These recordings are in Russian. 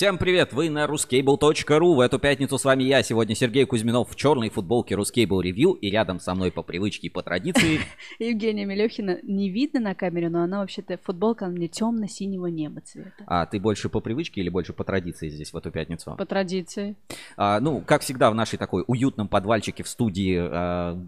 Всем привет! Вы на ruscable.ru. В эту пятницу с вами я, сегодня Сергей Кузьминов в черной футболке Ruscable Review. И рядом со мной по привычке и по традиции... Евгения Мелехина не видно на камере, но она вообще-то футболка мне темно-синего неба цвета. А ты больше по привычке или больше по традиции здесь в эту пятницу? По традиции. А, ну, как всегда в нашей такой уютном подвальчике в студии а,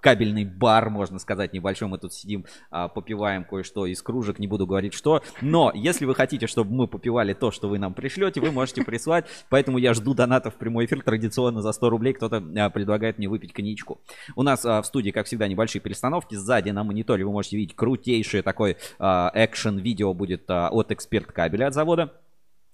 кабельный бар, можно сказать, небольшой. Мы тут сидим, а, попиваем кое-что из кружек, не буду говорить что. Но если вы хотите, чтобы мы попивали то, что вы нам пришлете, вы можете прислать. Поэтому я жду донатов в прямой эфир. Традиционно за 100 рублей кто-то а, предлагает мне выпить коньячку. У нас а, в студии, как всегда, небольшие перестановки. Сзади на мониторе вы можете видеть крутейшее такой экшен-видео будет от эксперт кабеля от завода.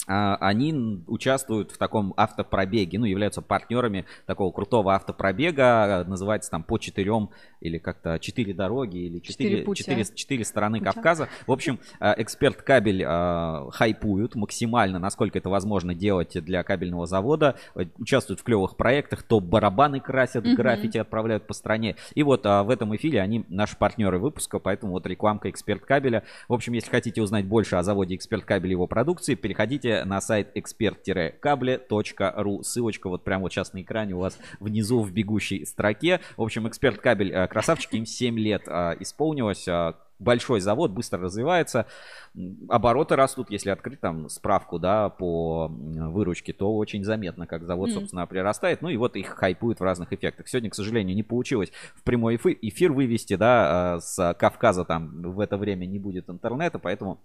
А, они участвуют в таком автопробеге, ну, являются партнерами такого крутого автопробега, называется там по четырем или как-то четыре дороги или четыре, четыре, четыре стороны Путя. Кавказа. В общем, а, эксперт кабель э, хайпуют максимально, насколько это возможно делать для кабельного завода, участвуют в клевых проектах, то барабаны красят, mm-hmm. граффити отправляют по стране. И вот а, в этом эфире они наши партнеры выпуска, поэтому вот рекламка эксперт кабеля. В общем, если хотите узнать больше о заводе эксперт кабель и его продукции, переходите на сайт эксперт-кable.ру. Ссылочка вот прямо вот сейчас на экране у вас внизу в бегущей строке. В общем, эксперт кабель э, красавчики, им 7 лет э, исполнилось э, большой завод, быстро развивается, обороты растут, если открыть там справку, да, по выручке, то очень заметно, как завод, собственно, прирастает, ну и вот их хайпуют в разных эффектах. Сегодня, к сожалению, не получилось в прямой эфир вывести, да, с Кавказа там в это время не будет интернета, поэтому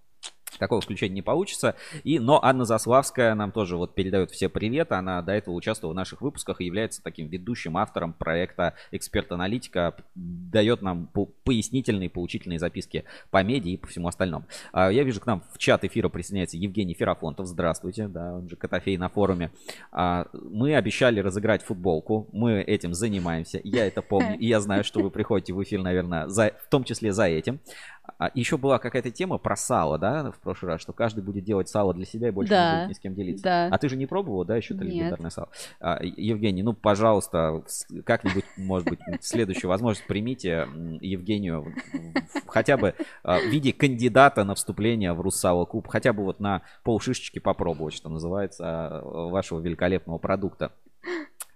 Такого включения не получится. И, но Анна Заславская нам тоже вот передает все привет. Она до этого участвовала в наших выпусках и является таким ведущим автором проекта «Эксперт-аналитика». Дает нам пояснительные, поучительные записки по меди и по всему остальному. А, я вижу, к нам в чат эфира присоединяется Евгений Ферафонтов. Здравствуйте, да, он же Котофей на форуме. А, мы обещали разыграть футболку. Мы этим занимаемся. Я это помню. И я знаю, что вы приходите в эфир, наверное, за, в том числе за этим. А еще была какая-то тема про сало, да, в прошлый раз, что каждый будет делать сало для себя и больше да, не будет ни с кем делиться. Да. А ты же не пробовала, да, еще это легендарное сало? А, Евгений, ну, пожалуйста, как-нибудь, может быть, следующую возможность примите Евгению хотя бы а, в виде кандидата на вступление в Руссало Куб, хотя бы вот на полшишечки попробовать, что называется, а, вашего великолепного продукта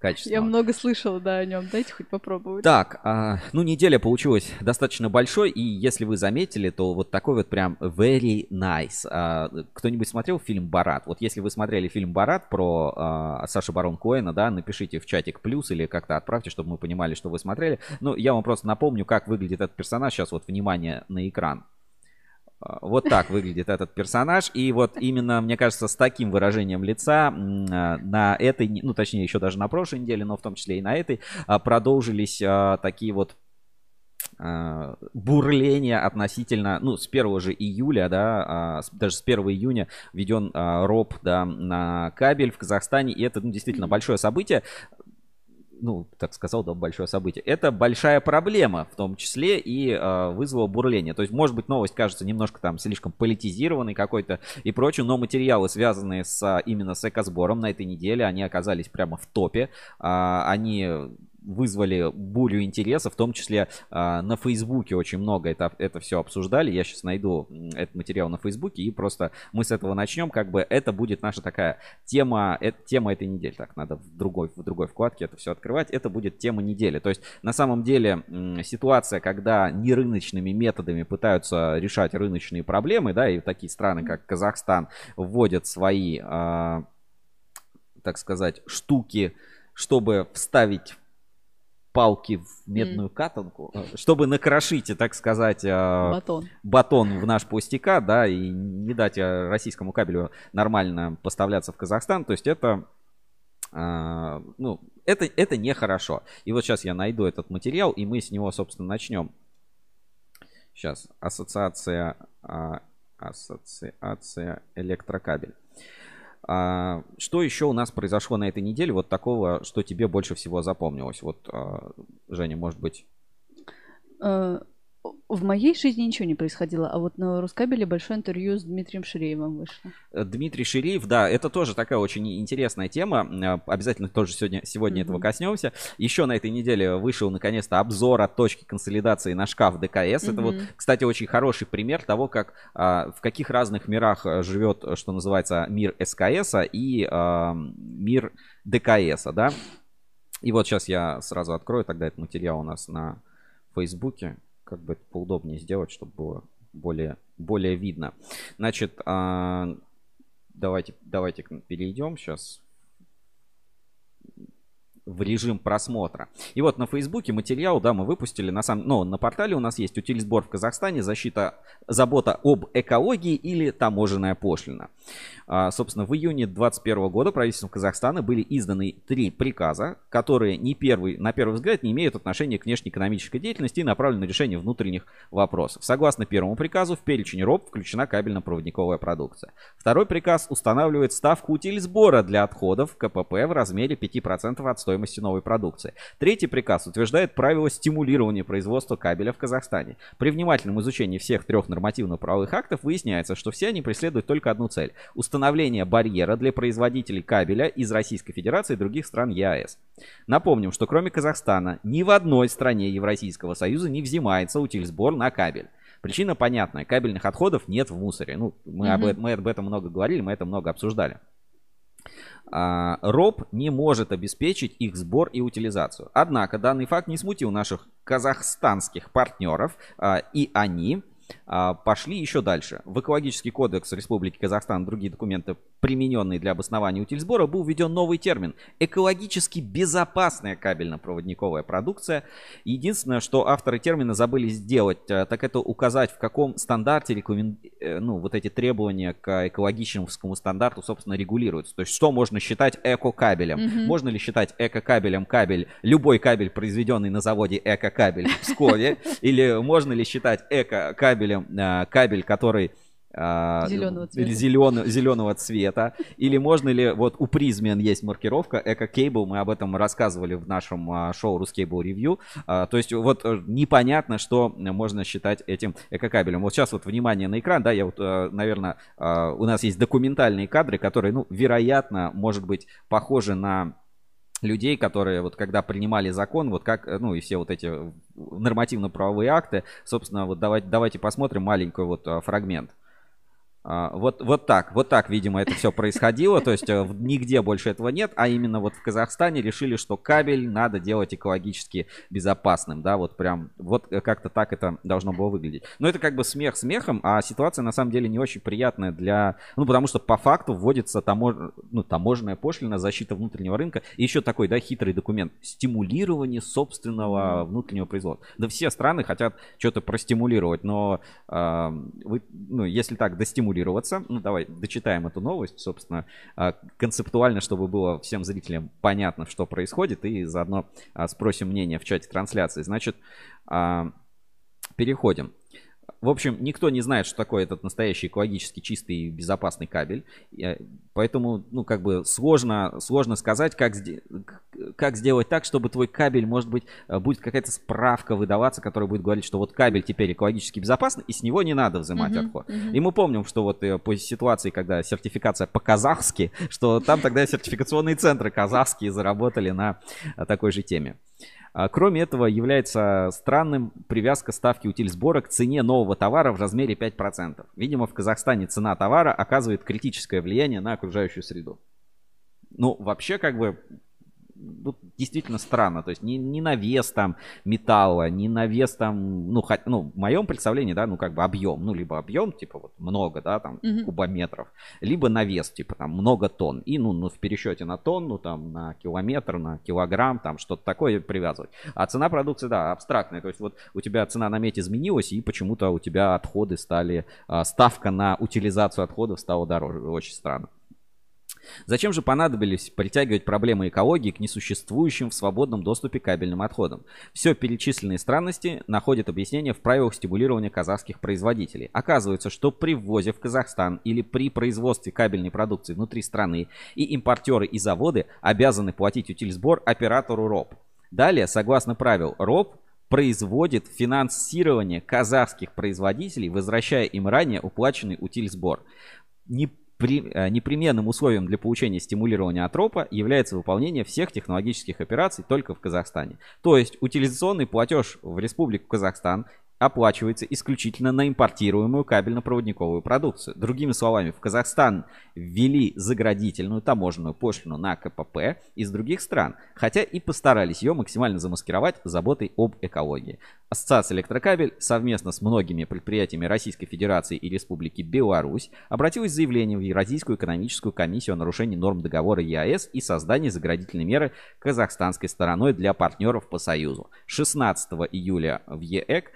качественного. Я много слышала, да, о нем. Дайте хоть попробовать. Так, а, ну, неделя получилась достаточно большой, и если вы заметили, то вот такой вот прям very nice. А, кто-нибудь смотрел фильм «Барат»? Вот если вы смотрели фильм «Барат» про а, Саша Барон Коэна, да, напишите в чатик плюс или как-то отправьте, чтобы мы понимали, что вы смотрели. Ну, я вам просто напомню, как выглядит этот персонаж. Сейчас вот, внимание, на экран. А, вот так выглядит этот персонаж. И вот именно, мне кажется, с таким выражением лица а, на этой, ну точнее еще даже на прошлой неделе, но в том числе и на этой, а, продолжились такие вот бурление относительно, ну, с 1 же июля, да, даже с 1 июня введен РОП, да, на кабель в Казахстане, и это ну, действительно большое событие ну, так сказал, да, большое событие. Это большая проблема, в том числе и э, вызвало бурление. То есть, может быть, новость кажется немножко там слишком политизированной какой-то и прочее, но материалы, связанные с именно с экосбором на этой неделе, они оказались прямо в топе. Э, они вызвали бурю интереса, в том числе э, на Фейсбуке очень много это, это все обсуждали. Я сейчас найду этот материал на Фейсбуке и просто мы с этого начнем. Как бы это будет наша такая тема, это, тема этой недели. Так, надо в другой, в другой вкладке это все открывать. Это будет тема недели. То есть на самом деле ситуация, когда нерыночными методами пытаются решать рыночные проблемы, да, и такие страны, как Казахстан, вводят свои, э, так сказать, штуки, чтобы вставить палки в медную mm. катанку, э, чтобы накрошить, так сказать, э, батон. батон в наш пустяка, да, и не дать э, российскому кабелю нормально поставляться в Казахстан. То есть это, ну, это, это нехорошо. И вот сейчас я найду этот материал, и мы с него, собственно, начнем. Сейчас, ассоциация, ассоциация электрокабель. А, что еще у нас произошло на этой неделе вот такого, что тебе больше всего запомнилось? Вот, а, Женя, может быть... Э, в моей жизни ничего не происходило, а вот на Рускабеле большое интервью с Дмитрием Ширеевым вышло. Э, Дмитрий Ширеев, да, это тоже такая очень интересная тема. Э, обязательно тоже сегодня, сегодня mm-hmm. этого коснемся. Еще на этой неделе вышел наконец-то обзор от точки консолидации на шкаф ДКС. Mm-hmm. Это вот, кстати, очень хороший пример того, как а, в каких разных мирах живет, что называется, мир СКС и а, мир ДКС, да. И вот сейчас я сразу открою тогда этот материал у нас на Фейсбуке как бы это поудобнее сделать, чтобы было более, более видно. Значит, а, давайте, давайте перейдем сейчас в режим просмотра. И вот на Фейсбуке материал, да, мы выпустили, на самом, ну, на портале у нас есть утилизбор в Казахстане, защита, забота об экологии или таможенная пошлина. А, собственно, в июне 2021 года правительством Казахстана были изданы три приказа, которые не первый, на первый взгляд не имеют отношения к внешнеэкономической деятельности и направлены на решение внутренних вопросов. Согласно первому приказу, в перечень РОП включена кабельно-проводниковая продукция. Второй приказ устанавливает ставку утилизбора для отходов КПП в размере 5% от стоимости новой продукции. Третий приказ утверждает правила стимулирования производства кабеля в Казахстане. При внимательном изучении всех трех нормативно-правовых актов выясняется, что все они преследуют только одну цель – установление барьера для производителей кабеля из Российской Федерации и других стран ЕАЭС. Напомним, что кроме Казахстана ни в одной стране Евразийского Союза не взимается утильсбор на кабель. Причина понятная. Кабельных отходов нет в мусоре. Ну, мы, mm-hmm. об, мы об этом много говорили, мы это много обсуждали. А, РОП не может обеспечить их сбор и утилизацию. Однако данный факт не смутил наших казахстанских партнеров, а, и они пошли еще дальше. В экологический кодекс Республики Казахстан и другие документы, примененные для обоснования утильсбора, был введен новый термин – экологически безопасная кабельно-проводниковая продукция. Единственное, что авторы термина забыли сделать, э, так это указать, в каком стандарте рекомен... Э, ну, вот эти требования к экологическому стандарту, собственно, регулируются. То есть, что можно считать эко-кабелем? Mm-hmm. Можно ли считать эко-кабелем кабель, любой кабель, произведенный на заводе эко-кабель в Пскове? Или можно ли считать эко-кабелем кабелем, э, кабель, который зеленого цвета. Зелен, зеленого цвета. Или можно ли, вот у Призмен есть маркировка Эко Cable, мы об этом рассказывали в нашем а, шоу Review. А, то есть вот э, непонятно, что можно считать этим эко-кабелем. Вот сейчас вот внимание на экран, да, я вот, э, наверное, у нас есть документальные кадры, которые, ну, вероятно, может быть, похожи на людей, которые вот когда принимали закон, вот как, ну и все вот эти нормативно-правовые акты, собственно, вот давайте, давайте посмотрим маленький вот а, фрагмент. А, вот, вот так, вот так, видимо, это все происходило. То есть э, нигде больше этого нет, а именно вот в Казахстане решили, что кабель надо делать экологически безопасным, да, вот прям, вот э, как-то так это должно было выглядеть. Но это как бы смех смехом, а ситуация на самом деле не очень приятная для, ну, потому что по факту вводится тамож... ну, таможенная пошлина, защита внутреннего рынка и еще такой, да, хитрый документ, стимулирование собственного внутреннего производства. Да все страны хотят что-то простимулировать, но э, вы, ну, если так, достимулировать стимулироваться. Ну, давай дочитаем эту новость, собственно, а, концептуально, чтобы было всем зрителям понятно, что происходит, и заодно а, спросим мнение в чате трансляции. Значит, а, переходим. В общем, никто не знает, что такое этот настоящий экологически чистый и безопасный кабель. Поэтому, ну, как бы сложно, сложно сказать, как, как сделать так, чтобы твой кабель, может быть, э, будет какая-то справка выдаваться, которая будет говорить, что вот кабель теперь экологически безопасный, и с него не надо взимать uh-huh, отход. Uh-huh. И мы помним, что вот э, по ситуации, когда сертификация по-казахски, что там тогда сертификационные центры казахские заработали на э, такой же теме. А, кроме этого, является странным привязка ставки утильсбора к цене нового товара в размере 5%. Видимо, в Казахстане цена товара оказывает критическое влияние на окружающую среду. Ну, вообще, как бы, ну, действительно странно. То есть не, не на вес там металла, не на вес там, ну, хоть, ну, в моем представлении, да, ну, как бы объем. Ну, либо объем, типа, вот много, да, там, mm-hmm. кубометров, либо на вес, типа, там, много тонн. И, ну, ну, в пересчете на тонну, там, на километр, на килограмм, там, что-то такое привязывать. А цена продукции, да, абстрактная. То есть вот у тебя цена на медь изменилась, и почему-то у тебя отходы стали, а, ставка на утилизацию отходов стала дороже. Очень странно. Зачем же понадобились притягивать проблемы экологии к несуществующим в свободном доступе кабельным отходам? Все перечисленные странности находят объяснение в правилах стимулирования казахских производителей. Оказывается, что при ввозе в Казахстан или при производстве кабельной продукции внутри страны и импортеры и заводы обязаны платить утильсбор оператору РОП. Далее, согласно правил РОП, производит финансирование казахских производителей, возвращая им ранее уплаченный утиль-сбор. Не при, э, непременным условием для получения стимулирования атропа является выполнение всех технологических операций только в Казахстане. То есть утилизационный платеж в Республику Казахстан оплачивается исключительно на импортируемую кабельно-проводниковую продукцию. Другими словами, в Казахстан ввели заградительную таможенную пошлину на КПП из других стран, хотя и постарались ее максимально замаскировать заботой об экологии. Ассоциация «Электрокабель» совместно с многими предприятиями Российской Федерации и Республики Беларусь обратилась с заявлением в Евразийскую экономическую комиссию о нарушении норм договора ЕАЭС и создании заградительной меры казахстанской стороной для партнеров по Союзу. 16 июля в ЕЭК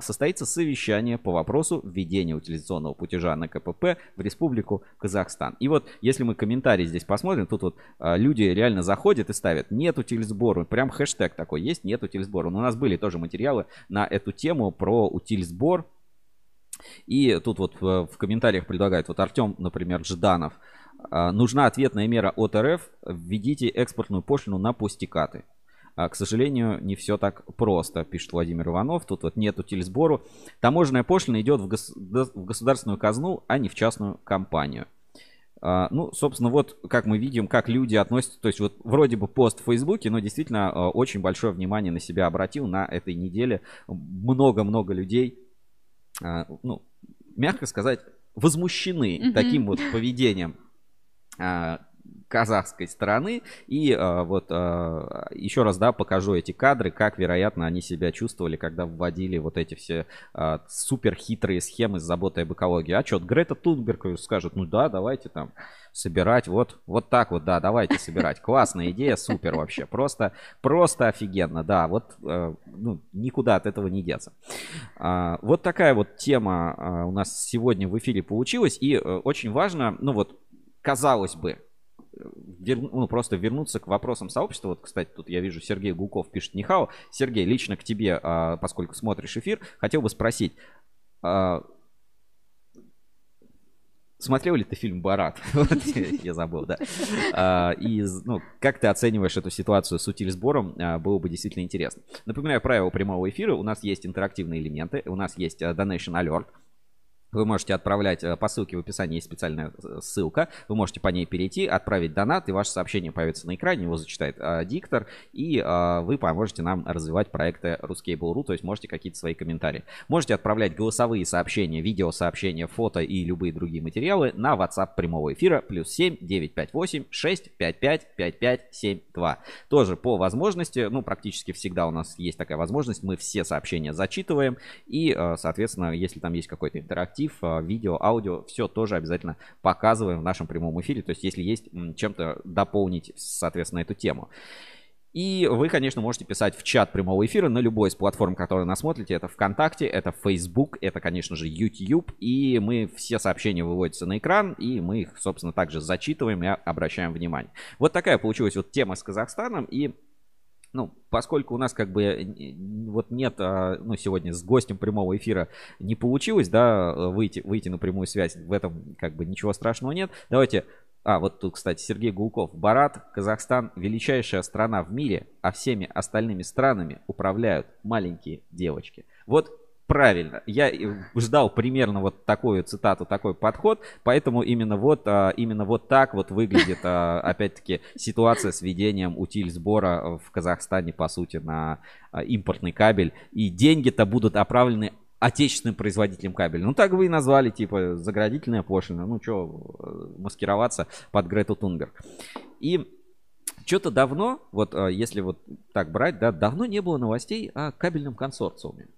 состоится совещание по вопросу введения утилизационного путежа на КПП в Республику Казахстан. И вот, если мы комментарии здесь посмотрим, тут вот а, люди реально заходят и ставят «нет утильсбора», прям хэштег такой есть «нет утильсбора». Но у нас были тоже материалы на эту тему про утильсбор. И тут вот в, в комментариях предлагает вот Артем, например, Жданов. А, нужна ответная мера от РФ. Введите экспортную пошлину на пустикаты. А, к сожалению, не все так просто, пишет Владимир Иванов. Тут вот нету телесбору. Таможенная пошлина идет в, гос- в государственную казну, а не в частную компанию. Uh, ну, собственно, вот как мы видим, как люди относятся, то есть вот вроде бы пост в Фейсбуке, но действительно uh, очень большое внимание на себя обратил на этой неделе. Много-много людей, ну, мягко сказать, возмущены mm-hmm. таким вот поведением казахской стороны. И э, вот э, еще раз, да, покажу эти кадры, как, вероятно, они себя чувствовали, когда вводили вот эти все э, супер хитрые схемы с заботой об экологии. А что, Грета Тунберг скажет, ну да, давайте там собирать, вот, вот так вот, да, давайте собирать. Классная идея, супер вообще, просто, просто офигенно, да, вот, ну, никуда от этого не деться. Э, вот такая вот тема у нас сегодня в эфире получилась, и очень важно, ну вот, казалось бы, вер, ну, просто вернуться к вопросам сообщества. Вот, кстати, тут я вижу, Сергей Гулков пишет Нихао. Сергей, лично к тебе, а, поскольку смотришь эфир, хотел бы спросить. А, смотрел ли ты фильм «Барат»? я забыл, да. А, и, ну, как ты оцениваешь эту ситуацию с утиль-сбором, было бы действительно интересно. Напоминаю правила прямого эфира. У нас есть интерактивные элементы, у нас есть Donation Alert. Вы можете отправлять э, по ссылке в описании, есть специальная э, ссылка. Вы можете по ней перейти, отправить донат, и ваше сообщение появится на экране, его зачитает э, диктор, и э, вы поможете нам развивать проекты Ruskable.ru, то есть можете какие-то свои комментарии. Можете отправлять голосовые сообщения, видеосообщения, фото и любые другие материалы на WhatsApp прямого эфира плюс 7 958 655 5572. Тоже по возможности, ну практически всегда у нас есть такая возможность, мы все сообщения зачитываем, и, соответственно, если там есть какой-то интерактив, интерактив, а, видео, аудио, все тоже обязательно показываем в нашем прямом эфире. То есть, если есть чем-то дополнить, соответственно, эту тему. И вы, конечно, можете писать в чат прямого эфира на любой из платформ, которые нас смотрите. Это ВКонтакте, это Facebook, это, конечно же, YouTube. И мы все сообщения выводятся на экран, и мы их, собственно, также зачитываем и обращаем внимание. Вот такая получилась вот тема с Казахстаном. И ну, поскольку у нас как бы вот нет, а, ну, сегодня с гостем прямого эфира не получилось, да, выйти, выйти на прямую связь, в этом как бы ничего страшного нет. Давайте, а, вот тут, кстати, Сергей Гулков. Барат, Казахстан, величайшая страна в мире, а всеми остальными странами управляют маленькие девочки. Вот правильно. Я ждал примерно вот такую цитату, такой подход, поэтому именно вот, а, именно вот так вот выглядит, а, опять-таки, ситуация с введением утиль сбора в Казахстане, по сути, на а, импортный кабель. И деньги-то будут оправлены отечественным производителем кабеля. Ну, так вы и назвали, типа, заградительная пошлина. Ну, что, маскироваться под Грету Тунберг. И что-то давно, вот если вот так брать, да, давно не было новостей о кабельном консорциуме.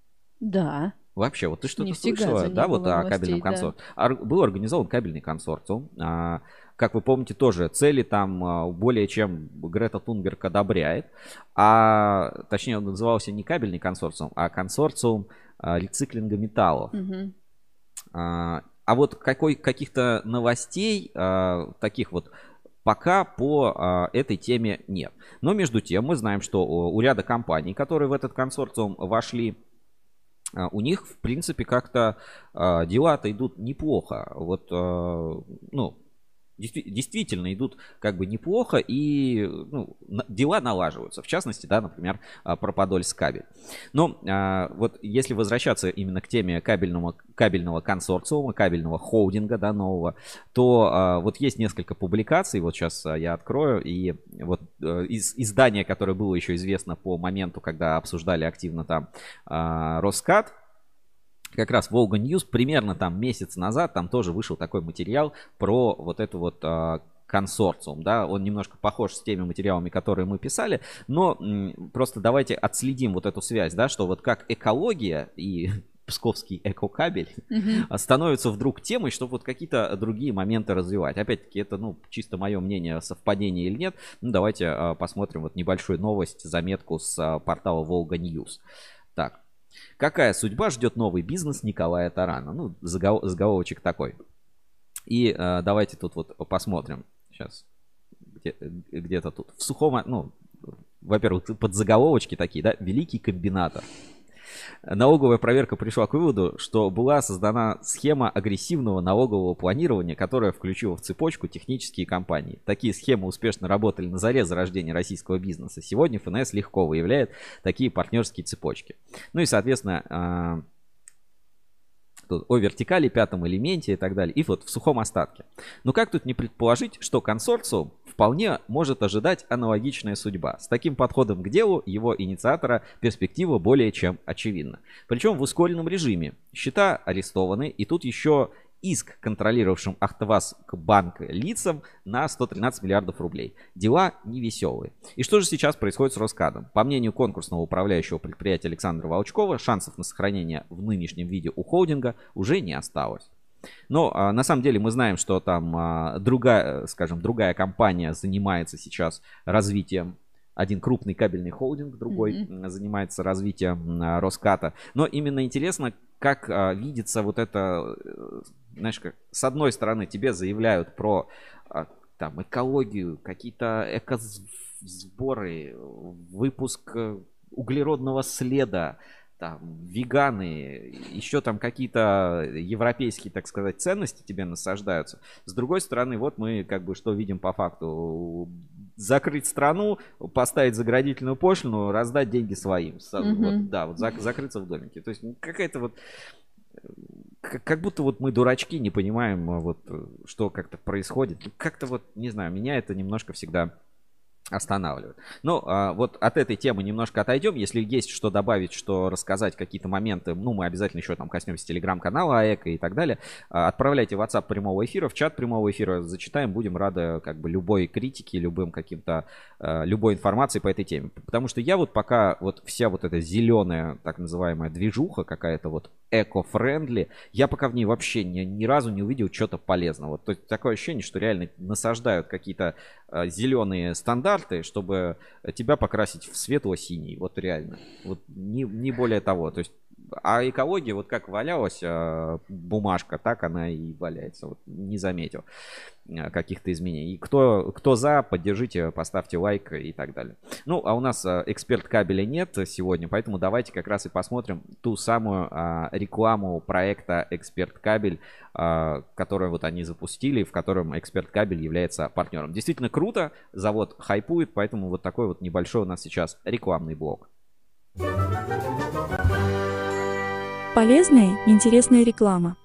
Да. Вообще, вот ты что-то слышала, да, вот о кабельном консорциуме. Да. Был организован кабельный консорциум. А, как вы помните, тоже цели там а, более чем Грета Тунберг одобряет. А, точнее, он назывался не кабельный консорциум, а консорциум а, рециклинга металлов. Угу. А, а вот какой, каких-то новостей, а, таких вот Пока по а, этой теме нет. Но между тем мы знаем, что у ряда компаний, которые в этот консорциум вошли, а, у них, в принципе, как-то а, дела-то идут неплохо. Вот, а, ну, действительно идут как бы неплохо и ну, дела налаживаются. В частности, да, например, а, про Подольск кабель. Но а, вот если возвращаться именно к теме кабельного, кабельного консорциума, кабельного холдинга, да, нового, то а, вот есть несколько публикаций, вот сейчас я открою, и вот э, из издания, которое было еще известно по моменту, когда обсуждали активно там Роскат, как раз Волга Ньюс примерно там месяц назад там тоже вышел такой материал про вот эту вот э, консорциум, да, он немножко похож с теми материалами, которые мы писали, но м, просто давайте отследим вот эту связь, да, что вот как экология и псковский экокабель mm-hmm. становится вдруг темой, чтобы вот какие-то другие моменты развивать. Опять-таки, это, ну, чисто мое мнение, совпадение или нет. Ну, давайте э, посмотрим вот небольшую новость, заметку с портала Волга Ньюс. Так, Какая судьба ждет новый бизнес Николая Тарана? Ну, загов... заголовочек такой. И э, давайте тут вот посмотрим. Сейчас. Где, где-то тут. В сухом, ну, во-первых, под заголовочки такие, да, великий комбинатор. Налоговая проверка пришла к выводу, что была создана схема агрессивного налогового планирования, которая включила в цепочку технические компании. Такие схемы успешно работали на заре зарождения российского бизнеса. Сегодня ФНС легко выявляет такие партнерские цепочки. Ну и, соответственно, а, тут о вертикали, пятом элементе и так далее, и вот в сухом остатке. Но как тут не предположить, что консорциум вполне может ожидать аналогичная судьба. С таким подходом к делу его инициатора перспектива более чем очевидна. Причем в ускоренном режиме. Счета арестованы, и тут еще иск контролировавшим Ахтавас банк лицам на 113 миллиардов рублей. Дела невеселые. И что же сейчас происходит с Роскадом? По мнению конкурсного управляющего предприятия Александра Волчкова, шансов на сохранение в нынешнем виде у холдинга уже не осталось. Но а, на самом деле мы знаем, что там а, другая, скажем, другая компания занимается сейчас развитием один крупный кабельный холдинг, другой mm-hmm. занимается развитием а, Роската. Но именно интересно, как а, видится вот это, э, знаешь, как с одной стороны тебе заявляют про а, там экологию, какие-то экосборы, выпуск э, углеродного следа, там, веганы, еще там какие-то европейские, так сказать, ценности тебе насаждаются. С другой стороны, вот мы как бы что видим по факту. Закрыть страну, поставить заградительную пошлину, раздать деньги своим. Mm-hmm. Вот, да, вот зак- закрыться в домике. То есть какая-то вот как будто вот мы дурачки, не понимаем, вот, что как-то происходит. Как-то вот, не знаю, меня это немножко всегда останавливает. Ну, а, вот от этой темы немножко отойдем. Если есть что добавить, что рассказать, какие-то моменты, ну, мы обязательно еще там коснемся телеграм-канала АЭК и так далее. А, отправляйте в WhatsApp прямого эфира, в чат прямого эфира, зачитаем, будем рады как бы любой критике, любым каким-то, а, любой информации по этой теме. Потому что я вот пока вот вся вот эта зеленая, так называемая движуха какая-то вот эко-френдли, я пока в ней вообще ни, ни разу не увидел что-то полезного. То есть такое ощущение, что реально насаждают какие-то зеленые стандарты, чтобы тебя покрасить в светло-синий. Вот реально. Вот не, не более того. То есть а экология, вот как валялась э, бумажка, так она и валяется. Вот не заметил э, каких-то изменений. Кто, кто за, поддержите, поставьте лайк и так далее. Ну, а у нас э, эксперт кабеля нет сегодня, поэтому давайте как раз и посмотрим ту самую э, рекламу проекта Эксперт кабель, которую вот они запустили, в котором Эксперт кабель является партнером. Действительно круто, завод хайпует, поэтому вот такой вот небольшой у нас сейчас рекламный блок. Полезная и интересная реклама.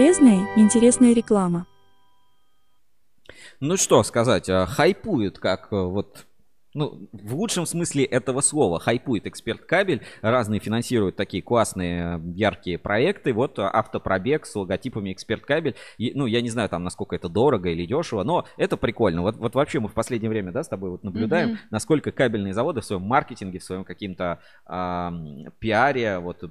Полезная и интересная реклама. Ну что сказать, а, хайпуют как э, вот ну, в лучшем смысле этого слова, хайпует эксперт кабель, разные финансируют такие классные, яркие проекты, вот автопробег с логотипами эксперт кабель, и, ну, я не знаю там, насколько это дорого или дешево, но это прикольно, вот, вот вообще мы в последнее время, да, с тобой вот наблюдаем, mm-hmm. насколько кабельные заводы в своем маркетинге, в своем каким-то э, пиаре, вот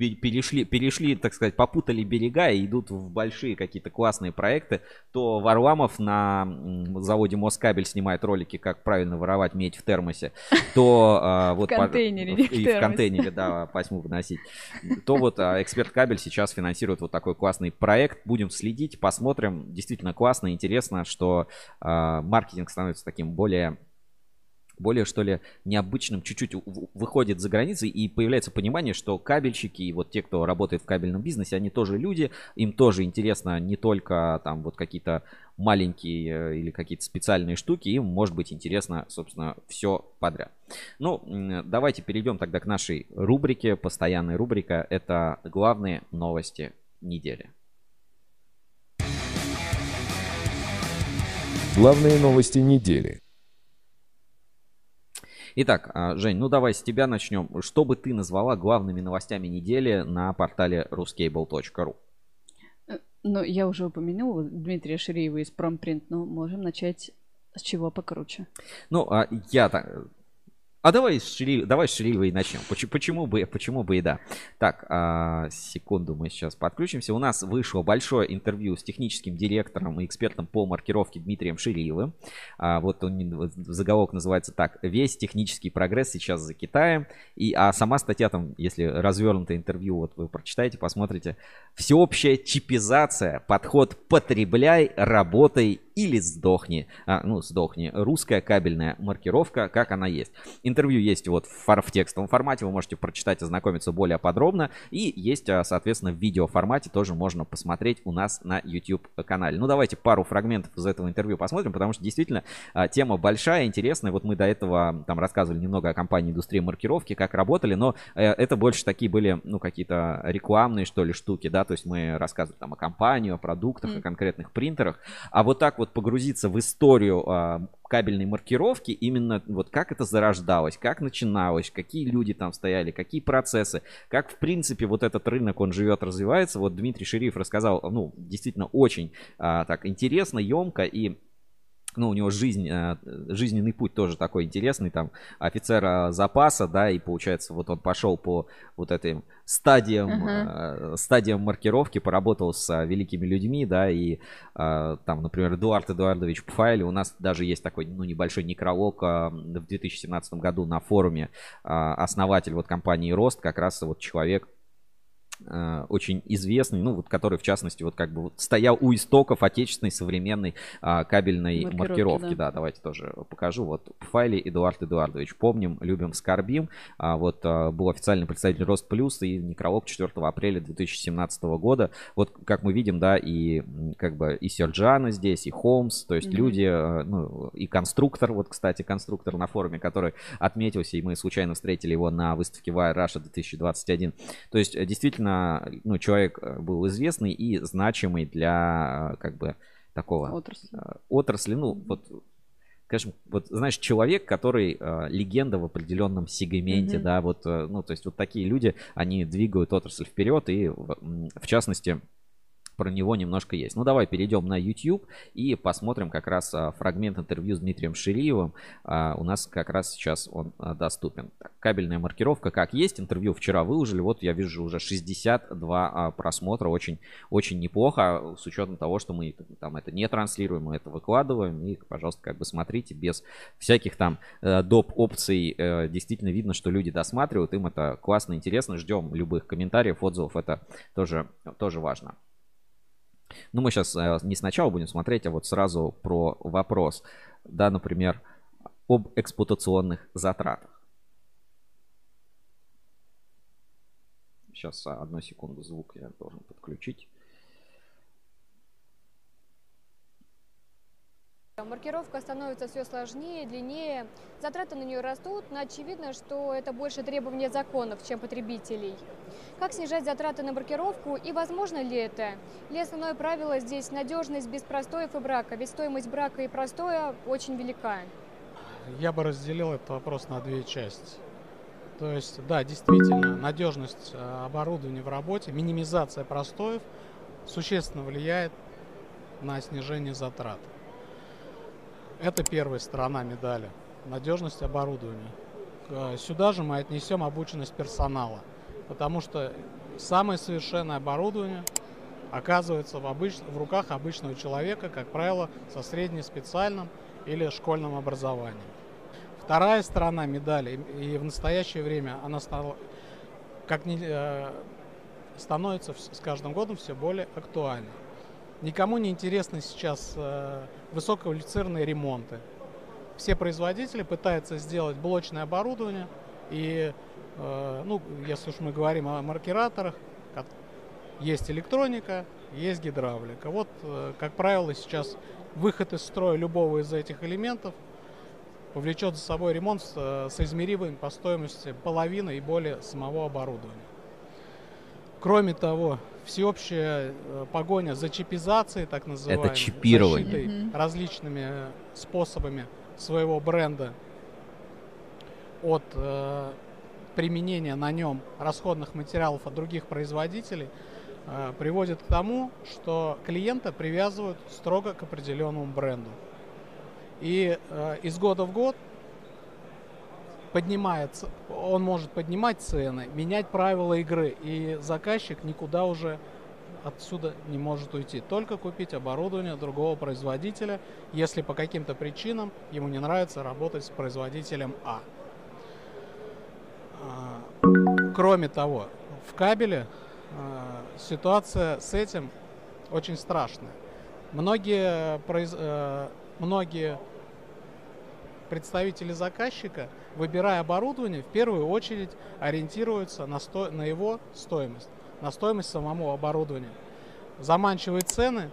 перешли, перешли, так сказать, попутали берега и идут в большие какие-то классные проекты, то Варламов на заводе Москабель снимает ролики, как правильно воровать медь в термосе, то а, вот... В контейнере, по, И в контейнере, да, пасьму выносить. То вот а, Эксперт Кабель сейчас финансирует вот такой классный проект. Будем следить, посмотрим. Действительно классно, интересно, что а, маркетинг становится таким более более, что ли, необычным, чуть-чуть выходит за границы и появляется понимание, что кабельщики и вот те, кто работает в кабельном бизнесе, они тоже люди, им тоже интересно не только там вот какие-то маленькие э, или какие-то специальные штуки, им может быть интересно, собственно, все подряд. Ну, давайте перейдем тогда к нашей рубрике, постоянной рубрика, это главные новости недели. Главные новости недели. Итак, а, Жень, ну давай с тебя начнем. Что бы ты назвала главными новостями недели на портале ruscable.ru? Э, ну, я уже упомянула Дмитрия Ширеева из Промпринт, но можем начать с чего покруче. Ну, а я так а давай с, Шри... давай с Шриевой начнем. Почему, почему, бы, почему бы и да. Так, а, секунду мы сейчас подключимся. У нас вышло большое интервью с техническим директором и экспертом по маркировке Дмитрием Шириевым. А, вот он, заголовок называется так. Весь технический прогресс сейчас за Китаем. И, а сама статья там, если развернутое интервью, вот вы прочитаете, посмотрите. Всеобщая чипизация, подход потребляй, работай или сдохни. А, ну, сдохни. Русская кабельная маркировка, как она есть. Интервью есть вот в, в текстовом формате, вы можете прочитать, ознакомиться более подробно. И есть, а, соответственно, в видео формате тоже можно посмотреть у нас на YouTube канале. Ну, давайте пару фрагментов из этого интервью посмотрим, потому что действительно а, тема большая, интересная. Вот мы до этого там рассказывали немного о компании индустрии маркировки, как работали, но э, это больше такие были, ну, какие-то рекламные, что ли, штуки, да, то есть мы рассказывали там о компании, о продуктах, mm. о конкретных принтерах. А вот так вот погрузиться в историю а, кабельной маркировки, именно вот как это зарождалось, как начиналось, какие люди там стояли, какие процессы, как в принципе вот этот рынок, он живет, развивается. Вот Дмитрий Шериф рассказал, ну, действительно очень а, так интересно, емко и ну, у него жизнь, э, жизненный путь тоже такой интересный, там, офицера запаса, да, и получается, вот он пошел по вот этим стадиям, uh-huh. стадиям маркировки, поработал с великими людьми, да, и э, там, например, Эдуард Эдуардович Пфайли, у нас даже есть такой, ну, небольшой некролог в 2017 году на форуме, основатель вот компании Рост, как раз вот человек, Э, очень известный, ну вот который в частности вот как бы вот стоял у истоков отечественной современной а, кабельной маркировки, маркировки да. да, давайте тоже покажу. Вот в файле Эдуард Эдуардович, помним, любим, скорбим. А, вот а, был официальный представитель Рост Плюс и некролог 4 апреля 2017 года. Вот как мы видим, да, и как бы и Серджана здесь, и Холмс, то есть mm-hmm. люди, э, ну и конструктор, вот кстати конструктор на форуме, который отметился, и мы случайно встретили его на выставке Wire Russia 2021. То есть действительно действительно, ну, человек э, был известный и значимый для, э, как бы, такого... Отрасли. Э, отрасли, ну, вот скажем, вот знаешь, человек, который э, легенда в определенном сегменте, mm-hmm. да, вот, э, ну, то есть вот такие люди, они двигают отрасль вперед, и в, в частности, про него немножко есть. Ну, давай перейдем на YouTube и посмотрим как раз а, фрагмент интервью с Дмитрием Шириевым. А, у нас как раз сейчас он а, доступен. Кабельная маркировка как есть. Интервью вчера выложили. Вот я вижу уже 62 просмотра. Очень, очень неплохо с учетом того, что мы там это не транслируем, мы это выкладываем. И, пожалуйста, как бы смотрите без всяких там э, доп. опций. Э, действительно видно, что люди досматривают. Им это классно, интересно. Ждем любых комментариев, отзывов. Это тоже, тоже важно. Ну, мы сейчас э, не сначала будем смотреть, а вот сразу про вопрос, да, например, об эксплуатационных затратах. Сейчас а, одну секунду звук я должен подключить. Маркировка становится все сложнее, длиннее, затраты на нее растут, но очевидно, что это больше требования законов, чем потребителей. Как снижать затраты на маркировку и возможно ли это? Или основное правило здесь надежность без простоев и брака, ведь стоимость брака и простоя очень велика. Я бы разделил этот вопрос на две части. То есть, да, действительно, надежность э, оборудования в работе, минимизация простоев существенно влияет на снижение затрат. Это первая сторона медали. Надежность оборудования. Сюда же мы отнесем обученность персонала. Потому что самое совершенное оборудование оказывается в, обыч... в руках обычного человека, как правило, со среднеспециальным или школьным образованием. Вторая сторона медали, и в настоящее время она стала, как не, э, становится с каждым годом все более актуальной. Никому не интересны сейчас э, высококвалифицированные ремонты. Все производители пытаются сделать блочное оборудование, и, э, ну, если уж мы говорим о маркираторах, есть электроника, есть гидравлика. Вот, э, как правило, сейчас выход из строя любого из этих элементов – повлечет за собой ремонт с э, соизмеримым по стоимости половины и более самого оборудования. Кроме того, всеобщая э, погоня за чипизацией, так называемой, Это чипирование. защитой различными э, способами своего бренда от э, применения на нем расходных материалов от других производителей, э, приводит к тому, что клиента привязывают строго к определенному бренду. И э, из года в год поднимается, он может поднимать цены, менять правила игры, и заказчик никуда уже отсюда не может уйти. Только купить оборудование другого производителя, если по каким-то причинам ему не нравится работать с производителем А. а кроме того, в кабеле а, ситуация с этим очень страшная. Многие, произ... Э, многие представители заказчика, выбирая оборудование, в первую очередь ориентируются на, сто... на его стоимость, на стоимость самого оборудования. Заманчивые цены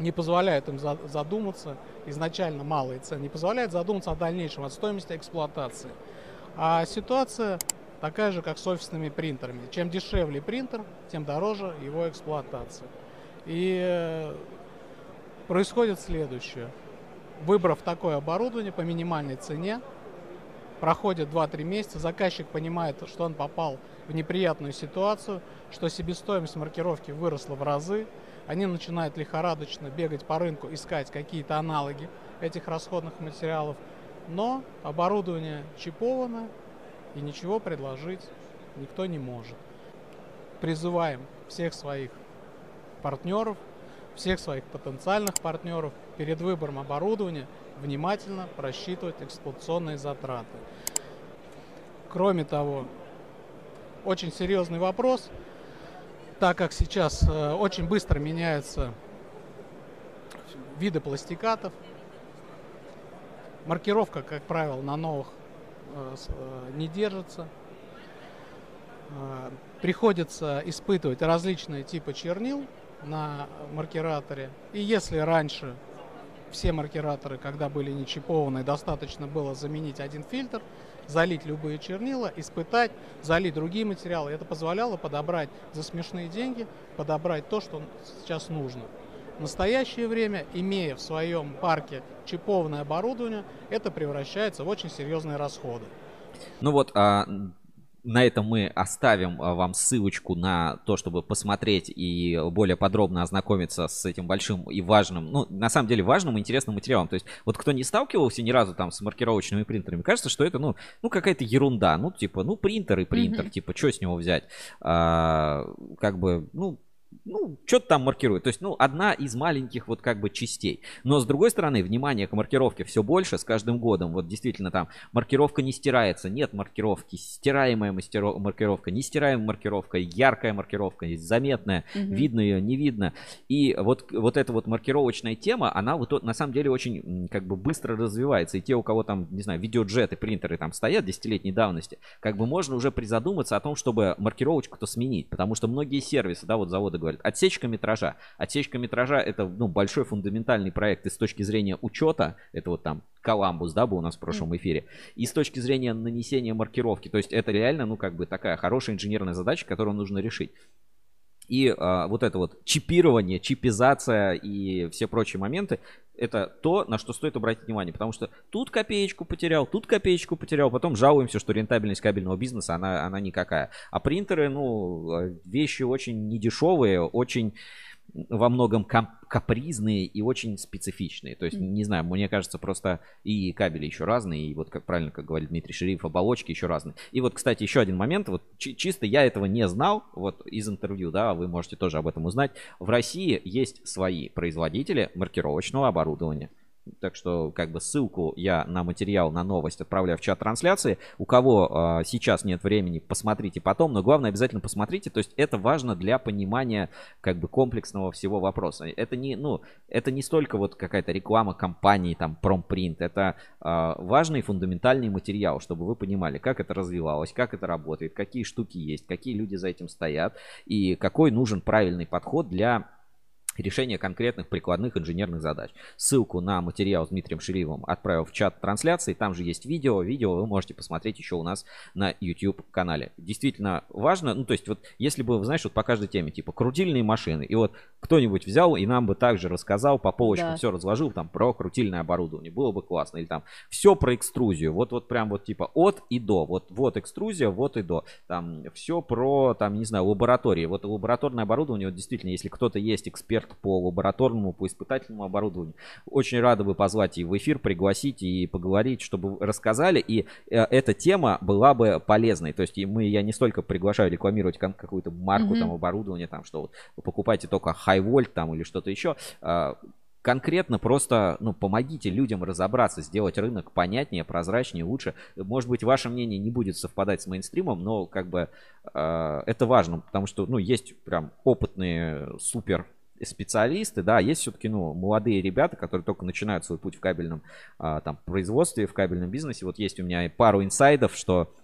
не позволяют им задуматься, изначально малые цены, не позволяют задуматься о дальнейшем, от стоимости эксплуатации. А ситуация такая же, как с офисными принтерами. Чем дешевле принтер, тем дороже его эксплуатация. И э, происходит следующее выбрав такое оборудование по минимальной цене, проходит 2-3 месяца, заказчик понимает, что он попал в неприятную ситуацию, что себестоимость маркировки выросла в разы, они начинают лихорадочно бегать по рынку, искать какие-то аналоги этих расходных материалов, но оборудование чиповано и ничего предложить никто не может. Призываем всех своих партнеров всех своих потенциальных партнеров перед выбором оборудования внимательно просчитывать эксплуатационные затраты. Кроме того, очень серьезный вопрос, так как сейчас э, очень быстро меняются виды пластикатов, маркировка, как правило, на новых э, э, не держится, приходится испытывать различные типы чернил, на маркираторе. И если раньше все маркираторы, когда были не чипованы, достаточно было заменить один фильтр, залить любые чернила, испытать, залить другие материалы. Это позволяло подобрать за смешные деньги, подобрать то, что сейчас нужно. В настоящее время, имея в своем парке чипованное оборудование, это превращается в очень серьезные расходы. Ну вот, а на этом мы оставим а, вам ссылочку на то, чтобы посмотреть и более подробно ознакомиться с этим большим и важным, ну, на самом деле важным и интересным материалом. То есть, вот кто не сталкивался ни разу там с маркировочными принтерами, кажется, что это, ну, ну какая-то ерунда. Ну, типа, ну, принтер и принтер, mm-hmm. типа, что с него взять? А, как бы, ну, ну, что-то там маркирует. То есть, ну, одна из маленьких вот как бы частей. Но с другой стороны, внимание к маркировке все больше с каждым годом. Вот действительно там маркировка не стирается, нет маркировки, стираемая маркировка, не стираемая маркировка, яркая маркировка, заметная, угу. видно ее, не видно. И вот, вот эта вот маркировочная тема, она вот на самом деле очень как бы быстро развивается. И те, у кого там, не знаю, видеоджеты, принтеры там стоят десятилетней давности, как бы можно уже призадуматься о том, чтобы маркировочку-то сменить. Потому что многие сервисы, да, вот заводы говорят, говорят. Отсечка метража. Отсечка метража это ну, большой фундаментальный проект и с точки зрения учета, это вот там Коламбус, да, был у нас в прошлом эфире, и с точки зрения нанесения маркировки. То есть это реально, ну, как бы такая хорошая инженерная задача, которую нужно решить. И а, вот это вот чипирование, чипизация и все прочие моменты, это то, на что стоит обратить внимание. Потому что тут копеечку потерял, тут копеечку потерял, потом жалуемся, что рентабельность кабельного бизнеса, она, она никакая. А принтеры, ну, вещи очень недешевые, очень во многом капризные и очень специфичные. То есть, не знаю, мне кажется, просто и кабели еще разные, и вот как правильно, как говорит Дмитрий Шериф, оболочки еще разные. И вот, кстати, еще один момент, вот чисто я этого не знал, вот из интервью, да, вы можете тоже об этом узнать. В России есть свои производители маркировочного оборудования. Так что, как бы ссылку я на материал, на новость отправляю в чат трансляции. У кого э, сейчас нет времени, посмотрите потом. Но главное, обязательно посмотрите. То есть это важно для понимания как бы комплексного всего вопроса. Это не, ну, это не столько вот какая-то реклама компании, там, промпринт. Это э, важный фундаментальный материал, чтобы вы понимали, как это развивалось, как это работает, какие штуки есть, какие люди за этим стоят и какой нужен правильный подход для решение конкретных прикладных инженерных задач. Ссылку на материал с Дмитрием Шириевым отправил в чат трансляции. Там же есть видео. Видео вы можете посмотреть еще у нас на YouTube канале. Действительно важно, ну то есть вот если бы, знаешь, вот по каждой теме, типа крутильные машины, и вот кто-нибудь взял и нам бы также рассказал, по полочкам да. все разложил там про крутильное оборудование, было бы классно. Или там все про экструзию, вот вот прям вот типа от и до, вот вот экструзия, вот и до. Там все про, там, не знаю, лаборатории. Вот лабораторное оборудование, вот действительно, если кто-то есть эксперт по лабораторному, по испытательному оборудованию. Очень рады бы позвать и в эфир, пригласить и поговорить, чтобы рассказали. И э, эта тема была бы полезной. То есть мы, я не столько приглашаю рекламировать какую-то марку mm-hmm. там оборудования, там, что вот вы покупайте только high volt там или что-то еще а, конкретно просто, ну, помогите людям разобраться, сделать рынок понятнее, прозрачнее, лучше. Может быть, ваше мнение не будет совпадать с мейнстримом, но как бы э, это важно, потому что, ну, есть прям опытные супер специалисты, да, есть все-таки, ну, молодые ребята, которые только начинают свой путь в кабельном а, там производстве, в кабельном бизнесе. Вот есть у меня пару инсайдов, что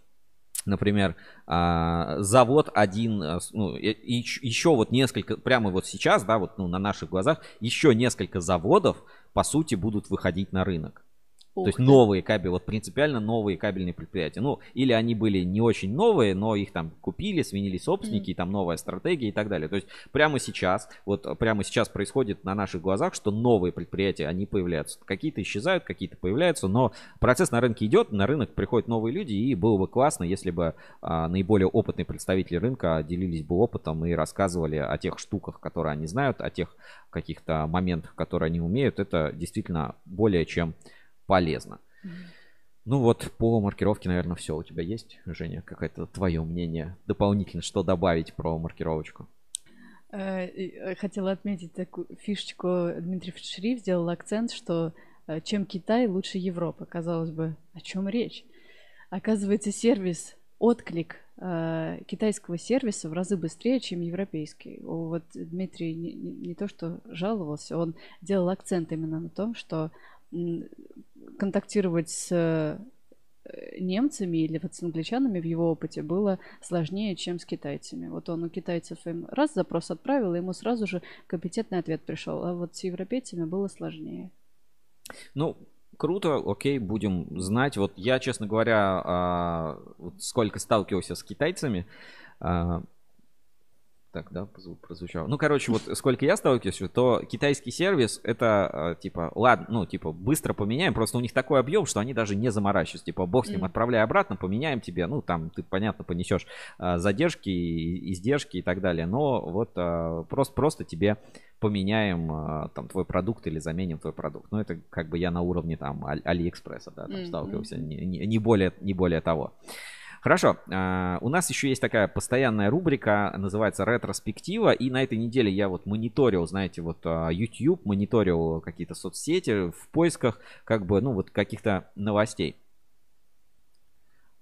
Например, а, завод один, а, ну, еще вот несколько, прямо вот сейчас, да, вот ну, на наших глазах, еще несколько заводов, по сути, будут выходить на рынок. Ух То есть ты. новые кабели, вот принципиально новые кабельные предприятия. Ну, или они были не очень новые, но их там купили, сменили собственники, mm. и там новая стратегия и так далее. То есть прямо сейчас, вот прямо сейчас происходит на наших глазах, что новые предприятия, они появляются. Какие-то исчезают, какие-то появляются, но процесс на рынке идет, на рынок приходят новые люди, и было бы классно, если бы а, наиболее опытные представители рынка делились бы опытом и рассказывали о тех штуках, которые они знают, о тех каких-то моментах, которые они умеют. Это действительно более чем полезно. Ну вот по маркировке, наверное, все. У тебя есть, Женя, какое-то твое мнение дополнительно, что добавить про маркировочку? Э, э, хотела отметить такую фишечку. Дмитрий Шериф сделал акцент, что э, чем Китай лучше Европы. Казалось бы, о чем речь? Оказывается, сервис, отклик китайского сервиса в разы быстрее, чем европейский. Вот Дмитрий не, не, не то что жаловался, он делал акцент именно на том, что контактировать с э, немцами или вот с англичанами в его опыте было сложнее, чем с китайцами. Вот он у китайцев им раз запрос отправил, и ему сразу же компетентный ответ пришел. А вот с европейцами было сложнее. Ну, круто, окей, будем знать. Вот я, честно говоря, а, сколько сталкивался с китайцами, а, так, да, звук прозвучал. Ну, короче, вот сколько я сталкиваюсь, то китайский сервис это э, типа, ладно, ну, типа, быстро поменяем, просто у них такой объем, что они даже не заморачиваются. Типа, бог с ним, отправляй обратно, поменяем тебе. Ну, там, ты, понятно, понесешь э, задержки, издержки и так далее. Но вот э, просто, просто тебе поменяем там твой продукт или заменим твой продукт. Ну, это как бы я на уровне там Алиэкспресса, да, там сталкивался, не, не, не, более, не более того. Хорошо, а, у нас еще есть такая постоянная рубрика, называется ретроспектива, и на этой неделе я вот мониторил, знаете, вот а, YouTube, мониторил какие-то соцсети в поисках, как бы, ну, вот каких-то новостей.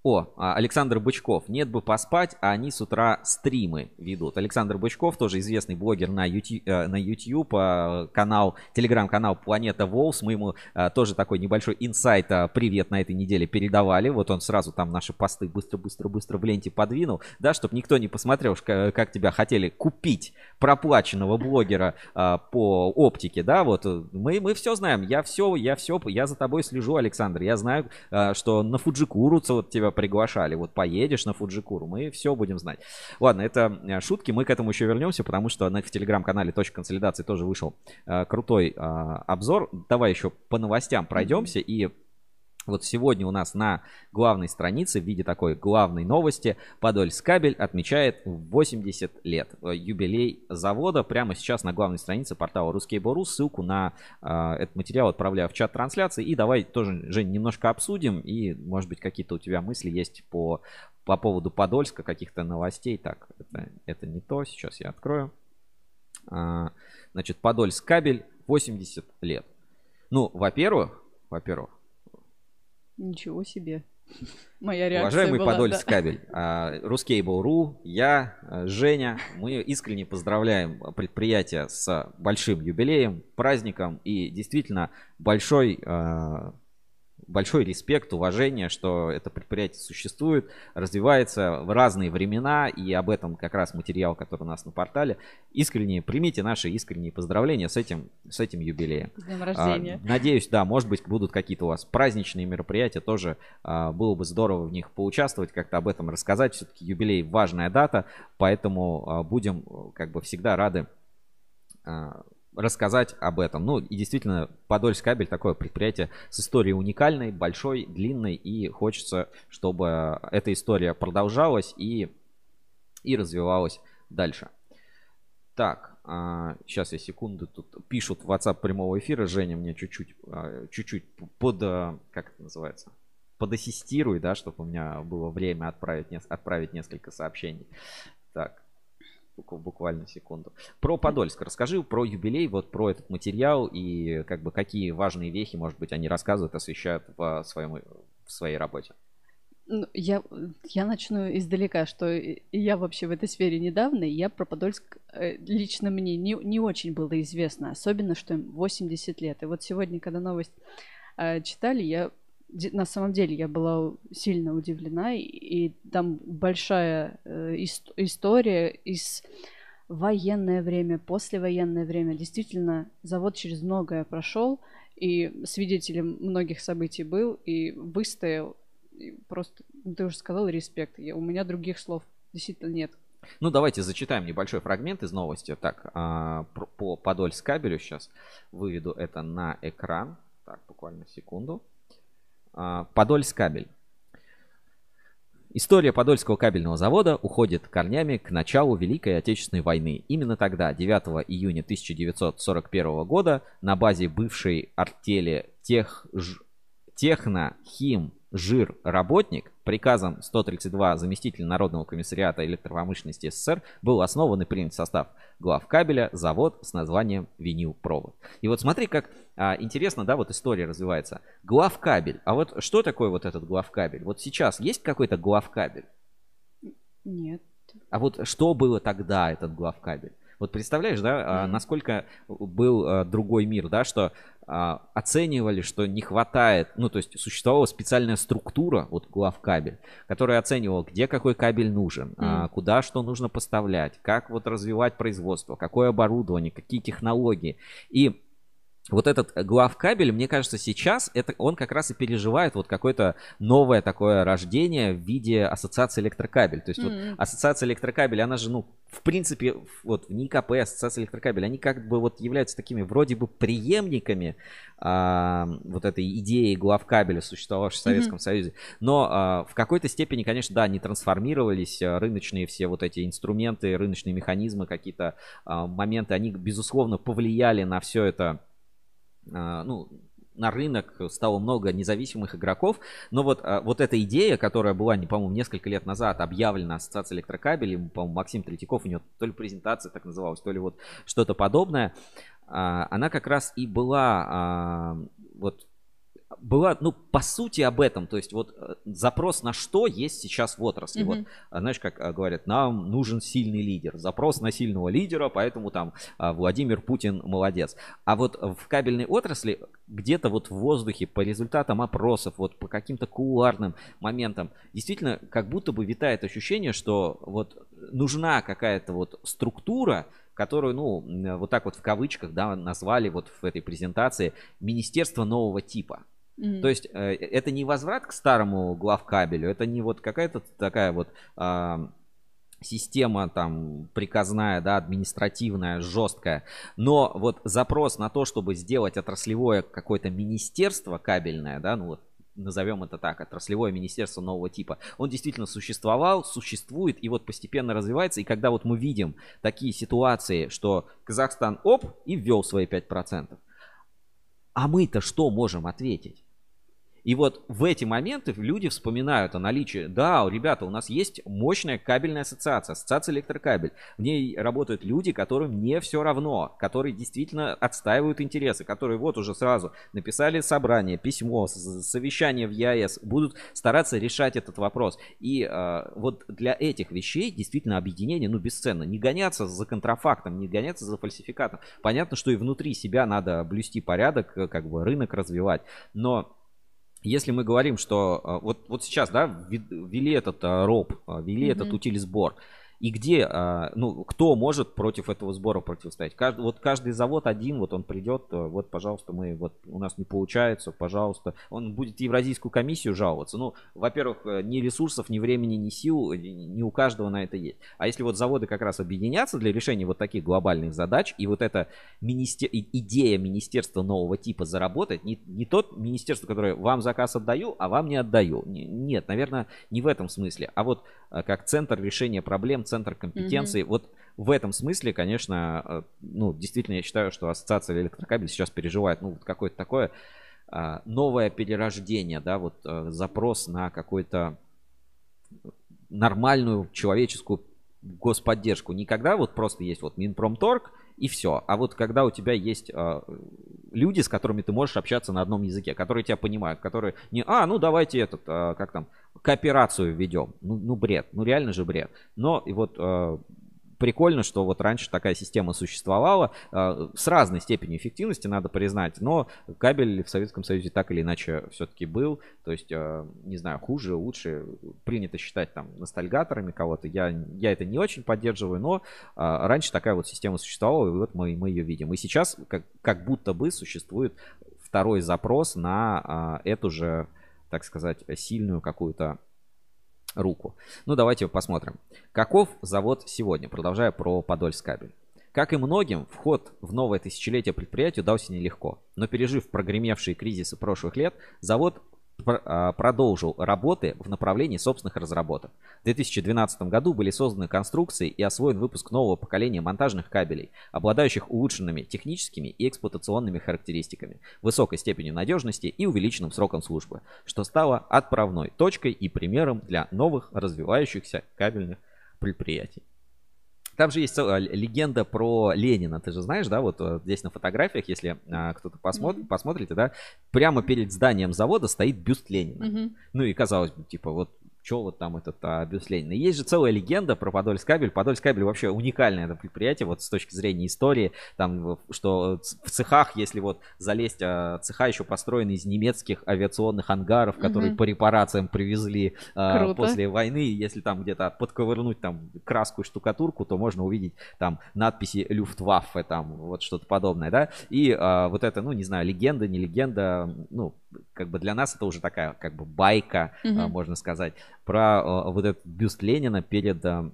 О, а, Александр Бычков. Нет бы поспать, а они с утра стримы ведут. Александр Бычков, тоже известный блогер на YouTube, э, на YouTube э, канал, телеграм-канал Планета Волс. Мы ему э, тоже такой небольшой инсайт привет на этой неделе передавали. Вот он сразу там наши посты быстро-быстро-быстро в ленте подвинул, да, чтобы никто не посмотрел, как тебя хотели купить проплаченного блогера по оптике, да, вот мы, мы все знаем, я все, я все, я за тобой слежу, Александр, я знаю, что на Фуджикуру вот тебя приглашали. Вот поедешь на Фуджикуру, мы все будем знать. Ладно, это э, шутки, мы к этому еще вернемся, потому что на, в телеграм-канале «Точка консолидации» тоже вышел э, крутой э, обзор. Давай еще по новостям пройдемся и вот сегодня у нас на главной странице в виде такой главной новости Подольскабель отмечает 80 лет. Э, юбилей завода прямо сейчас на главной странице портала Русский Бору. Ссылку на э, этот материал отправляю в чат трансляции. И давай тоже, Жень, немножко обсудим. И, может быть, какие-то у тебя мысли есть по, по поводу Подольска, каких-то новостей. Так, это, это не то. Сейчас я открою. А, значит, Подольскабель 80 лет. Ну, во-первых, во-первых, Ничего себе. Моя реакция Уважаемый была, Подольск да. кабель, а, Ruskable.ru, я, а, Женя, мы искренне поздравляем предприятие с большим юбилеем, праздником и действительно большой а, большой респект, уважение, что это предприятие существует, развивается в разные времена, и об этом как раз материал, который у нас на портале. Искренне примите наши искренние поздравления с этим, с этим юбилеем. С днем рождения. А, надеюсь, да, может быть, будут какие-то у вас праздничные мероприятия, тоже а, было бы здорово в них поучаствовать, как-то об этом рассказать. Все-таки юбилей важная дата, поэтому а, будем как бы всегда рады рассказать об этом. Ну и действительно, Подольск кабель такое предприятие с историей уникальной, большой, длинной, и хочется, чтобы эта история продолжалась и, и развивалась дальше. Так, а, сейчас я секунду, тут пишут в WhatsApp прямого эфира, Женя мне чуть-чуть, а, чуть-чуть под, а, как это называется, подассистируй, да, чтобы у меня было время отправить, отправить несколько сообщений. Так, буквально секунду. Про Подольск. Расскажи про юбилей, вот про этот материал и как бы какие важные вехи, может быть, они рассказывают, освещают в, своем, в своей работе. Ну, я, я начну издалека, что я вообще в этой сфере недавно, и я про Подольск э, лично мне не, не очень было известно, особенно, что им 80 лет. И вот сегодня, когда новость э, читали, я на самом деле я была сильно удивлена, и, там большая э, ист- история из военное время, послевоенное время. Действительно, завод через многое прошел, и свидетелем многих событий был, и выстоял. И просто, ну, ты уже сказал, респект. Я, у меня других слов действительно нет. Ну, давайте зачитаем небольшой фрагмент из новости. Так, а, по Подольск кабелю сейчас выведу это на экран. Так, буквально секунду. А, Подольск кабель. История Подольского кабельного завода уходит корнями к началу Великой Отечественной войны. Именно тогда, 9 июня 1941 года, на базе бывшей артели тех, Техно, Хим, Жир, Работник приказом 132 заместителя Народного комиссариата электропромышленности СССР был основан и принят в состав глав кабеля завод с названием Винил Провод. И вот смотри, как а, интересно, да, вот история развивается. Глав кабель. А вот что такое вот этот глав кабель? Вот сейчас есть какой-то глав кабель? Нет. А вот что было тогда этот глав кабель? Вот представляешь, да, mm-hmm. насколько был а, другой мир, да, что а, оценивали, что не хватает, ну, то есть существовала специальная структура, вот главкабель, которая оценивала, где какой кабель нужен, mm. а, куда что нужно поставлять, как вот развивать производство, какое оборудование, какие технологии. И вот этот главкабель, мне кажется, сейчас это он как раз и переживает вот какое-то новое такое рождение в виде ассоциации электрокабель. То есть mm-hmm. вот ассоциация электрокабель, она же, ну, в принципе, вот в НИКП, ассоциация электрокабель, они как бы вот являются такими вроде бы преемниками а, вот этой идеи главкабеля, существовавшей в Советском mm-hmm. Союзе. Но а, в какой-то степени, конечно, да, они трансформировались, а, рыночные все вот эти инструменты, рыночные механизмы, какие-то а, моменты, они, безусловно, повлияли на все это ну, на рынок стало много независимых игроков, но вот, а, вот эта идея, которая была, не по-моему, несколько лет назад объявлена Ассоциацией электрокабелей, по-моему, Максим Третьяков, у него то ли презентация так называлась, то ли вот что-то подобное, а, она как раз и была вот была, ну, по сути об этом. То есть вот э, запрос на что есть сейчас в отрасли. Мгм. Вот, а, знаешь, как а, говорят, нам нужен сильный лидер. Запрос на сильного лидера, поэтому там а, Владимир Путин молодец. А вот в кабельной отрасли где-то вот в воздухе по результатам опросов, вот по каким-то кулуарным моментам, действительно как будто бы витает ощущение, что вот нужна какая-то вот структура, которую, ну, вот так вот в кавычках, да, назвали вот в этой презентации «Министерство нового типа». Мгм. То есть э, это не возврат к старому главкабелю, это не вот какая-то такая вот а, система там приказная, да, административная, жесткая. Но вот запрос на то, чтобы сделать отраслевое какое-то министерство кабельное, да, ну вот назовем это так, отраслевое министерство нового типа, он действительно существовал, существует и вот постепенно развивается. И когда вот мы видим такие ситуации, что Казахстан оп и ввел свои 5%, а мы-то что можем ответить? И вот в эти моменты люди вспоминают о наличии, да, ребята, у нас есть мощная кабельная ассоциация, ассоциация электрокабель. В ней работают люди, которым не все равно, которые действительно отстаивают интересы, которые вот уже сразу написали собрание, письмо, совещание в ЕАЭС, будут стараться решать этот вопрос. И э, вот для этих вещей действительно объединение, ну, бесценно. Не гоняться за контрафактом, не гоняться за фальсификатом. Понятно, что и внутри себя надо блюсти порядок, э, как бы рынок развивать, но если мы говорим, что э, вот, вот сейчас, да, ввели этот э, РОП, э, ввели этот утиль сбор, и где, э, ну, кто может против этого сбора противостоять? Каждый, вот каждый завод один, вот он придет, э, вот, пожалуйста, мы, вот у нас не получается, пожалуйста, он будет Евразийскую комиссию жаловаться. Ну, во-первых, э, ни ресурсов, ни времени, ни сил, э, не у каждого на это есть. А если вот заводы как раз объединятся для решения вот таких глобальных задач, и вот эта министер... идея министерства нового типа заработать, не, не тот министерство, которое вам заказ отдаю, а вам не отдаю. Не- Нет, наверное, не в этом смысле, а вот как центр решения проблем, центр компетенции. Вот в этом смысле, конечно, э, ну, действительно, я считаю, что ассоциация электрокабель сейчас переживает, ну, вот какое-то такое а, новое перерождение, да, вот э, запрос на какой-то нормальную человеческую господдержку. Не когда вот просто есть вот Минпромторг и все, а вот когда у тебя есть э, люди, с которыми ты можешь общаться на одном языке, которые тебя понимают, которые не, а, ну давайте этот, э, как там, кооперацию введем. Ну, ну бред, ну реально же бред. Но и вот э, прикольно, что вот раньше такая система существовала э, с разной степенью эффективности, надо признать, но кабель в Советском Союзе так или иначе все-таки был, то есть, э, не знаю, хуже, лучше, принято считать там ностальгаторами кого-то, я, я это не очень поддерживаю, но э, раньше такая вот система существовала, и вот мы, мы ее видим. И сейчас как, как будто бы существует второй запрос на э, эту же, так сказать, сильную какую-то руку. Ну, давайте посмотрим. Каков завод сегодня? Продолжая про Подольскабель. Как и многим, вход в новое тысячелетие предприятию дался нелегко. Но пережив прогремевшие кризисы прошлых лет, завод продолжил работы в направлении собственных разработок. В 2012 году были созданы конструкции и освоен выпуск нового поколения монтажных кабелей, обладающих улучшенными техническими и эксплуатационными характеристиками, высокой степенью надежности и увеличенным сроком службы, что стало отправной точкой и примером для новых развивающихся кабельных предприятий. Там же есть целая легенда про Ленина, ты же знаешь, да, вот э, здесь на фотографиях, если а, кто-то посмотрит, Мгм. посмотрите, да, прямо перед зданием завода стоит бюст Ленина. Мгм. Ну и казалось бы, типа, вот что вот там этот а, бюст Ленина. И Есть же целая легенда про Подольскабель. Подольскабель вообще уникальное это предприятие, вот с точки зрения истории, там, что ц- в цехах, если вот залезть, а, цеха еще построены из немецких авиационных ангаров, которые Мгм. по репарациям привезли а, после войны. Если там где-то подковырнуть там краску и штукатурку, то можно увидеть там надписи Люфтваффе, там вот что-то подобное, да. И а, вот это, ну, не знаю, легенда, не легенда, ну, как бы для нас это уже такая как бы байка, Мгм. можно сказать, про а, вот этот бюст Ленина перед а,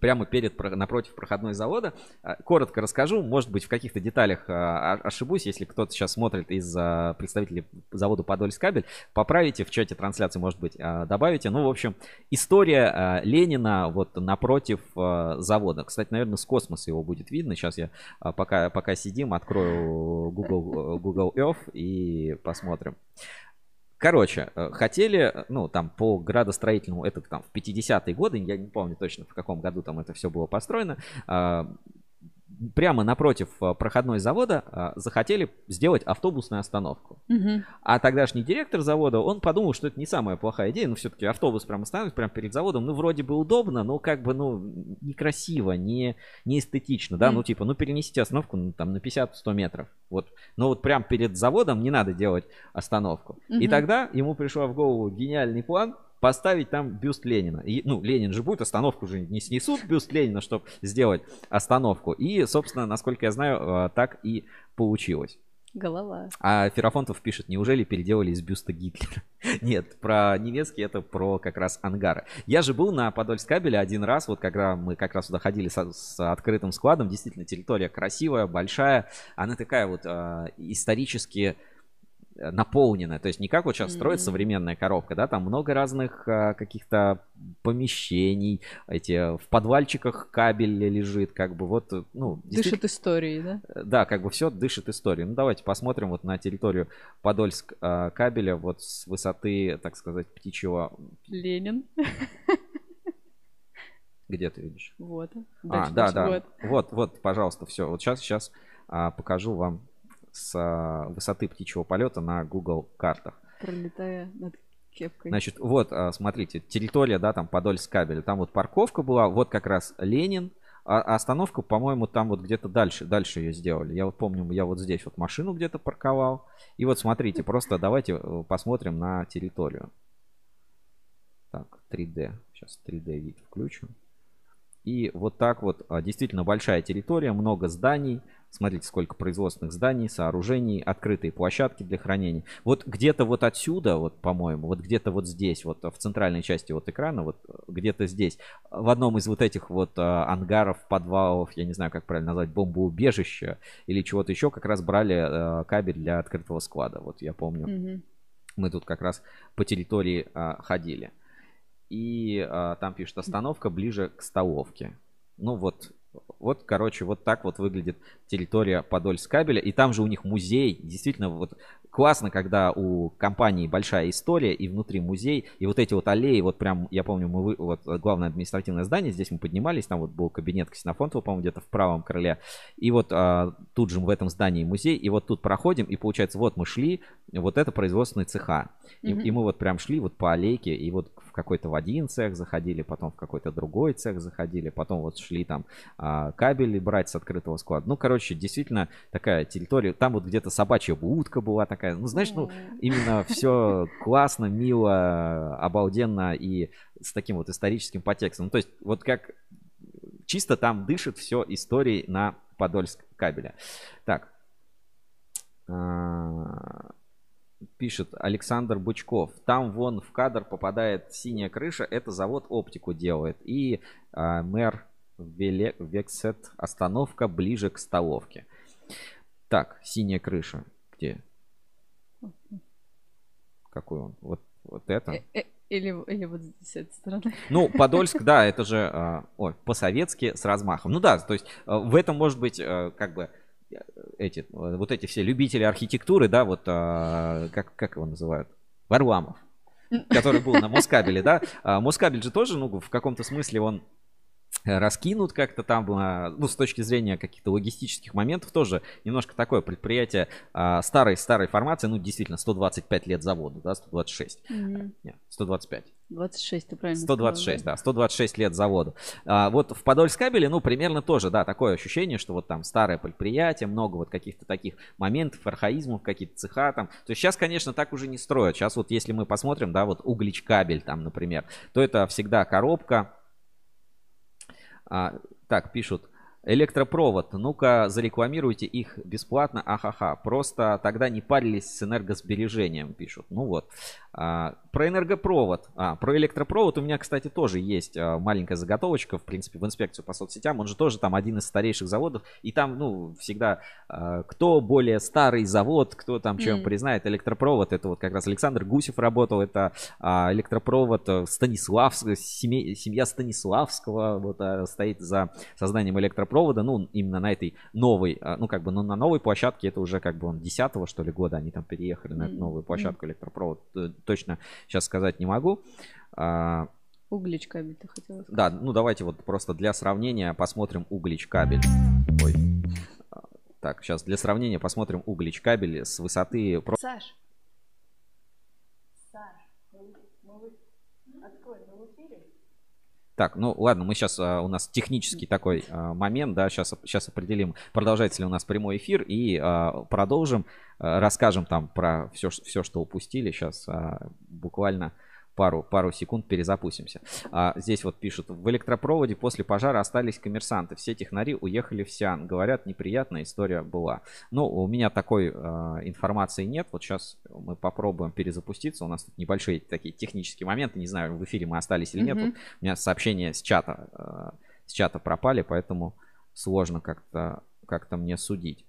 прямо перед, про- напротив проходной завода. А, Коротко расскажу, может быть, в каких-то деталях а, о- ошибусь, если кто-то сейчас смотрит из а, представителей завода Подольскабель, поправите в чате трансляции, может быть, а, добавите. Ну, в общем, история а, Ленина вот напротив а, завода. Кстати, наверное, с космоса его будет видно. Сейчас я, а, пока, пока сидим, открою Google, Google Earth и посмотрим. Короче, э, хотели, э, ну, там, по градостроительному, это там в 50-е годы, я не помню точно, в каком году там это все было построено, а, прямо напротив а, проходной завода а, захотели сделать автобусную остановку. Мгм. А тогдашний директор завода, он подумал, что это не самая плохая идея, но все-таки автобус прямо остановить прямо перед заводом, ну, вроде бы удобно, но как бы, ну, некрасиво, не, не эстетично, да, Мгм. ну, типа, ну, перенесите остановку, ну, там, на 50-100 метров, вот. Но вот прям перед заводом не надо делать остановку. И Мгм. тогда ему пришел в голову гениальный план поставить там бюст Ленина. И, ну, Ленин же будет, остановку же не снесут бюст Ленина, чтобы сделать остановку. И, собственно, насколько я знаю, э, так и получилось. Голова. А Ферафонтов пишет, неужели переделали из бюста Гитлера? Нет, про немецкий это про как раз ангары. Я же был на Подольскабеле один раз, вот когда мы как раз туда ходили со- с, открытым складом, действительно территория красивая, большая, она такая вот а, исторически э, наполненная, то есть не как вот сейчас строится Мгм. современная коробка, да, там много разных а, каких-то помещений, эти в подвальчиках кабель лежит, как бы вот, ну, Дышит историей, да? Э, Да, как бы все дышит историей. Ну, давайте посмотрим вот на территорию Подольск э, кабеля вот с высоты, так сказать, птичьего... Ленин. Где ты видишь? Вот. А, Дальше, да, дальше, да. вот. Вот, вот, пожалуйста, все. Вот сейчас, сейчас покажу вам с а, высоты птичьего полета на Google картах. Пролетая над кепкой. Значит, вот, а, смотрите, территория, да, там Подольск кабеля. Там вот парковка была, вот как раз Ленин. А а остановку, по-моему, там вот где-то дальше, дальше ее сделали. Я вот помню, я вот здесь вот машину где-то парковал. И вот смотрите, просто давайте э, посмотрим на территорию. Так, 3D. Сейчас 3D вид включу. И вот так вот, действительно большая территория, много зданий. Смотрите, сколько производственных зданий, сооружений, открытые площадки для хранения. Вот где-то вот отсюда, вот, по-моему, вот где-то вот здесь, вот в центральной части вот экрана, вот э, где-то здесь, в одном из вот этих вот а, ангаров, подвалов, я не знаю, как правильно назвать, бомбоубежища или чего-то еще, как раз брали а, кабель для открытого склада. Вот я помню. Мгм. Мы тут как раз по территории а, ходили. И а, там пишет остановка ближе к столовке. Ну вот, вот, короче, вот так вот выглядит территория Подольск кабеля. И там же у них музей. Действительно, вот классно, когда у компании большая история и внутри музей. И вот эти вот аллеи, вот прям, я помню, мы, вы- вот главное административное здание, здесь мы поднимались, там вот был кабинет Ксенофонтова, по-моему, где-то в правом крыле. И вот а, тут же в этом здании музей, и вот тут проходим, и получается, вот мы шли, вот это производственные цеха. И, Мгм. и мы вот прям шли вот по аллейке, и вот какой-то в один цех заходили, потом в какой-то другой цех заходили, потом вот шли там а, кабели брать с открытого склада. Ну, короче, действительно такая территория. Там вот где-то собачья будка была такая. Ну, знаешь, ну, именно все классно, мило, обалденно и с таким вот историческим подтекстом. Ну, то есть, вот как чисто там дышит все историей на Подольск кабеля. Так. Пишет Александр Бучков. Там вон в кадр попадает синяя крыша. Это завод оптику делает. И а, мэр Веле- Вексет остановка ближе к столовке. Так, синяя крыша. Где? Какой он? Вот, вот это? Э, э, Или, или вот здесь, с этой стороны. Ну, Подольск, да, это же, ой, по-советски с размахом. Ну да, то есть а, в этом может быть как бы э, эти, вот эти все любители архитектуры, да, вот а, как, как его называют? Варламов, который был на Москабеле, да. А Москабель же тоже, ну, в каком-то смысле он раскинут как-то там, а, ну, с точки зрения каких-то логистических моментов тоже немножко такое предприятие старой-старой формации, ну, действительно, 125 лет заводу, да, 126, Мгм. нет, 125. 26, ты правильно 126, сказал, да, 126 лет заводу. А, вот в Подольскабеле, ну, примерно тоже, да, такое ощущение, что вот там старое предприятие, много вот каких-то таких моментов, архаизмов, какие-то цеха там. То есть сейчас, конечно, так уже не строят. Сейчас вот если мы посмотрим, да, вот углич-кабель там, например, то это всегда коробка. А, так, пишут. Электропровод, ну-ка зарекламируйте их бесплатно, ахаха. Просто тогда не парились с энергосбережением, пишут. Ну вот. А, про энергопровод, а, про электропровод у меня, кстати, тоже есть а, маленькая заготовочка, в принципе, в инспекцию по соцсетям. Он же тоже там один из старейших заводов. И там, ну, всегда, а, кто более старый завод, кто там чем Мгм. признает электропровод. Это вот как раз Александр Гусев работал, это а, электропровод э, Станиславского, семья Станиславского вот, стоит за созданием электропровода, ну, именно на этой новой, а, ну, как бы, ну, на новой площадке, это уже, как бы, он 10 что ли, года они там переехали на эту новую площадку электропровод, точно сейчас сказать не могу. А, Углич кабель ты хотела сказать. Да, ну давайте вот просто для сравнения посмотрим углич кабель. Ой. А, Так, сейчас для сравнения посмотрим углич кабель с высоты Саш. Саш, открой, мы в эфире? Так, ну ладно, мы сейчас, у нас технический такой а, момент, да, сейчас, сейчас определим, продолжается ли у нас прямой эфир и а, продолжим, а, расскажем там про все, все что упустили, сейчас буквально пару, пару секунд перезапустимся. А, здесь вот пишут, в электропроводе после пожара остались коммерсанты, все технари уехали в Сиан, говорят, неприятная история была. Ну, у меня такой а, информации нет, вот сейчас мы попробуем перезапуститься, у нас тут небольшие такие технические моменты, не знаю, в эфире мы остались или нет, Мгм. Вот у меня сообщения с чата, э, с чата пропали, поэтому сложно как-то как мне судить.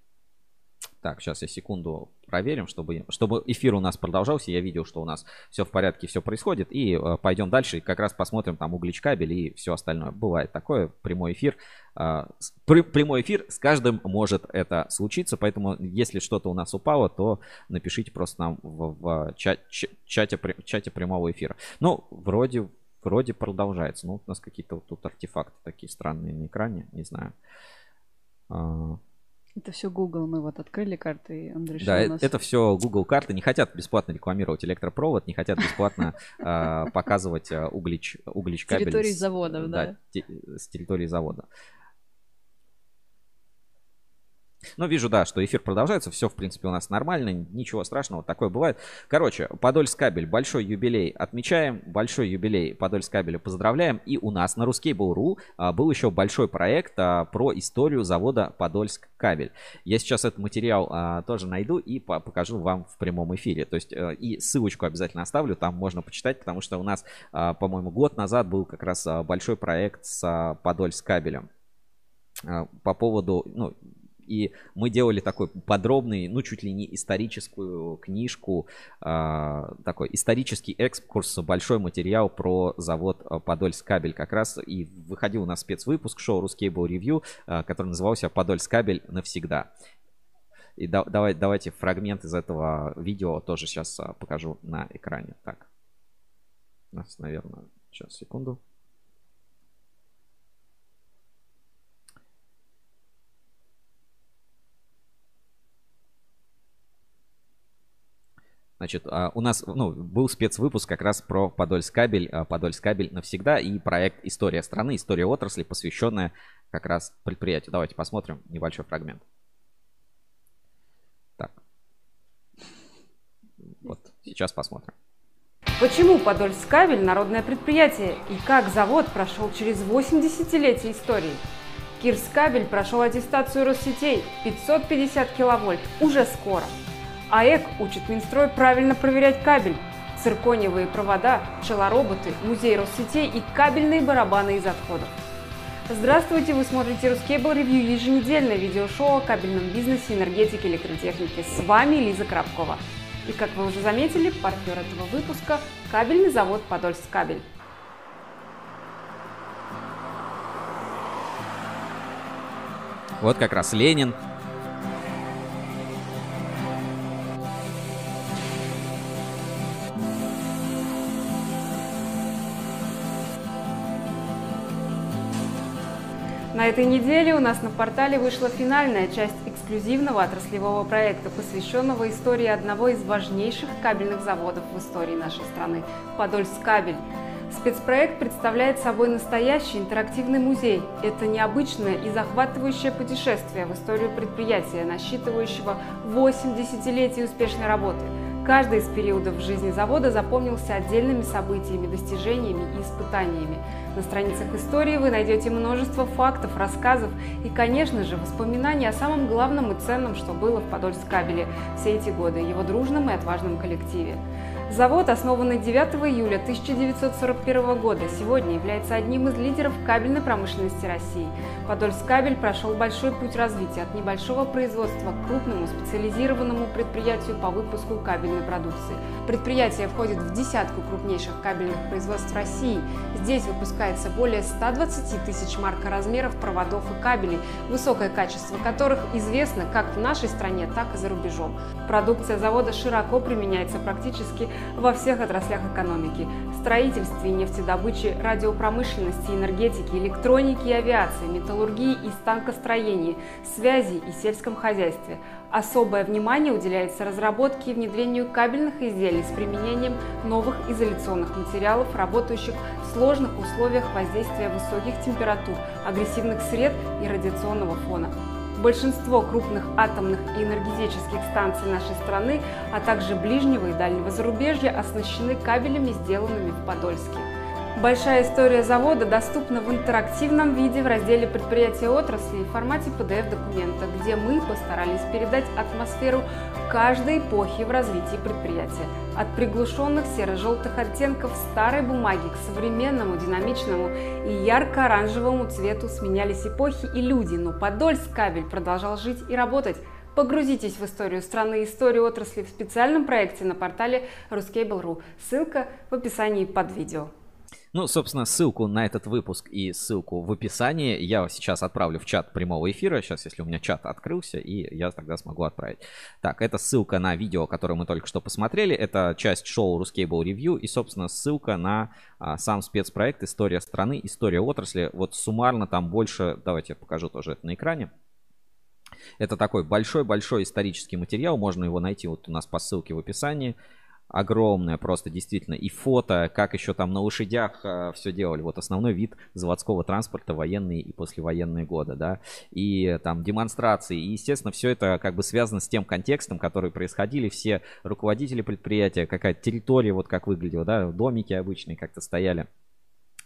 Так, сейчас я секунду проверим, чтобы, чтобы эфир у нас продолжался. Я видел, что у нас все в порядке, все происходит. И э, пойдем дальше и как раз посмотрим там углич кабель и все остальное. Бывает такое, прямой эфир. Э, с- пр- прямой эфир с каждым может это случиться. Поэтому, если что-то у нас упало, то напишите просто нам в, в ча- ч- чате, чате прямого эфира. Ну, вроде, вроде продолжается. Ну, у нас какие-то вот тут артефакты такие странные на экране, не знаю. Это все Google, мы вот открыли карты, решил Да, э- нас... это все Google карты. Не хотят бесплатно рекламировать электропровод, не хотят бесплатно а, показывать а, углич, углич С кабель. территории заводов, да. с территории завода. Ну, вижу, да, что эфир продолжается, все, в принципе, у нас нормально, ничего страшного, такое бывает. Короче, Подольск кабель, большой юбилей отмечаем, большой юбилей Подольск кабеля поздравляем. И у нас на Ruskable.ru а, был еще большой проект а, про историю завода Подольск кабель. Я сейчас этот материал а, тоже найду и по- покажу вам в прямом эфире. То есть э, и ссылочку обязательно оставлю, там можно почитать, потому что у нас, по-моему, год назад был как раз большой проект с Подольск кабелем по поводу, ну, и мы делали такой подробный, ну, чуть ли не историческую книжку, а, такой исторический экскурс, большой материал про завод а, Подольск кабель как раз. И выходил у нас спецвыпуск шоу Ruscable Review, а, который назывался Подольск кабель навсегда. И да- давай, давайте фрагмент из этого видео тоже сейчас покажу на экране. Так. У нас, наверное, сейчас, секунду. Значит, а, у нас ну, был спецвыпуск как раз про Подольск кабель, а, Подольск кабель навсегда и проект «История страны», «История отрасли», посвященная как раз предприятию. Давайте посмотрим небольшой фрагмент. Так. Вот, сейчас посмотрим. Почему Подольскабель – народное предприятие и как завод прошел через 8 десятилетий истории? Кирскабель прошел аттестацию Россетей 550 киловольт уже скоро. АЭК учит Минстрой правильно проверять кабель. Циркониевые провода, пчелороботы, музей Россетей и кабельные барабаны из отходов. Здравствуйте, вы смотрите Ruscable Review, еженедельное видеошоу о кабельном бизнесе, энергетике, электротехнике. С вами Лиза Крабкова. И как вы уже заметили, партнер этого выпуска – кабельный завод Подольск кабель. Вот как раз Ленин. На этой неделе у нас на портале вышла финальная часть эксклюзивного отраслевого проекта, посвященного истории одного из важнейших кабельных заводов в истории нашей страны – Подольск кабель. Спецпроект представляет собой настоящий интерактивный музей. Это необычное и захватывающее путешествие в историю предприятия, насчитывающего 8 десятилетий успешной работы. Каждый из периодов жизни завода запомнился отдельными событиями, достижениями и испытаниями. На страницах истории вы найдете множество фактов, рассказов и, конечно же, воспоминаний о самом главном и ценном, что было в Подольск кабеле все эти годы, его дружном и отважном коллективе. Завод, основанный 9 июля 1941 года, сегодня является одним из лидеров кабельной промышленности России. Подольск кабель прошел большой путь развития от небольшого производства к крупному специализированному предприятию по выпуску кабельной продукции. Предприятие входит в десятку крупнейших кабельных производств России. Здесь выпускается более 120 тысяч маркоразмеров проводов и кабелей, высокое качество которых известно как в нашей стране, так и за рубежом. Продукция завода широко применяется практически во всех отраслях экономики – строительстве нефтедобыче, радиопромышленности, энергетики, электроники и авиации, металлургии и станкостроении, связи и сельском хозяйстве. Особое внимание уделяется разработке и внедрению кабельных изделий с применением новых изоляционных материалов, работающих в сложных условиях воздействия высоких температур, агрессивных сред и радиационного фона. Большинство крупных атомных и энергетических станций нашей страны, а также ближнего и дальнего зарубежья оснащены кабелями, сделанными в Подольске. Большая история завода доступна в интерактивном виде в разделе «Предприятия отрасли» в формате PDF-документа, где мы постарались передать атмосферу каждой эпохи в развитии предприятия. От приглушенных серо-желтых оттенков старой бумаги к современному, динамичному и ярко-оранжевому цвету сменялись эпохи и люди, но Подольск кабель продолжал жить и работать. Погрузитесь в историю страны и историю отрасли в специальном проекте на портале Ruskable.ru. Ссылка в описании под видео. Ну, собственно, ссылку на этот выпуск и ссылку в описании я сейчас отправлю в чат прямого эфира. Сейчас, если у меня чат открылся, и я тогда смогу отправить. Так, это ссылка на видео, которое мы только что посмотрели. Это часть шоу Ruscable Review и, собственно, ссылка на а, сам спецпроект «История страны, история отрасли». Вот суммарно там больше... Давайте я покажу тоже это на экране. Это такой большой-большой исторический материал. Можно его найти вот у нас по ссылке в описании огромное просто действительно. И фото, как еще там на лошадях э, все делали. Вот основной вид заводского транспорта военные и послевоенные годы, да. И там демонстрации. И, естественно, все это как бы связано с тем контекстом, который происходили. Все руководители предприятия, какая-то территория, вот как выглядела, да, домики обычные как-то стояли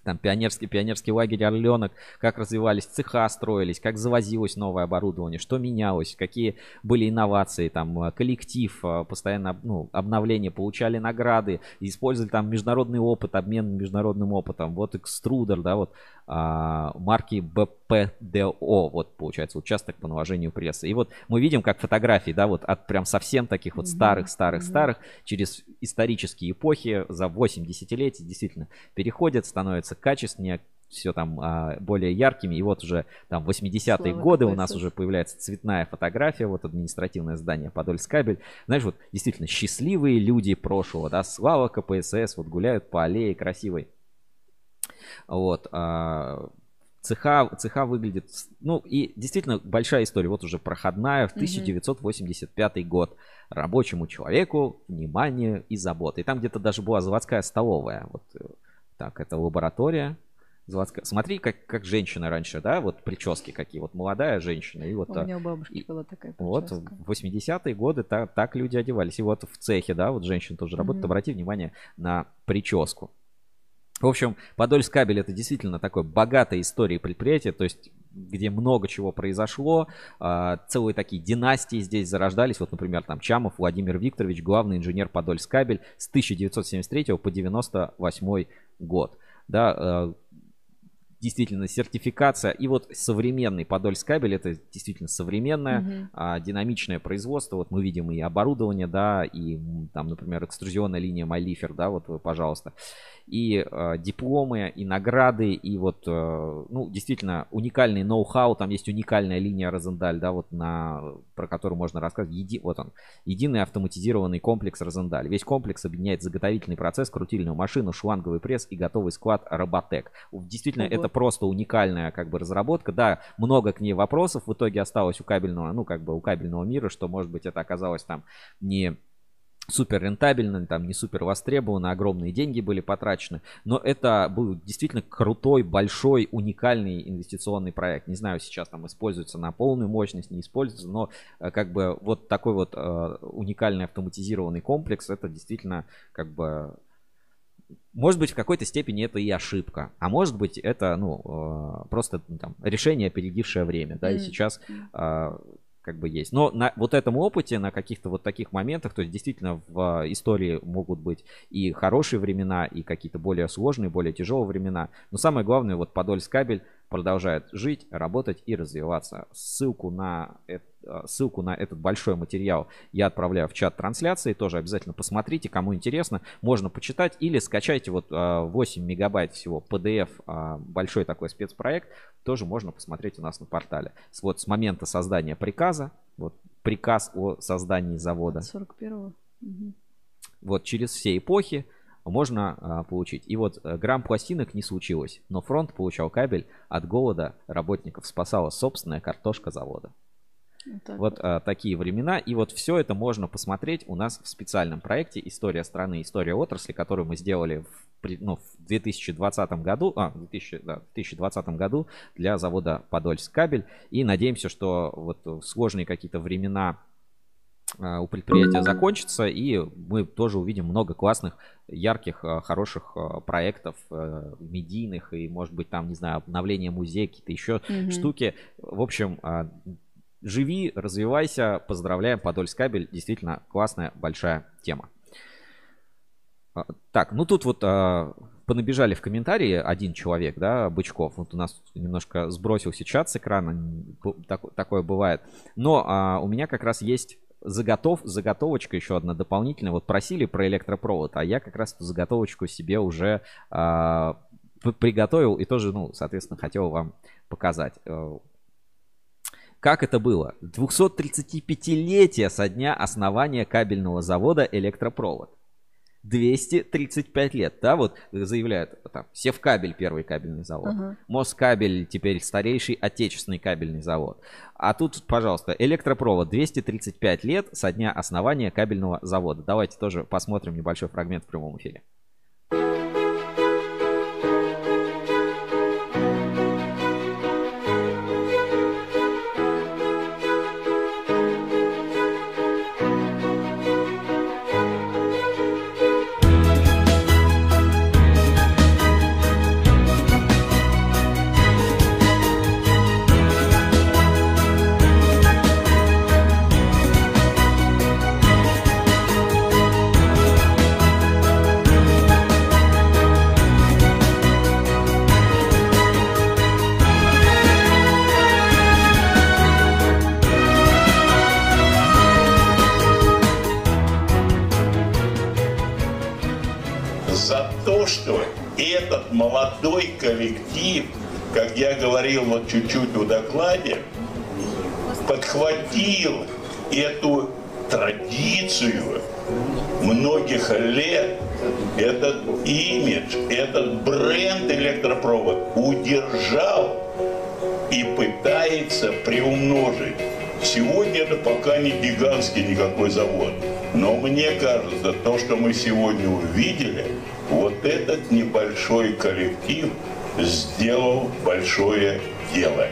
там пионерский, пионерский лагерь Орленок, как развивались цеха, строились, как завозилось новое оборудование, что менялось, какие были инновации, там э, коллектив, э, постоянно ну, обновление, получали награды, использовали там международный опыт, обмен международным опытом, вот экструдер, да, вот марки БПДО, вот получается участок по наложению прессы. И вот мы видим, как фотографии, да, вот от прям совсем таких вот старых, старых, старых, через исторические эпохи за 8 десятилетий действительно переходят, становятся качественнее, все там а, более яркими. И вот уже там 80-е годы у нас уже появляется цветная фотография, вот административное здание Подольскабель. Знаешь, вот действительно счастливые люди прошлого, да, слава КПСС, вот гуляют по аллее красивой. Вот. А, цеха, цеха выглядит... Ну, и действительно большая история. Вот уже проходная в 1985 год. Рабочему человеку внимание и забота. И там где-то даже была заводская столовая. Вот э, так, это лаборатория. Заводская. Смотри, как, как женщина раньше, да, вот прически какие, вот молодая женщина. И вот, у меня у бабушки и, была такая прическа. Вот в 80-е годы так, так люди одевались. И вот в цехе, да, вот женщина тоже работает. Mm-hmm. Обрати внимание на прическу. В общем, Подольск кабель это действительно такой богатая история предприятия, то есть где много чего произошло, э, целые такие династии здесь зарождались. Вот, например, там Чамов Владимир Викторович, главный инженер Подольск кабель с 1973 по 98 год. Да, э, действительно сертификация. И вот современный Подольск кабель это действительно современное, mm-hmm. а, динамичное производство. Вот мы видим и оборудование, да, и там, например, экструзионная линия Майлифер, да, вот, пожалуйста и э, дипломы, и награды, и вот, э, ну, действительно, уникальный ноу-хау, там есть уникальная линия Розендаль, да, вот на, про которую можно рассказать, Еди, вот он, единый автоматизированный комплекс Розендаль. Весь комплекс объединяет заготовительный процесс, крутильную машину, шланговый пресс и готовый склад Роботек. Действительно, Ого. это просто уникальная, как бы, разработка, да, много к ней вопросов в итоге осталось у кабельного, ну, как бы, у кабельного мира, что, может быть, это оказалось там не супер рентабельно, там не супер востребовано, огромные деньги были потрачены, но это был действительно крутой, большой, уникальный инвестиционный проект. Не знаю, сейчас там используется на полную мощность, не используется, но э, как бы вот такой вот э, уникальный автоматизированный комплекс, это действительно как бы может быть, в какой-то степени это и ошибка, а может быть, это, ну, э, просто ну, там, решение, опередившее время, да, mm-hmm. и сейчас э, как бы есть. Но на вот этом опыте, на каких-то вот таких моментах, то есть действительно в истории могут быть и хорошие времена, и какие-то более сложные, более тяжелые времена. Но самое главное, вот Подольск кабель продолжает жить, работать и развиваться. Ссылку на, ссылку на этот большой материал я отправляю в чат трансляции. Тоже обязательно посмотрите, кому интересно. Можно почитать или скачайте вот 8 а, мегабайт всего PDF, а, большой такой спецпроект. Тоже можно посмотреть у нас на портале. Вот с момента создания приказа, вот приказ о создании завода. 41-го. Угу. вот через все эпохи можно а, получить. И вот а, грамм пластинок не случилось, но фронт получал кабель от голода работников, спасала собственная картошка завода. Вот, Вот а, такие времена. И вот все это можно посмотреть у нас в специальном проекте «История страны, история отрасли», который мы сделали в, ну, в 2020 году, а, в 2000, да, в 2020 году для завода «Подольск кабель». И надеемся, что вот сложные какие-то времена у предприятия закончатся, и мы тоже увидим много классных, ярких, а, хороших а, проектов э, медийных, и, может быть, там, не знаю, обновление музея, какие-то еще Мгм. штуки. В общем, живи, развивайся, поздравляем, Подольск кабель, действительно классная, большая тема. Так, ну тут вот понабежали в комментарии один человек, да, Бычков. Вот у нас немножко сбросился чат с экрана, такое бывает. Но а, у меня как раз есть заготов, заготовочка еще одна дополнительная. Вот просили про электропровод, а я как раз эту заготовочку себе уже п- приготовил и тоже, ну, соответственно, хотел вам показать. Э, Как это было? 235-летие со дня основания кабельного завода «Электропровод». 235 лет, да, вот заявляют, там, Севкабель первый кабельный завод, Ага. Москабель теперь старейший отечественный кабельный завод. А тут, пожалуйста, электропровод 235 лет со дня основания кабельного завода. Давайте тоже посмотрим небольшой фрагмент в прямом эфире. Подхватил эту традицию многих лет, этот имидж, этот бренд электропровод удержал и пытается приумножить. Сегодня это пока не гигантский никакой завод. Но мне кажется, то, что мы сегодня увидели, вот этот небольшой коллектив сделал большое дело.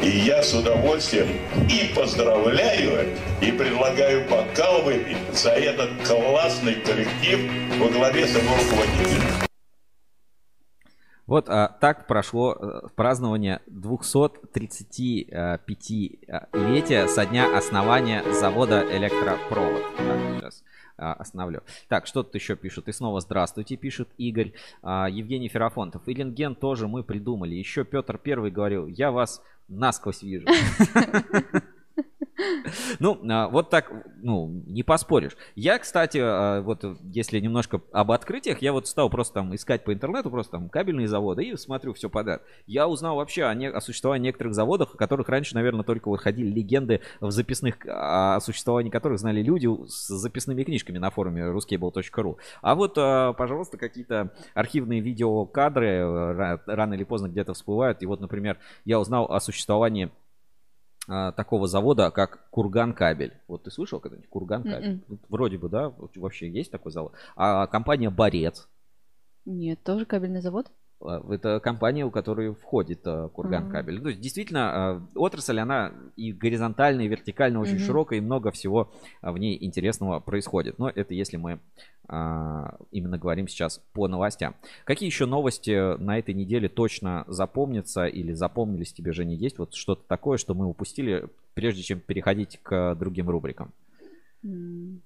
И я с удовольствием и поздравляю, и предлагаю бокал выпить за этот классный коллектив во главе с его руководителем. Вот а, так прошло э, празднование 235-летия со дня основания завода «Электропровод». Так, сейчас остановлю. Так, что тут еще пишут? И снова здравствуйте, пишет Игорь. А, Евгений Ферапонтов. И рентген тоже мы придумали. Еще Петр Первый говорил, я вас насквозь вижу. Ну, а, вот так, ну, не поспоришь. Я, кстати, а, вот если немножко об открытиях, я вот стал просто там искать по интернету просто там кабельные заводы и смотрю все подряд. Я узнал вообще о, не- о существовании некоторых заводов, о которых раньше, наверное, только вот ходили легенды в записных, а, о существовании которых знали люди с записными книжками на форуме ruscable.ru. А вот, пожалуйста, какие-то архивные видеокадры ра- рано или поздно где-то всплывают. И вот, например, я узнал о существовании а, такого завода, как Курган Кабель. Вот ты слышал когда-нибудь Курган Кабель? Мгм. Ну, Вроде бы, да, вообще есть такой завод. А компания Борец. Нет, тоже кабельный завод? А, Это компания, у которой входит а, Курган. Кабель. То есть, действительно, а, отрасль, она и горизонтально, и вертикально очень Мгм. широкая, и много всего в ней интересного происходит. Но это если мы именно говорим сейчас по новостям. Какие еще новости на этой неделе точно запомнятся или запомнились тебе, Женя, есть? Вот что-то такое, что мы упустили, прежде чем переходить к другим рубрикам. М,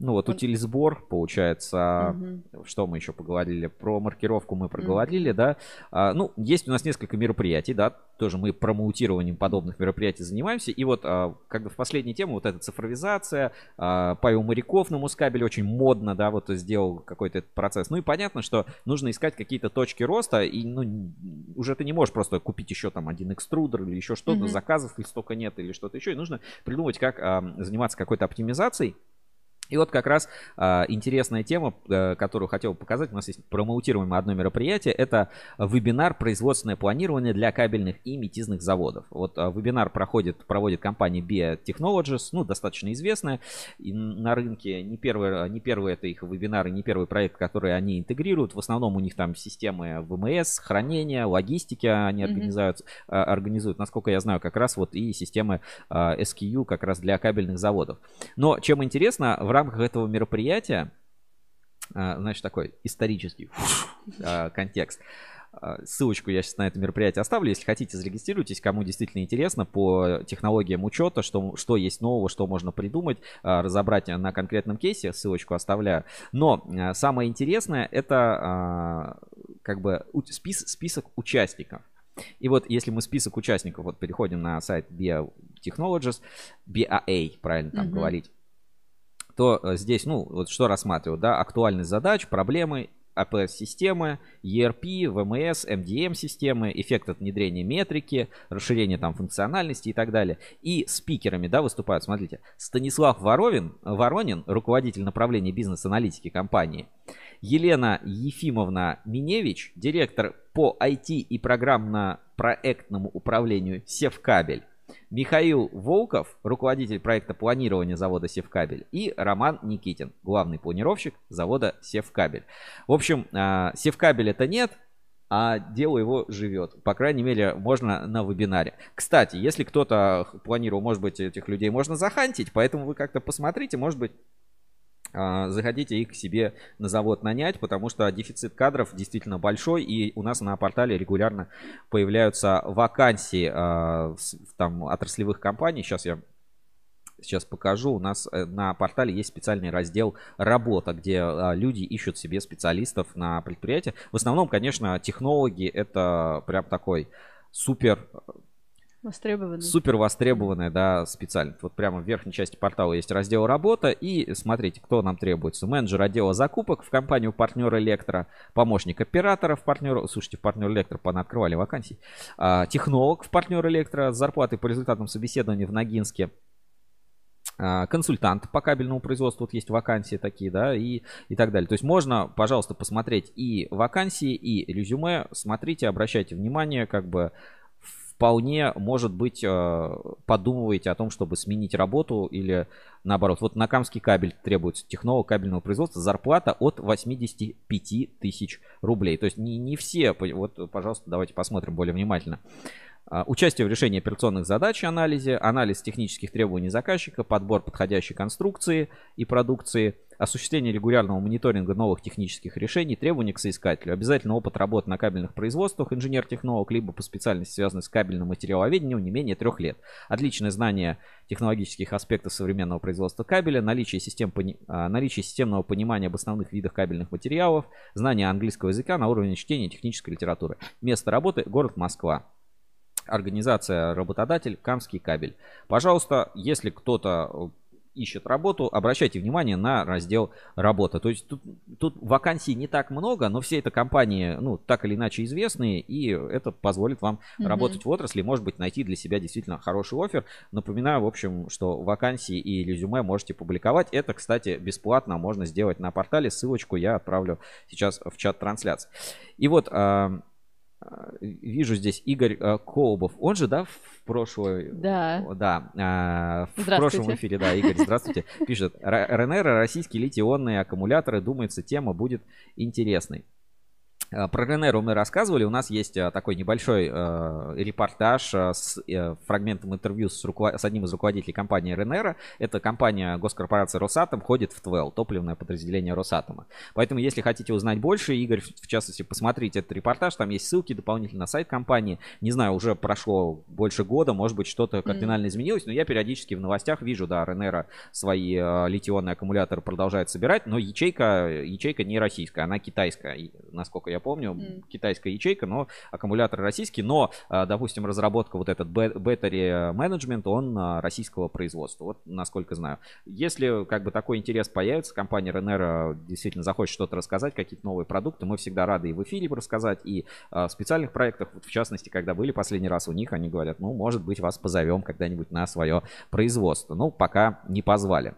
Ну вот утилизбор, получается, мгм. что мы еще поговорили? Про маркировку мы проговорили, да. А, ну, есть у нас несколько мероприятий, да, тоже мы промоутированием подобных мероприятий занимаемся. И вот, а, как бы в последней теме, вот эта цифровизация, а, Павел Моряков на Мускабеле очень модно, да, вот сделал какой-то этот процесс. Ну и понятно, что нужно искать какие-то точки роста, и, ну, уже ты не можешь просто купить еще там один экструдер или еще что-то, Мгм. заказов или столько нет, или что-то еще, и нужно придумать, как а, заниматься какой-то оптимизацией. И вот как раз э, интересная тема, э, которую хотел показать. У нас есть промоутируемое одно мероприятие. Это вебинар «Производственное планирование для кабельных и метизных заводов». Вот э, вебинар проходит, проводит компания Biotechnologies, ну, достаточно известная и на рынке. Не первый, не первый это их вебинар и не первый проект, который они интегрируют. В основном у них там системы ВМС, хранения, логистики они mm-hmm. организуют, э, организуют. Насколько я знаю, как раз вот и системы э, SKU как раз для кабельных заводов. Но чем интересно, в рамках этого мероприятия, а, значит, такой исторический а, контекст. А, ссылочку я сейчас на это мероприятие оставлю. Если хотите, зарегистрируйтесь, кому действительно интересно по технологиям учета, что, что есть нового, что можно придумать, разобрать на конкретном кейсе. Ссылочку оставляю. Но самое интересное это как бы спис, список участников. И вот если мы список участников, вот переходим на сайт Biotechnologies, BAA, правильно там mm-hmm. говорить, то э, здесь, ну, вот что рассматривают, да, актуальность задач, проблемы, APS-системы, ERP, VMS, MDM-системы, эффект от внедрения метрики, расширение там функциональности и так далее. И спикерами, да, выступают, смотрите, Станислав Воровин, Воронин, руководитель направления бизнес-аналитики компании, Елена Ефимовна Миневич, директор по IT и программно-проектному управлению Севкабель, Михаил Волков, руководитель проекта планирования завода Севкабель, и Роман Никитин, главный планировщик завода Севкабель. В общем, а, Севкабель это нет, а дело его живет. По крайней мере, можно на вебинаре. Кстати, если кто-то планировал, может быть, этих людей можно захантить, поэтому вы как-то посмотрите, может быть, заходите их к себе на завод нанять, потому что дефицит кадров действительно большой, и у нас на портале регулярно появляются вакансии э, там отраслевых компаний. Сейчас я сейчас покажу. У нас э, на портале есть специальный раздел «Работа», где а, люди ищут себе специалистов на предприятие. В основном, конечно, технологи это прям такой супер Востребованная. Супер востребованная, да, специальность. Вот прямо в верхней части портала есть раздел «Работа». И смотрите, кто нам требуется. Менеджер отдела закупок в компанию партнер Электро. Помощник оператора в партнер... Слушайте, в партнер Электро открывали вакансии. А, технолог в партнер Электро с зарплатой по результатам собеседования в Ногинске а, консультант по кабельному производству, вот есть вакансии такие, да, и, и так далее. То есть можно, пожалуйста, посмотреть и вакансии, и резюме, смотрите, обращайте внимание, как бы вполне, может быть, э, подумываете о том, чтобы сменить работу или наоборот. Вот на Камский кабель требуется технолог кабельного производства, зарплата от 85 тысяч рублей. То есть не, не все, вот, пожалуйста, давайте посмотрим более внимательно. А, участие в решении операционных задач и анализе, анализ технических требований заказчика, подбор подходящей конструкции и продукции, осуществление регулярного мониторинга новых технических решений, требования к соискателю, обязательно опыт работы на кабельных производствах, инженер-технолог, либо по специальности, связанной с кабельным материаловедением, не менее трех лет. Отличное знание технологических аспектов современного производства кабеля, наличие, систем, а, наличие системного понимания об основных видах кабельных материалов, знание английского языка на уровне чтения технической литературы. Место работы – город Москва организация работодатель Камский кабель. Пожалуйста, если кто-то э, ищет работу, обращайте внимание на раздел работа. То есть тут, тут вакансий не так много, но все это компании, ну, так или иначе известные, и это позволит вам mm-hmm. работать в отрасли, может быть, найти для себя действительно хороший офер. Напоминаю, в общем, что вакансии и резюме можете публиковать. Это, кстати, бесплатно можно сделать на портале. Ссылочку я отправлю сейчас в чат трансляции. И вот а, вижу здесь Игорь э, Колобов. Он же, да, в прошлой... Да. Да, а, в прошлом эфире, да, Игорь, здравствуйте. Пишет, РНР, российские литий-ионные аккумуляторы, думается, тема будет интересной. Э, про Ренеру мы рассказывали. У нас есть э, такой небольшой э, репортаж э, с э, фрагментом интервью с, руковод... с одним из руководителей компании Ренера. Это компания госкорпорации Росатом, входит в ТВЛ, топливное подразделение Росатома. Поэтому, если хотите узнать больше, Игорь, в частности, посмотрите этот репортаж. Там есть ссылки дополнительно на сайт компании. Не знаю, уже прошло больше года, может быть, что-то кардинально mm. изменилось, но я периодически в новостях вижу, да, Ренера свои э, литионные аккумуляторы продолжает собирать, но ячейка, ячейка не российская, она китайская, насколько я я помню, mm. китайская ячейка, но аккумулятор российский, но, а, допустим, разработка вот этот battery management, он а, российского производства, вот насколько знаю. Если как бы такой интерес появится, компания Renera действительно захочет что-то рассказать, какие-то новые продукты, мы всегда рады и в эфире рассказать, и а, в специальных проектах, в частности, когда были последний раз у них, они говорят, ну, может быть, вас позовем когда-нибудь на свое производство. Ну, пока не позвали.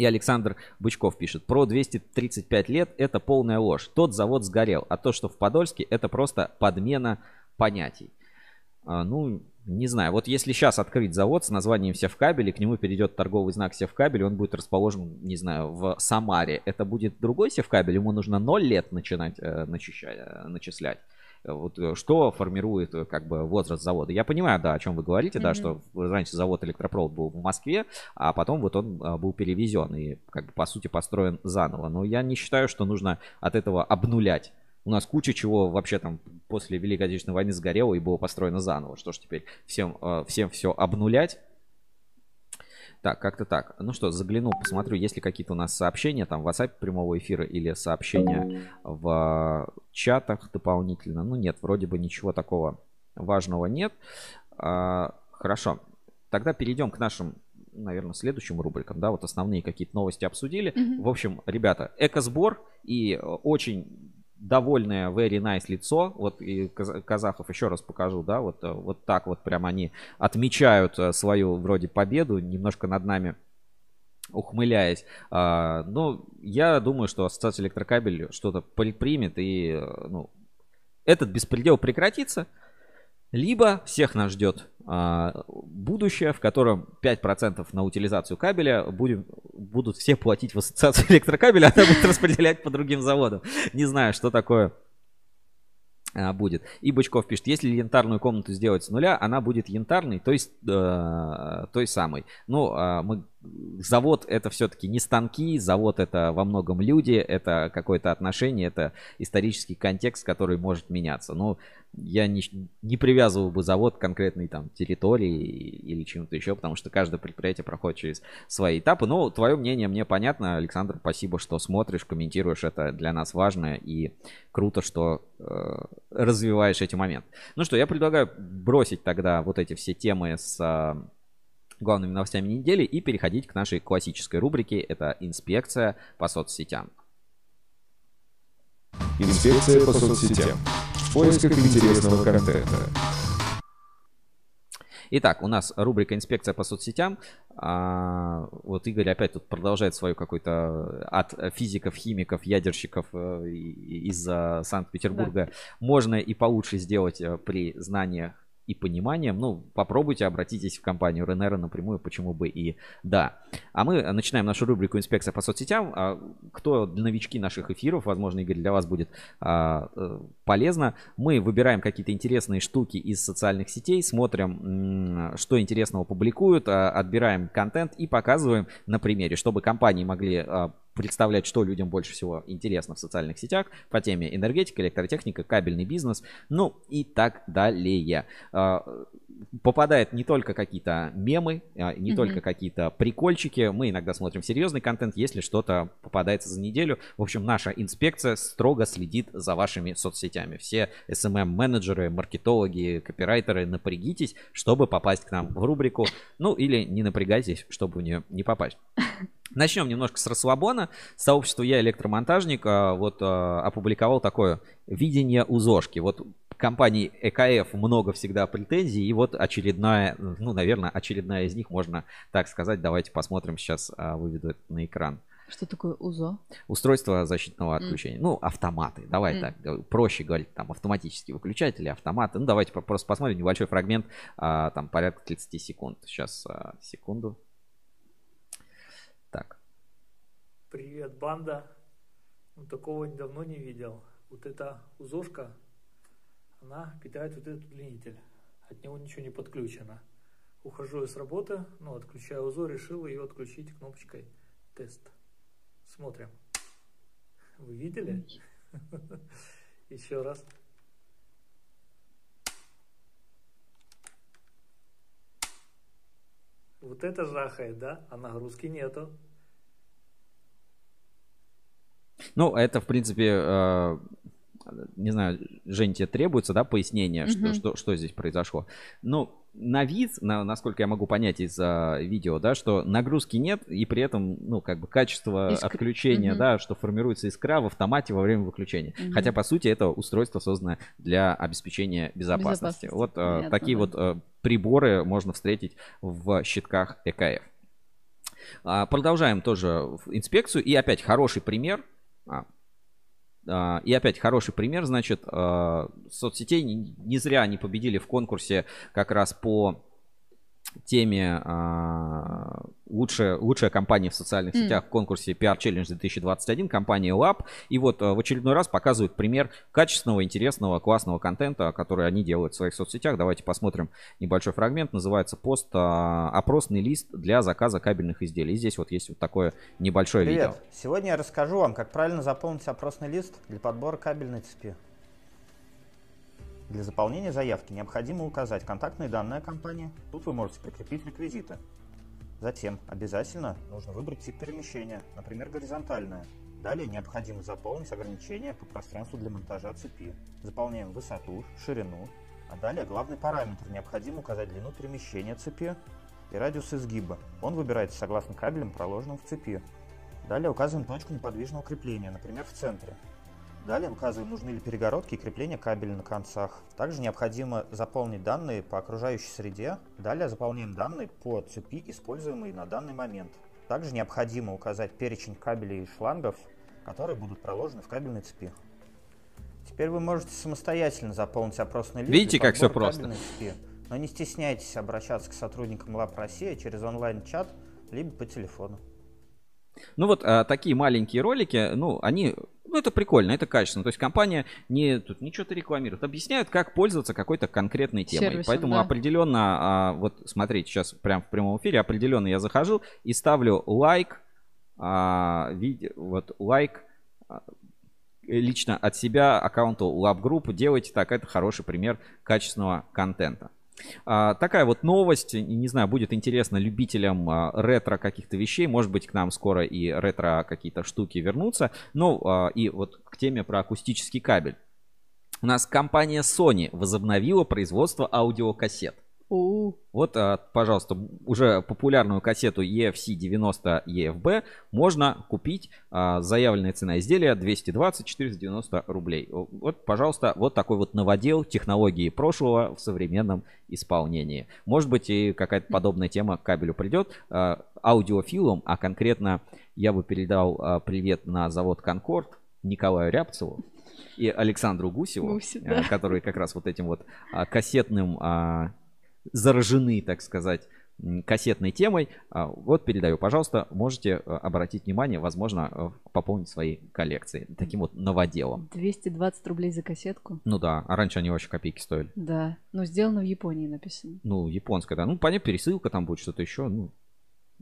И Александр Бычков пишет, про 235 лет это полная ложь. Тот завод сгорел, а то, что в Подольске, это просто подмена понятий. А, ну, не знаю, вот если сейчас открыть завод с названием Севкабель, и к нему перейдет торговый знак Севкабель, он будет расположен, не знаю, в Самаре, это будет другой Севкабель, ему нужно 0 лет начинать э, начищать, э, начислять. Вот э, что формирует э, как бы возраст завода. Я понимаю, да, о чем вы говорите, mm-hmm. да, что раньше завод электропровод был в Москве, а потом вот он э, был перевезен и как бы по сути построен заново. Но я не считаю, что нужно от этого обнулять у нас куча чего вообще там после Великой Отечественной войны сгорело и было построено заново. Что ж теперь всем, э, всем все обнулять? Так, как-то так. Ну что, загляну, посмотрю, есть ли какие-то у нас сообщения там в WhatsApp прямого эфира или сообщения в чатах дополнительно. Ну нет, вроде бы ничего такого важного нет. А, хорошо. Тогда перейдем к нашим наверное, следующим рубрикам, да, вот основные какие-то новости обсудили. Mm-hmm. В общем, ребята, экосбор и очень довольное very nice лицо. Вот и казахов еще раз покажу, да, вот, э, вот так вот прям они отмечают э, свою вроде победу, немножко над нами ухмыляясь. А, ну, я думаю, что Ассоциация электрокабель что-то предпримет и э, ну, этот беспредел прекратится. Либо всех нас ждет а, будущее, в котором 5% на утилизацию кабеля будем, будут все платить в ассоциацию электрокабеля, а она будет распределять по другим заводам. Не знаю, что такое а, будет. И Бычков пишет, если янтарную комнату сделать с нуля, она будет янтарной, то есть э, той самой. Ну, э, мы, завод это все-таки не станки, завод это во многом люди, это какое-то отношение, это исторический контекст, который может меняться. Ну, я не, не привязывал бы завод к конкретной там территории или чему-то еще, потому что каждое предприятие проходит через свои этапы. Но твое мнение мне понятно, Александр, спасибо, что смотришь, комментируешь, это для нас важно и круто, что э, развиваешь эти моменты. Ну что, я предлагаю бросить тогда вот эти все темы с э, главными новостями недели и переходить к нашей классической рубрике, это инспекция по соцсетям. Инспекция по соцсетям в поисках интересного контента. Итак, у нас рубрика «Инспекция по соцсетям». А, вот Игорь опять тут продолжает свою какой-то от физиков, химиков, ядерщиков э, из Санкт-Петербурга. Да. Можно и получше сделать э, при знаниях и пониманием, ну, попробуйте, обратитесь в компанию Ренера напрямую, почему бы и да. А мы начинаем нашу рубрику «Инспекция по соцсетям». А, кто новички наших эфиров, возможно, Игорь, для вас будет а, э, полезно. Мы выбираем какие-то интересные штуки из социальных сетей, смотрим, что интересного публикуют, а, отбираем контент и показываем на примере, чтобы компании могли представлять, что людям больше всего интересно в социальных сетях по теме энергетика, электротехника, кабельный бизнес, ну и так далее. А, попадает не только какие-то мемы, а, не mm-hmm. только какие-то прикольчики. Мы иногда смотрим серьезный контент, если что-то попадается за неделю. В общем, наша инспекция строго следит за вашими соцсетями. Все SMM-менеджеры, маркетологи, копирайтеры, напрягитесь, чтобы попасть к нам в рубрику. Ну или не напрягайтесь, чтобы в нее не попасть. Начнем немножко с расслабона. Сообщество «Я электромонтажник» а, вот а, опубликовал такое видение УЗОшки. Вот компании ЭКФ много всегда претензий, и вот очередная, ну, наверное, очередная из них, можно так сказать. Давайте посмотрим, сейчас а, выведу это на экран. Что такое УЗО? Устройство защитного отключения. Mm. Ну, автоматы. Давай mm. так, проще говорить, там, автоматические выключатели, автоматы. Ну, давайте просто посмотрим небольшой фрагмент, там, порядка 30 секунд. Сейчас, а, секунду. Привет, банда. Ну, такого давно не видел. Вот эта узошка, она питает вот этот удлинитель. От него ничего не подключено. Ухожу я с работы, ну, отключаю УЗО, решил ее отключить кнопочкой тест. Смотрим. Вы видели? Еще раз. Вот это жахает, да? А нагрузки нету. Ну, это, в принципе, э, не знаю, Жень, тебе требуется, да, пояснение, mm-hmm. что, что, что здесь произошло. Ну, на вид, на, насколько я могу понять из а, видео, да, что нагрузки нет, и при этом, ну, как бы качество Иск... отключения, mm-hmm. да, что формируется искра в автомате во время выключения. Mm-hmm. Хотя, по сути, это устройство создано для обеспечения безопасности. безопасности. Вот а, такие да. вот а, приборы можно встретить в щитках ЭКФ. А, Продолжаем тоже инспекцию. И опять хороший пример. А, И опять хороший пример, значит, а, соцсетей не зря они победили в конкурсе как раз по теме а, лучшая, лучшая компания в социальных сетях в конкурсе PR Challenge 2021, компания Lab. И вот а, в очередной раз показывают пример качественного, интересного, классного контента, который они делают в своих соцсетях. Давайте посмотрим небольшой фрагмент. Называется пост а, «Опросный лист для заказа кабельных изделий». И здесь вот есть вот такое небольшое видео. Привет! Сегодня я расскажу вам, как правильно заполнить опросный лист для подбора кабельной цепи. Для заполнения заявки необходимо указать контактные данные компании. Тут вы можете прикрепить реквизиты. Затем обязательно нужно выбрать тип перемещения, например, горизонтальное. Далее необходимо заполнить ограничения по пространству для монтажа цепи. Заполняем высоту, ширину, а далее главный параметр. Необходимо указать длину перемещения цепи и радиус изгиба. Он выбирается согласно кабелям, проложенным в цепи. Далее указываем точку неподвижного крепления, например, в центре. Далее указываем, нужны ли перегородки и крепления кабеля на концах. Также необходимо заполнить данные по окружающей среде. Далее заполняем данные по цепи, используемые на данный момент. Также необходимо указать перечень кабелей и шлангов, которые будут проложены в кабельной цепи. Теперь вы можете самостоятельно заполнить опросный лист. Видите, как подбора просто? цепи. Но не стесняйтесь обращаться к сотрудникам Лаб Россия через онлайн-чат, либо по телефону. Ну вот а, такие маленькие ролики, ну они, ну это прикольно, это качественно. То есть компания не тут ничего-то рекламирует, объясняют, как пользоваться какой-то конкретной темой. Сервисом, Поэтому да. определенно, а, вот смотрите, сейчас прям в прямом эфире, определенно я захожу и ставлю лайк, а, виде- вот лайк а, лично от себя аккаунту Lab Group. Делайте так, это хороший пример качественного контента. А, такая вот новость, не знаю, будет интересно любителям а, ретро каких-то вещей. Может быть, к нам скоро и ретро какие-то штуки вернутся. Ну, а, и вот к теме про акустический кабель. У нас компания Sony возобновила производство аудиокассет. У, Вот, а, пожалуйста, уже популярную кассету EFC 90 EFB можно купить. а, Заявленная цена изделия 220-490 рублей. Вот, пожалуйста, вот такой вот новодел технологии прошлого в современном исполнении. Может быть, и какая-то подобная тема к кабелю придет. А, Аудиофилам, а конкретно я бы передал привет на завод Конкорд Николаю Рябцеву и Александру Гусеву, Гуси, а, да. которые как раз вот этим вот кассетным заражены, так сказать, кассетной темой. А, Вот передаю, пожалуйста, можете э, обратить внимание, возможно, э, пополнить свои коллекции таким вот новоделом. 220 рублей за кассетку. Ну да, а раньше они вообще копейки стоили. Да. Но сделано в Японии написано. Ну, японская, да. Ну, понятно, пересылка там будет, что-то еще. Ну,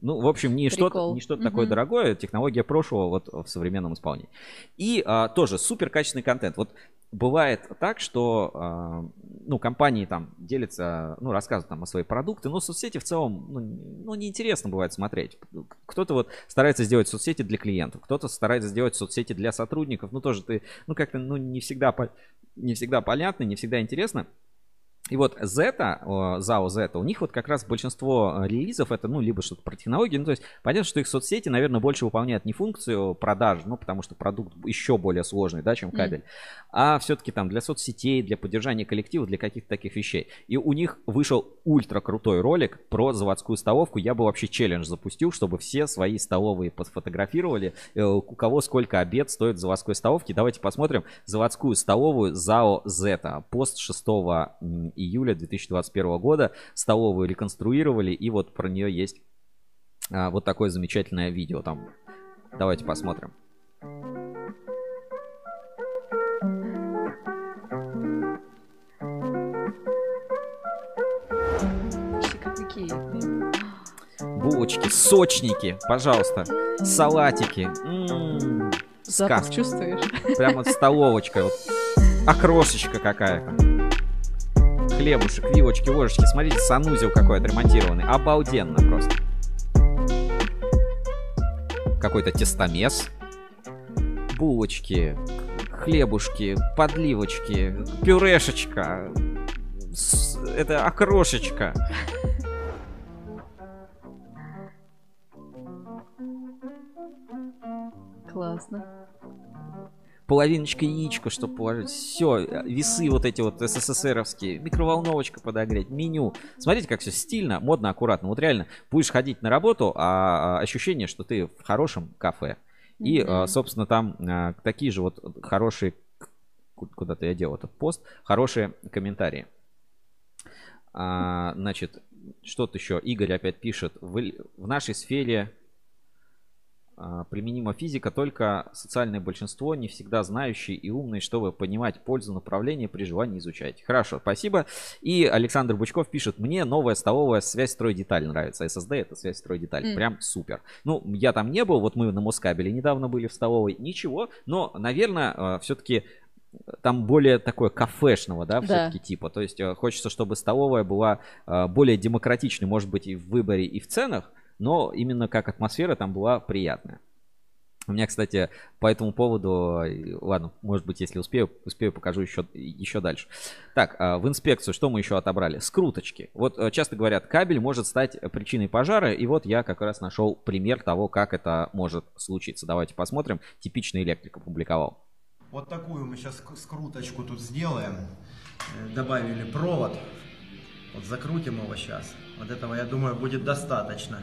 ну, в общем, не что-то, не что-то такое Мгм. дорогое, технология прошлого вот в современном исполнении. И а, тоже супер качественный контент. Вот бывает так, что а, ну, компании там делятся, ну, рассказывают там о своей продукты, но соцсети в целом, ну, ну, неинтересно бывает смотреть. Кто-то вот старается сделать соцсети для клиентов, кто-то старается сделать соцсети для сотрудников, ну, тоже ты, ну, как-то, ну, не всегда, не всегда понятно, не всегда интересно. И вот Zeta, ZAO Zeta, у них вот как раз большинство э, релизов это, ну, либо что-то про технологии, ну, то есть понятно, что их соцсети, наверное, больше выполняют не функцию продажи, ну, потому что продукт еще более сложный, да, чем кабель, а все-таки там для соцсетей, для поддержания коллектива, для каких-то таких вещей. И у них вышел ультра крутой ролик про заводскую столовку. Я бы вообще челлендж запустил, чтобы все свои столовые сфотографировали, э, у кого сколько обед стоит в заводской столовке. Давайте посмотрим заводскую столовую ЗАО Зета. Пост 6 м, июля 2021 года. Столовую реконструировали, и вот про нее есть а, вот такое замечательное видео там. Давайте посмотрим. Какие? Булочки, сочники, пожалуйста, салатики. М, Запах сказка. чувствуешь? Прям вот столовочка, вот окрошечка какая-то. Хлебушек, вилочки, ложечки. Смотрите, санузел какой отремонтированный. Обалденно просто. Какой-то тестомес. Булочки, хлебушки, подливочки, пюрешечка. Это окрошечка. Классно. Половиночка яичко, чтобы положить. Все, весы вот эти вот СССРовские, микроволновочка подогреть, меню. Смотрите, как все стильно, модно, аккуратно. Вот реально, будешь ходить на работу, а а ощущение, что ты в хорошем кафе. И, а, собственно, там а, такие же вот хорошие, ку- куда-то я делал этот пост, хорошие комментарии. А, значит, что-то еще. Игорь опять пишет. В, нашей сфере применима физика, только социальное большинство, не всегда знающие и умные, чтобы понимать пользу направления при желании изучать. Хорошо, спасибо. И Александр Бучков пишет, мне новая столовая связь стройдеталь нравится. SSD это связь стройдеталь. М. Прям супер. Ну, я там не был, вот мы на Москабеле недавно были в столовой, ничего, но, наверное, все-таки там более такое кафешного, да, Да. все-таки типа. То есть э, хочется, чтобы столовая была э, более демократичной, может быть, и в выборе, и в ценах, но именно как атмосфера там была приятная. У меня, кстати, по этому поводу, ладно, может быть, если успею, успею, покажу еще, еще дальше. Так, а, в инспекцию что мы еще отобрали? Скруточки. Вот э, часто говорят, кабель может стать причиной пожара, и вот я как раз нашел пример того, как это может случиться. Давайте посмотрим. Типичный электрик опубликовал. Вот такую мы сейчас скруточку тут сделаем. Э, Добавили провод. Вот закрутим его сейчас. Вот этого, я думаю, будет достаточно.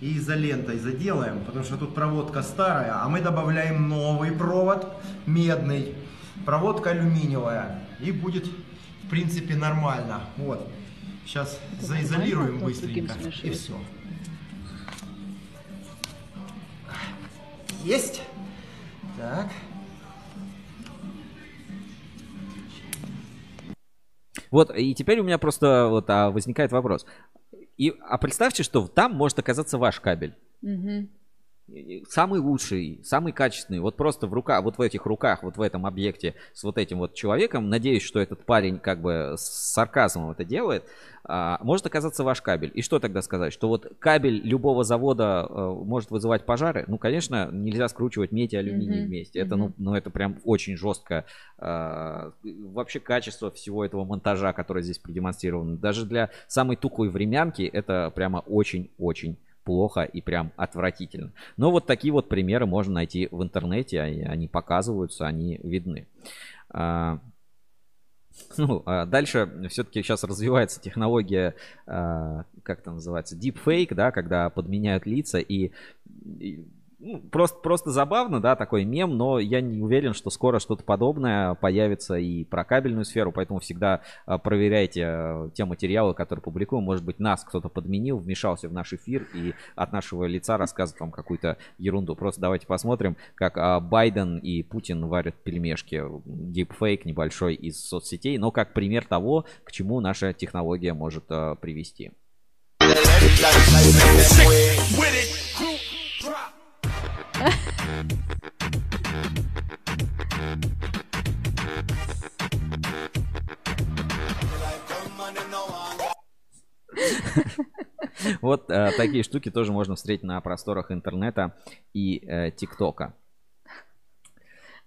И изолентой заделаем, потому что тут проводка старая, а мы добавляем новый провод, медный. Проводка алюминиевая. И будет, в принципе, нормально. Вот. Сейчас Это заизолируем быстренько. И все. Есть? Так. Вот, и теперь у меня просто вот а, возникает вопрос. И, а представьте, что там может оказаться ваш кабель. Мгм. Самый лучший, самый качественный. Вот просто в руках, вот в этих руках, вот в этом объекте с вот этим вот человеком. Надеюсь, что этот парень как бы с сарказмом это делает. а, может оказаться ваш кабель. И что тогда сказать? Что вот кабель любого завода э, может вызывать пожары? Ну, конечно, нельзя скручивать медь и алюминий Мгм, вместе. Это, ну, мгм. ну, это прям очень жестко. а, вообще качество всего этого монтажа, который здесь продемонстрирован. Даже для самой туклой времянки это прямо очень-очень плохо и прям отвратительно. Но вот такие вот примеры можно найти в интернете, они, показываются, они видны. А, ну, а дальше все-таки сейчас развивается технология, а, как это называется, deepfake, да, когда подменяют лица и, ну, просто, просто забавно, да, такой мем, но я не уверен, что скоро что-то подобное появится и про кабельную сферу, поэтому всегда а, проверяйте а, те материалы, которые публикуем. Может быть, нас кто-то подменил, вмешался в наш эфир и от нашего лица рассказывает вам какую-то ерунду. Просто давайте посмотрим, как а, Байден и Путин варят пельмешки. Дипфейк небольшой из соцсетей, но как пример того, к чему наша технология может привести. Вот э, такие штуки тоже можно встретить на просторах интернета и э, ТикТока.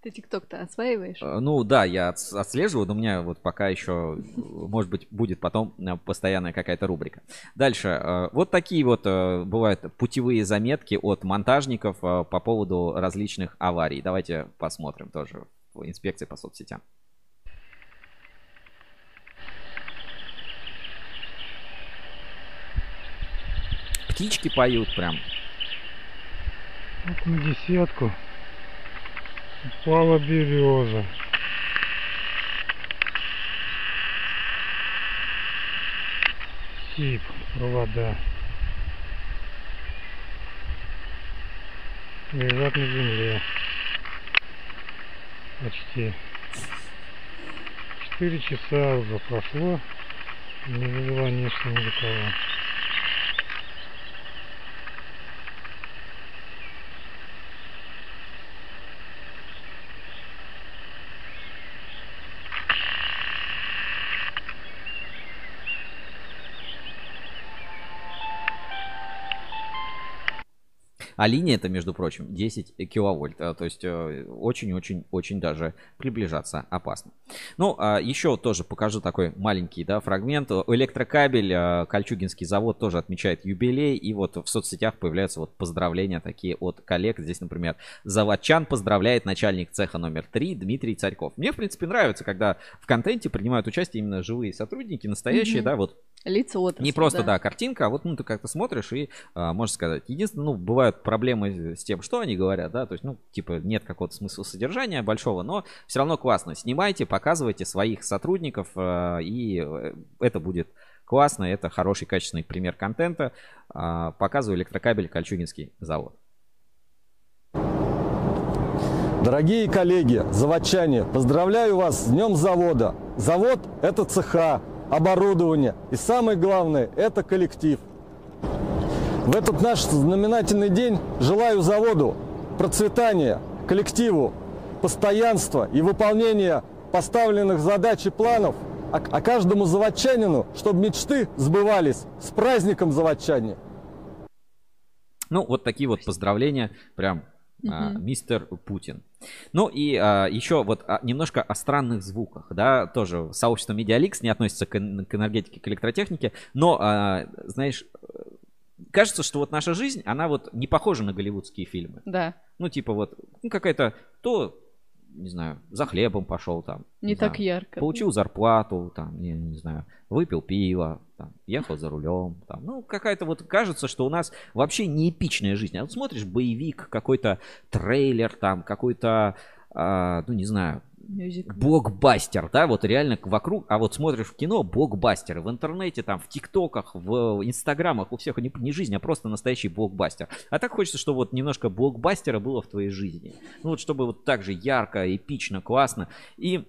Ты ТикТок-то осваиваешь? Э, Ну да, я отс- отслеживаю, но у меня вот пока еще, э, может быть, будет потом э, постоянная какая-то рубрика. Дальше. Вот такие вот бывают путевые заметки от монтажников по поводу различных аварий. Давайте посмотрим тоже в инспекции по соцсетям. Птички поют прям. Вот на десятку упала береза. Тип, провода. Лежат на земле. Почти. Четыре часа уже прошло. Не вызывая ничего никого. А линия это, между прочим, 10 киловольт. А, То есть э, очень-очень-очень даже приближаться опасно. Ну, а еще тоже покажу такой маленький да, фрагмент. Электрокабель, а, Кольчугинский завод тоже отмечает юбилей. И вот в соцсетях появляются вот поздравления такие от коллег. Здесь, например, заводчан поздравляет начальник цеха номер 3 Дмитрий Царьков. Мне, в принципе, нравится, когда в контенте принимают участие именно живые сотрудники, настоящие, Мгм. да, вот Лица отрасли, не просто, да. да. картинка, а вот ну, ты как-то смотришь и а, можешь сказать. Единственное, ну, бывают проблемы с тем, что они говорят, да, то есть, ну, типа, нет какого-то смысла содержания большого, но все равно классно. Снимайте, показывайте своих сотрудников, а, и э, это будет классно, это хороший, качественный пример контента. А, показываю электрокабель Кольчугинский завод. Дорогие коллеги, заводчане, поздравляю вас с Днем завода. Завод – это цеха, оборудование и самое главное – это коллектив. В этот наш знаменательный день желаю заводу процветания, коллективу, постоянства и выполнения поставленных задач и планов, а, а каждому заводчанину, чтобы мечты сбывались. С праздником, заводчане! Ну, вот такие вот поздравления, прям а, мистер Путин. Ну и а, еще вот а, немножко о странных звуках, да, тоже сообщество Медиаликс не относится к, к энергетике, к электротехнике, но, а, знаешь, э, кажется, что вот наша жизнь, она вот не похожа на голливудские фильмы. Да. Ну, типа вот, ну, какая-то, то, не знаю, за хлебом пошел там. Не знаю, так ярко. Получил зарплату, там, я не знаю, выпил пиво, там, ехал за рулем, там, ну, какая-то вот кажется, что у нас вообще не эпичная жизнь. А вот смотришь боевик, какой-то трейлер, там, какой-то, а, ну, не знаю, Мюзикл. блокбастер, да, вот реально вокруг, а вот смотришь в кино, блокбастеры, в интернете, там, в тиктоках, в инстаграмах, у всех не, не жизнь, а просто настоящий блокбастер. А так хочется, чтобы вот немножко блокбастера было в твоей жизни. Ну вот чтобы вот так же ярко, эпично, классно. И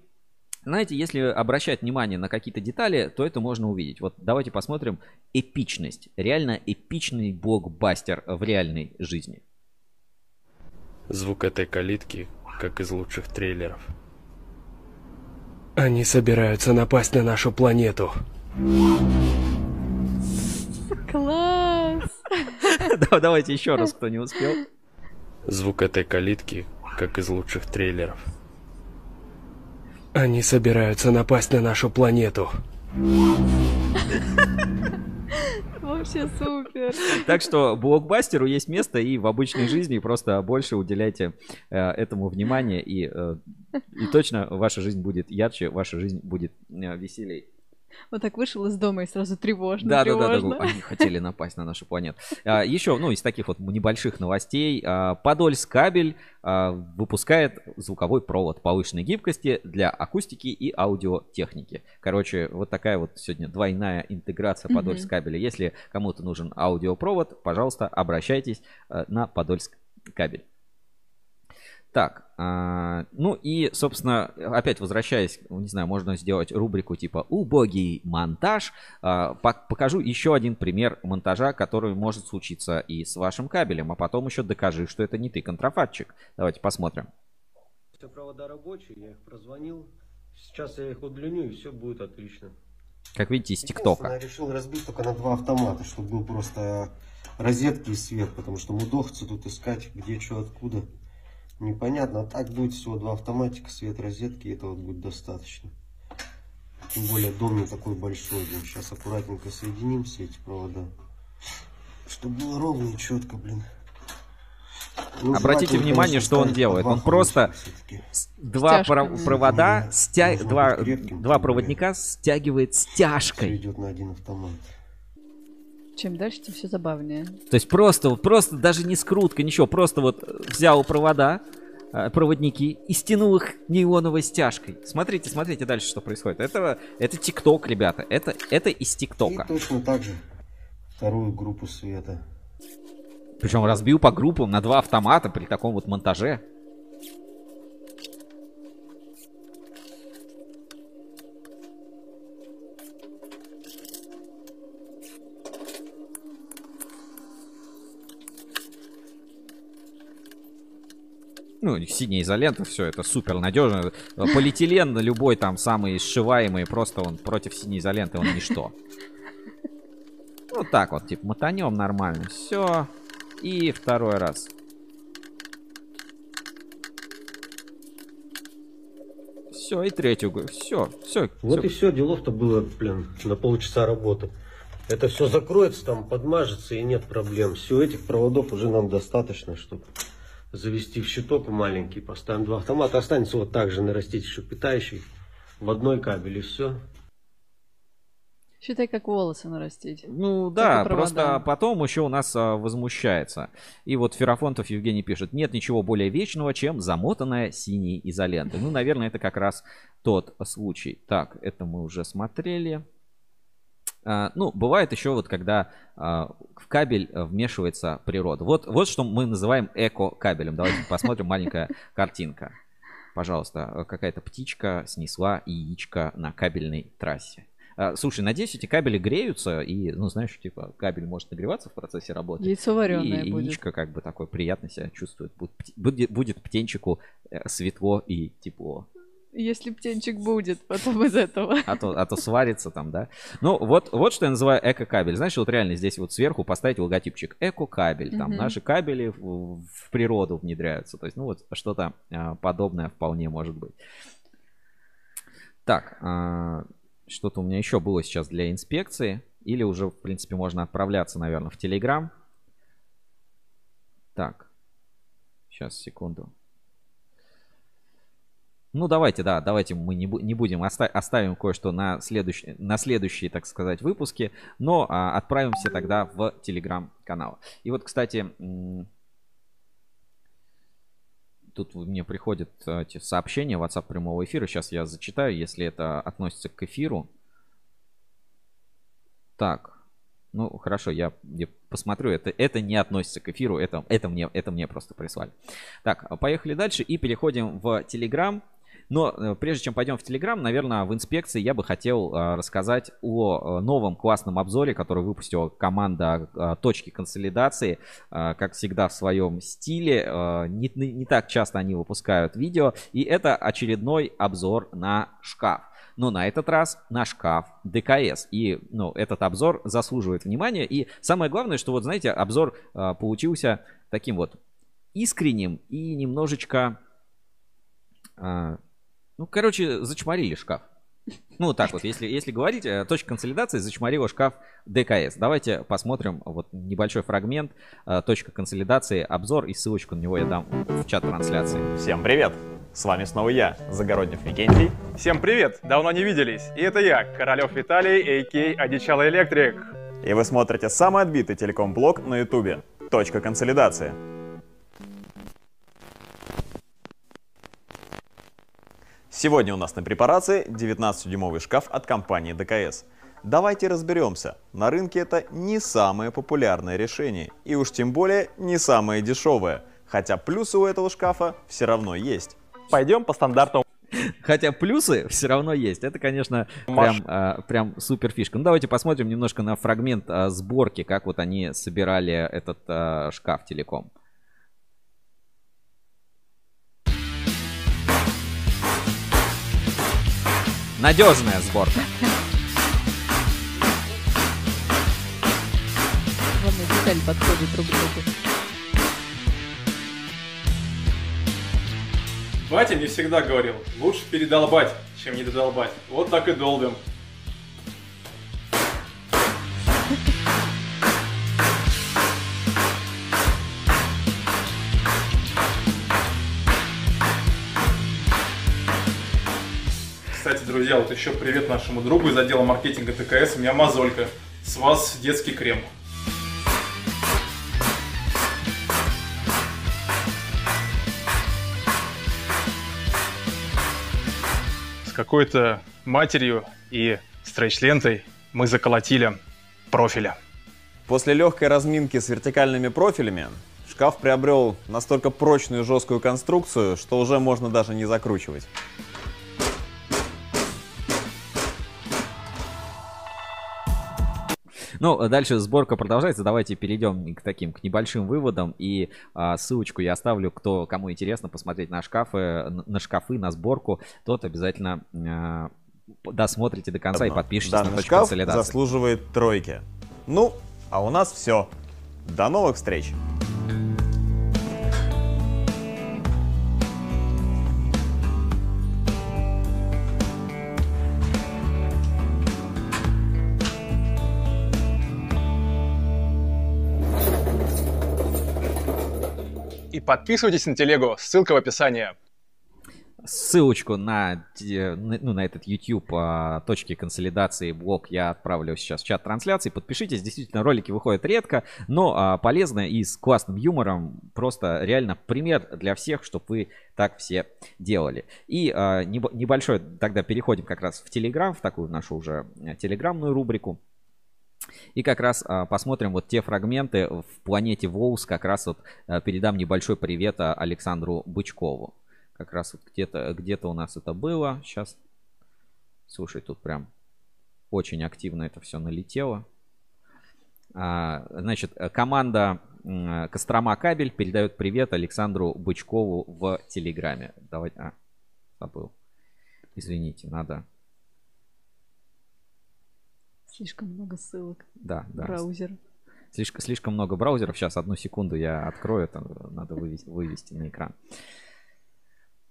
знаете, если обращать внимание на какие-то детали, то это можно увидеть. Вот давайте посмотрим эпичность. Реально эпичный блокбастер в реальной жизни. Звук этой калитки, как из лучших трейлеров. Они собираются напасть на нашу планету. Класс! Да, Давайте еще раз, кто не успел. Звук этой калитки, как из лучших трейлеров. Они собираются напасть на нашу планету. Вообще супер. Так что блокбастеру есть место и в обычной жизни просто больше уделяйте э, этому внимание и, э, и точно ваша жизнь будет ярче, ваша жизнь будет э, веселей. Вот так вышел из дома и сразу тревожно, Да, да, да, да, тревожно. они хотели напасть на нашу планету. А, Еще, ну, из таких вот небольших новостей, а, Подольск кабель а, выпускает звуковой провод повышенной гибкости для акустики и аудиотехники. Короче, вот такая вот сегодня двойная интеграция. Подольск кабеля. Если кому-то нужен аудиопровод, пожалуйста, обращайтесь э, на Подольск кабель. Так, а, ну и, собственно, опять возвращаясь, не знаю, можно сделать рубрику типа «Убогий монтаж». А, пок- покажу еще один пример монтажа, который может случиться и с вашим кабелем, а потом еще докажи, что это не ты контрафактчик. Давайте посмотрим. Все провода рабочие, я их прозвонил. Сейчас я их удлиню и все будет отлично. Как видите, из ТикТока. Я решил разбить только на два автомата, чтобы был просто розетки и свет, потому что мудохаться тут искать, где что, откуда. Непонятно, а так будет всего два автоматика, свет, розетки, и этого будет достаточно. Тем более дом не такой большой, блин. Сейчас аккуратненько соединим все эти провода. Чтобы было ровно и четко, блин. Ну, Обратите внимание, конечно, что он делает. Он просто два про- провода, стя- два, два проводника стягивает стяжкой. идет на один автомат. Чем дальше, тем все забавнее. То есть просто, просто даже не скрутка, ничего, просто вот взял провода, э, проводники и стянул их нейлоновой стяжкой. Смотрите, смотрите дальше, что происходит. Это, это ТикТок, ребята. Это, это из ТикТока. И точно так же вторую группу света. Причем разбил по группам на два автомата при таком вот монтаже. Ну, синяя изолента, все это супер надежно. Полиэтилен любой там самый сшиваемый, просто он против синей изоленты, он ничто. Вот так вот, типа, мотанем нормально. Все. И второй раз. Все, и третью. Все, все. Вот и все, делов-то было, блин, на полчаса работы. Это все закроется, там подмажется и нет проблем. Все, этих проводов уже нам достаточно, чтобы завести в щиток маленький. Поставим два автомата, останется вот так же нарастить еще питающий в одной кабель и все. Считай, как волосы нарастить. Ну да, просто потом еще у нас а, возмущается. И вот Ферафонтов Евгений пишет, нет ничего более вечного, чем замотанная синей изолентой. Ну, наверное, это как раз тот случай. Так, это мы уже смотрели. А, ну, бывает еще вот, когда а, в кабель а, вмешивается природа. Вот, вот что мы называем эко-кабелем. Давайте посмотрим, маленькая картинка. Пожалуйста, а, какая-то птичка снесла яичко на кабельной трассе. А, Слушай, надеюсь, эти кабели греются, и, ну, знаешь, типа, кабель может нагреваться в процессе работы. Яйцо вареное и будет. яичко как бы такое приятно себя чувствует. Будет, будет, будет птенчику э, светло и тепло. Если птенчик будет потом из этого. А то, а то сварится там, да. Ну, вот, вот что я называю эко-кабель. Знаешь, вот реально здесь вот сверху поставить логотипчик эко-кабель. Там Мгм. наши кабели в, в природу внедряются. То есть, ну вот что-то а, подобное вполне может быть. Так, а, что-то у меня еще было сейчас для инспекции. Или уже, в принципе, можно отправляться, наверное, в Телеграм. Так, сейчас, секунду. Ну, давайте, да, давайте мы не, не будем, оста- оставим кое-что на, следующий, на следующие, так сказать, выпуски, но а, отправимся тогда в телеграм-канал. И вот, кстати, тут мне приходят а, эти сообщения в WhatsApp прямого эфира, сейчас я зачитаю, если это относится к эфиру. Так, ну хорошо, я, я посмотрю, это, это не относится к эфиру, это, это, мне, это мне просто прислали. Так, поехали дальше и переходим в Telegram. Но э, прежде чем пойдем в Telegram, наверное, в инспекции я бы хотел э, рассказать о э, новом классном обзоре, который выпустила команда э, точки консолидации. Э, Как всегда в своем стиле. Не, не- так часто они выпускают видео. И это очередной обзор на шкаф. Но на этот раз на шкаф ДКС. И ну, этот обзор заслуживает внимания. И самое главное, что вот знаете, обзор э, получился таким вот искренним и немножечко... а, ну, короче, зачморили шкаф. Ну, так вот, если, если говорить, э, точка консолидации зачморила шкаф ДКС. Давайте посмотрим вот небольшой фрагмент э, точка консолидации, обзор, и ссылочку на него я дам в чат трансляции. Всем привет! С вами снова я, Загороднев Викентий. Всем привет! Давно не виделись. И это я, Королев Виталий, а.к. Одичалый Электрик. И вы смотрите самый отбитый телеком-блог на ютубе. Точка консолидации. Сегодня у нас на препарации 19-дюймовый шкаф от компании ДКС. Давайте разберемся. На рынке это не самое популярное решение. И уж тем более не самое дешевое. Хотя плюсы у этого шкафа все равно есть. Пойдем по стандарту. Хотя плюсы все равно есть. Это, конечно, Маш. прям, а, прям супер фишка. Ну, давайте посмотрим немножко на фрагмент а, сборки, как вот они собирали этот а, шкаф телеком. Надежная сборка. Ладно, деталь подходит друг к другу. Батя мне всегда говорил, лучше передолбать, чем не додолбать. Вот так и долбим. Друзья, вот еще привет нашему другу из отдела маркетинга ТКС. У меня мозолька. С вас детский крем. С какой-то матерью и стрейч-лентой мы заколотили профили. После легкой разминки с вертикальными профилями шкаф приобрел настолько прочную и жесткую конструкцию, что уже можно даже не закручивать. Ну, дальше сборка продолжается. Давайте перейдем к таким, к небольшим выводам. И а, ссылочку я оставлю, кто, кому интересно посмотреть на шкафы, на шкафы, на сборку, тот обязательно а, досмотрите до конца и Одно. подпишитесь на Данный точку шкаф консолидации. заслуживает тройки. Ну, а у нас все. До новых встреч! И подписывайтесь на телегу, ссылка в описании. Ссылочку на, ну, на этот YouTube а, точки консолидации блог я отправлю сейчас в чат трансляции. Подпишитесь, действительно, ролики выходят редко, но а, полезно и с классным юмором. Просто реально пример для всех, чтобы вы так все делали. И а, небо- небольшой, тогда переходим как раз в Телеграм, в такую нашу уже э, телеграмную рубрику. И как раз а, посмотрим вот те фрагменты в планете Волс. Как раз вот а, передам небольшой привет а, Александру Бычкову. Как раз вот где-то где у нас это было. Сейчас. Слушай, тут прям очень активно это все налетело. Значит, э, команда м, Кострома Кабель передает привет Александру Бычкову в Телеграме. Давай, а, забыл. Извините, надо. Слишком много ссылок. Да, да. Браузер. Слишком, слишком много браузеров. Сейчас, одну секунду я открою. Это надо вывести, вывести на экран.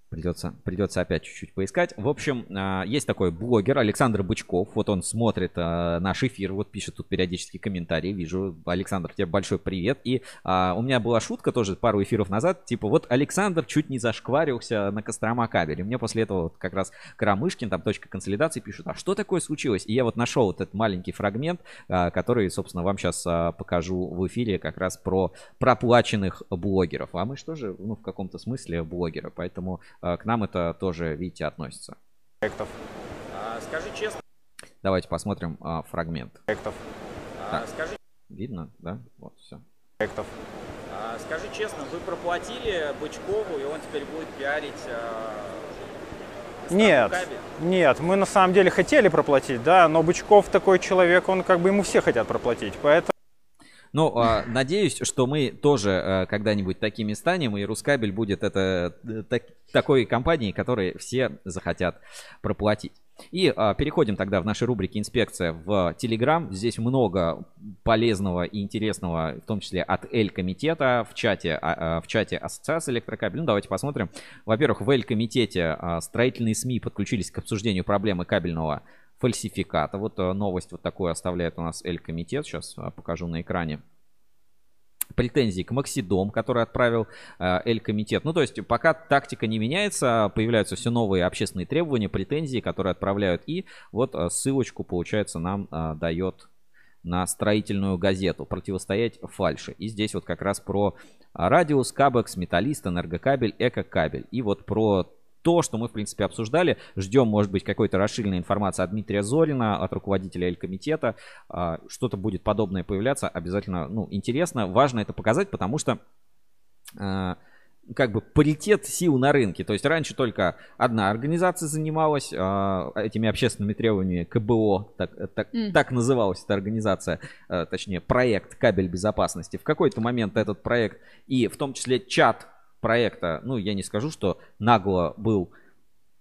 Придется, придется опять чуть-чуть поискать. В общем, а, есть такой блогер Александр Бычков. Вот он смотрит а, наш эфир, вот пишет тут периодически комментарии. Вижу, Александр, тебе большой привет. И а, у меня была шутка тоже пару эфиров назад. Типа, вот Александр чуть не зашкварился на Кострома кабеле. Мне после этого вот как раз Карамышкин, там точка консолидации, пишут, а что такое случилось? И я вот нашел вот этот маленький фрагмент, а, который, собственно, вам сейчас покажу в эфире как раз про проплаченных блогеров. А мы что же, ну, в каком-то смысле блогеры. Поэтому к нам это тоже, видите, относится. Проектов. А, скажи честно. Давайте посмотрим а, фрагмент. Проектов. А, скажи. Видно, да? Вот, все. Проектов. А, скажи честно, вы проплатили Бычкову, и он теперь будет пиарить а, Нет, нет, мы на самом деле хотели проплатить, да, но Бычков такой человек, он как бы ему все хотят проплатить, поэтому... Ну, а, надеюсь, что мы тоже э, когда-нибудь такими станем, и Рускабель будет это э, так- такой компанией, которой все захотят проплатить. И а, переходим тогда в наши рубрики «Инспекция» в Телеграм. Здесь много полезного и интересного, в том числе от Эль-комитета в чате, а, а, в чате Ассоциации электрокабель. Ну, давайте посмотрим. Во-первых, в Эль-комитете а, строительные СМИ подключились к обсуждению проблемы кабельного фальсификата. Вот э, новость вот такую оставляет у нас Эль-комитет. Сейчас а, покажу на экране претензий к Максидом, который отправил э, Эль-комитет. Ну, то есть, пока тактика не меняется, появляются все новые общественные требования, претензии, которые отправляют. И вот э, ссылочку, получается, нам э, дает на строительную газету «Противостоять фальши». И здесь вот как раз про радиус, кабекс, металлист, энергокабель, экокабель. И вот про то, что мы, в принципе, обсуждали. Ждем, может быть, какой-то расширенной информации от Дмитрия Зорина, от руководителя Эль-комитета. А, Что-то будет подобное появляться. Обязательно, ну, интересно. Важно это показать, потому что а, как бы паритет сил на рынке. То есть раньше только одна организация занималась а, этими общественными требованиями КБО, так, так, Мгм. так называлась эта организация, а, точнее проект кабель безопасности. В какой-то момент этот проект и в том числе чат проекта, ну я не скажу, что нагло был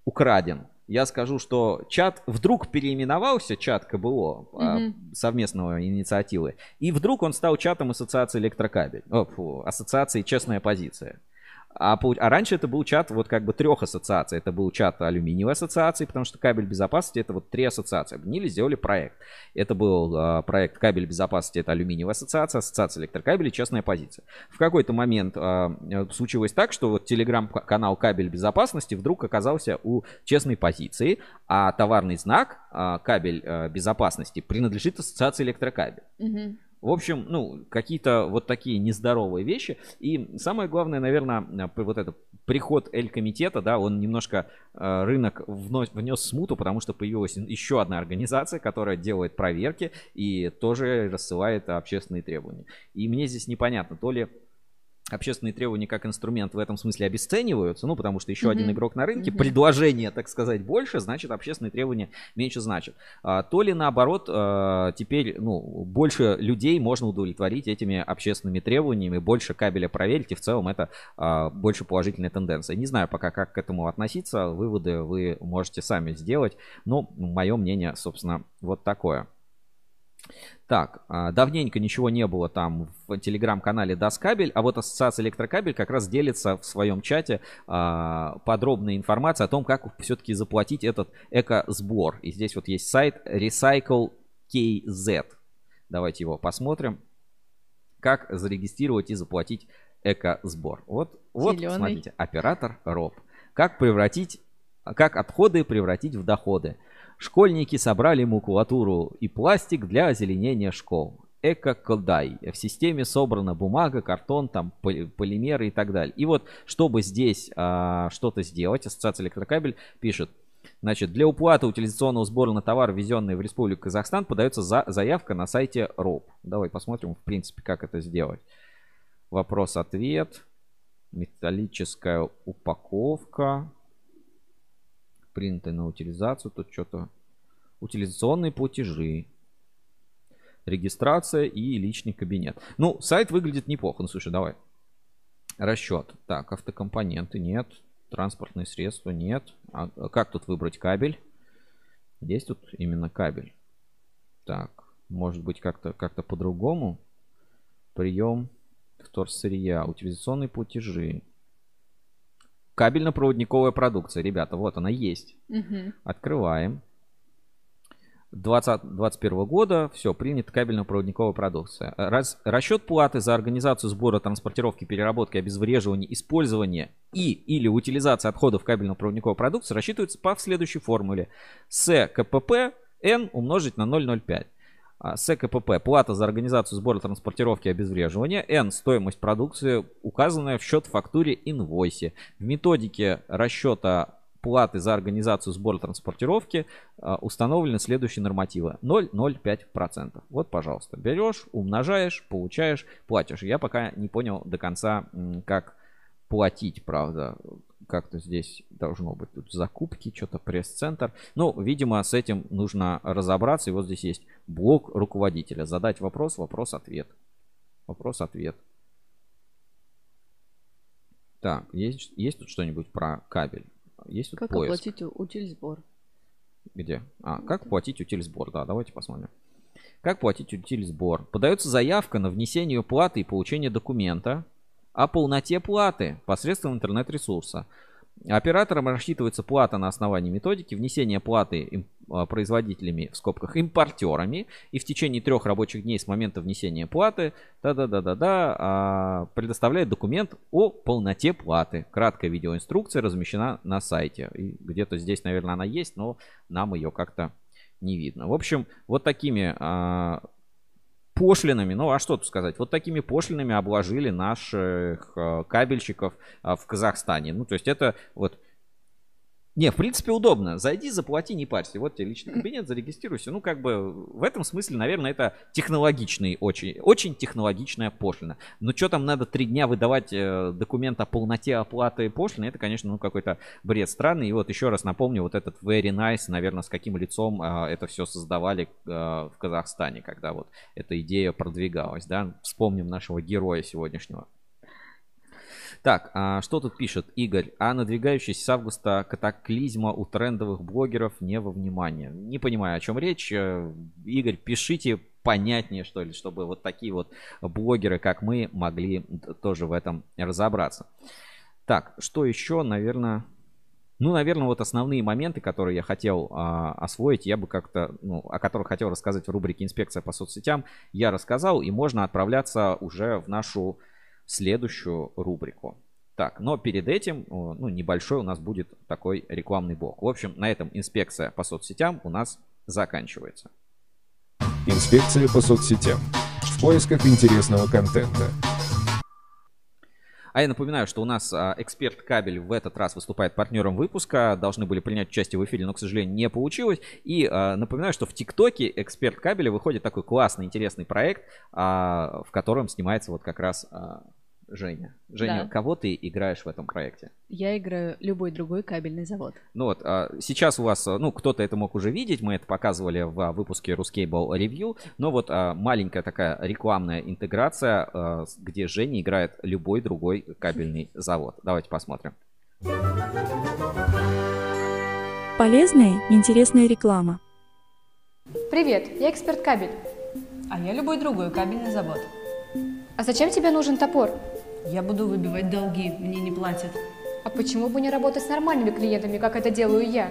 украден. Я скажу, что чат вдруг переименовался, чат КБО, Мгм. совместного инициативы, и вдруг он стал чатом Ассоциации Электрокабель, О, фу, Ассоциации Честная Позиция. А, а раньше это был чат вот как бы трех ассоциаций. Это был чат алюминиевой ассоциации, потому что кабель безопасности это вот три ассоциации. Объединили, сделали проект. Это был а, проект кабель безопасности, это алюминиевая ассоциация, ассоциация электрокабелей, честная позиция. В какой-то момент а, э, случилось так, что вот телеграм-канал кабель безопасности вдруг оказался у честной позиции, а товарный знак а, кабель э, безопасности принадлежит ассоциации электрокабель. Мгм. В общем, ну, какие-то вот такие нездоровые вещи. И самое главное, наверное, вот это приход Эль-комитета, да, он немножко э, рынок вновь внес смуту, потому что появилась еще одна организация, которая делает проверки и тоже рассылает общественные требования. И мне здесь непонятно, то ли общественные требования как инструмент в этом смысле обесцениваются, ну, потому что еще Мгм. один игрок на рынке, Мгм. предложение, так сказать, больше, значит, общественные требования меньше значат. А, то ли наоборот, а, теперь, ну, больше людей можно удовлетворить этими общественными требованиями, больше кабеля проверить, и в целом это а, больше положительная тенденция. Не знаю пока, как к этому относиться, выводы вы можете сами сделать, но мое мнение, собственно, вот такое. Так, а, давненько ничего не было там в телеграм-канале Доскабель, а вот Ассоциация Электрокабель как раз делится в своем чате а, подробной информацией о том, как все-таки заплатить этот эко-сбор. И здесь вот есть сайт Recycle KZ. Давайте его посмотрим. Как зарегистрировать и заплатить Экосбор. Вот, вот смотрите, оператор РОП. Как превратить, как отходы превратить в доходы. Школьники собрали макулатуру и пластик для озеленения школ. Эко-кодай. В системе собрана бумага, картон, там поли- полимеры и так далее. И вот, чтобы здесь а, что-то сделать, Ассоциация электрокабель пишет, Значит, для уплаты утилизационного сбора на товар, ввезенный в Республику Казахстан, подается за- заявка на сайте РОП. Давай посмотрим, в принципе, как это сделать. Вопрос-ответ. Металлическая упаковка. Принятая на утилизацию. Тут что-то... Утилизационные платежи. Регистрация и личный кабинет. Ну, сайт выглядит неплохо. Ну, слушай, давай. Расчет. Так, автокомпоненты нет. Транспортные средства нет. А как тут выбрать кабель? Есть тут именно кабель. Так, может быть как-то как по-другому. Прием вторсырья, утилизационные платежи. Кабельно-проводниковая продукция, ребята, вот она есть. Мгм. Открываем. 2021 года, все, принята кабельно-проводниковая продукция. Раз, расчет платы за организацию сбора, транспортировки, переработки, обезвреживания, использования и или утилизации отходов кабельно-проводниковой продукции рассчитывается по следующей формуле. С КПП N умножить на 0,05. А, С КПП плата за организацию сбора, транспортировки и обезвреживания. N стоимость продукции, указанная в счет фактуре инвойсе. В методике расчета платы за организацию сбора транспортировки а, установлены следующие нормативы. 0,05%. Вот, пожалуйста, берешь, умножаешь, получаешь, платишь. Я пока не понял до конца, как платить, правда. Как-то здесь должно быть тут закупки, что-то пресс-центр. Ну, видимо, с этим нужно разобраться. И вот здесь есть блок руководителя. Задать вопрос, вопрос-ответ. Вопрос-ответ. Так, есть, есть тут что-нибудь про кабель? Есть тут Как поиск? оплатить утильсбор? Где? А, как платить утильсбор? Да, давайте посмотрим. Как платить утильсбор? Подается заявка на внесение платы и получение документа о полноте платы посредством интернет-ресурса. Оператором рассчитывается плата на основании методики внесения платы а, производителями, в скобках, импортерами, и в течение трех рабочих дней с момента внесения платы да-да-да-да-да, а, предоставляет документ о полноте платы. Краткая видеоинструкция размещена на сайте. Где-то здесь, наверное, она есть, но нам ее как-то не видно. В общем, вот такими а, пошлинами, ну а что тут сказать, вот такими пошлинами обложили наших э, кабельщиков а, в Казахстане. Ну, то есть это вот... Не, в принципе, удобно. Зайди, заплати, не парься. Вот тебе личный кабинет, зарегистрируйся. Ну, как бы в этом смысле, наверное, это технологичный, очень, очень технологичная пошлина. Но что там надо три дня выдавать э, документ о полноте оплаты пошлины, это, конечно, ну, какой-то бред странный. И вот еще раз напомню, вот этот very nice, наверное, с каким лицом э, это все создавали э, в Казахстане, когда вот эта идея продвигалась, да. Вспомним нашего героя сегодняшнего. Так, а что тут пишет Игорь? А надвигающийся с августа катаклизма у трендовых блогеров не во внимание. Не понимаю, о чем речь. Э, Игорь, пишите понятнее, что ли, чтобы вот такие вот блогеры, как мы, могли тоже в этом разобраться. Так, что еще, наверное... Ну, наверное, вот основные моменты, которые я хотел а, освоить, я бы как-то, ну, о которых хотел рассказать в рубрике «Инспекция по соцсетям», я рассказал, и можно отправляться уже в нашу следующую рубрику. Так, но перед этим, ну, небольшой у нас будет такой рекламный блок. В общем, на этом инспекция по соцсетям у нас заканчивается. Инспекция по соцсетям. В поисках интересного контента. А я напоминаю, что у нас а, эксперт кабель в этот раз выступает партнером выпуска. Должны были принять участие в эфире, но, к сожалению, не получилось. И а, напоминаю, что в ТикТоке эксперт кабеля выходит такой классный, интересный проект, а, в котором снимается вот как раз Женя. Женя, Да. кого ты играешь в этом проекте? Я играю любой другой кабельный завод. Ну вот, а, сейчас у вас, а, ну, кто-то это мог уже видеть, мы это показывали в а, выпуске Ruscable Review, но вот маленькая такая рекламная интеграция, где Женя играет любой другой кабельный завод. Давайте посмотрим. Полезная и интересная реклама. Привет, я эксперт кабель. А я любой другой кабельный завод. А зачем тебе нужен топор? Я буду выбивать долги, мне не платят. А почему бы не работать с нормальными клиентами, как это делаю я?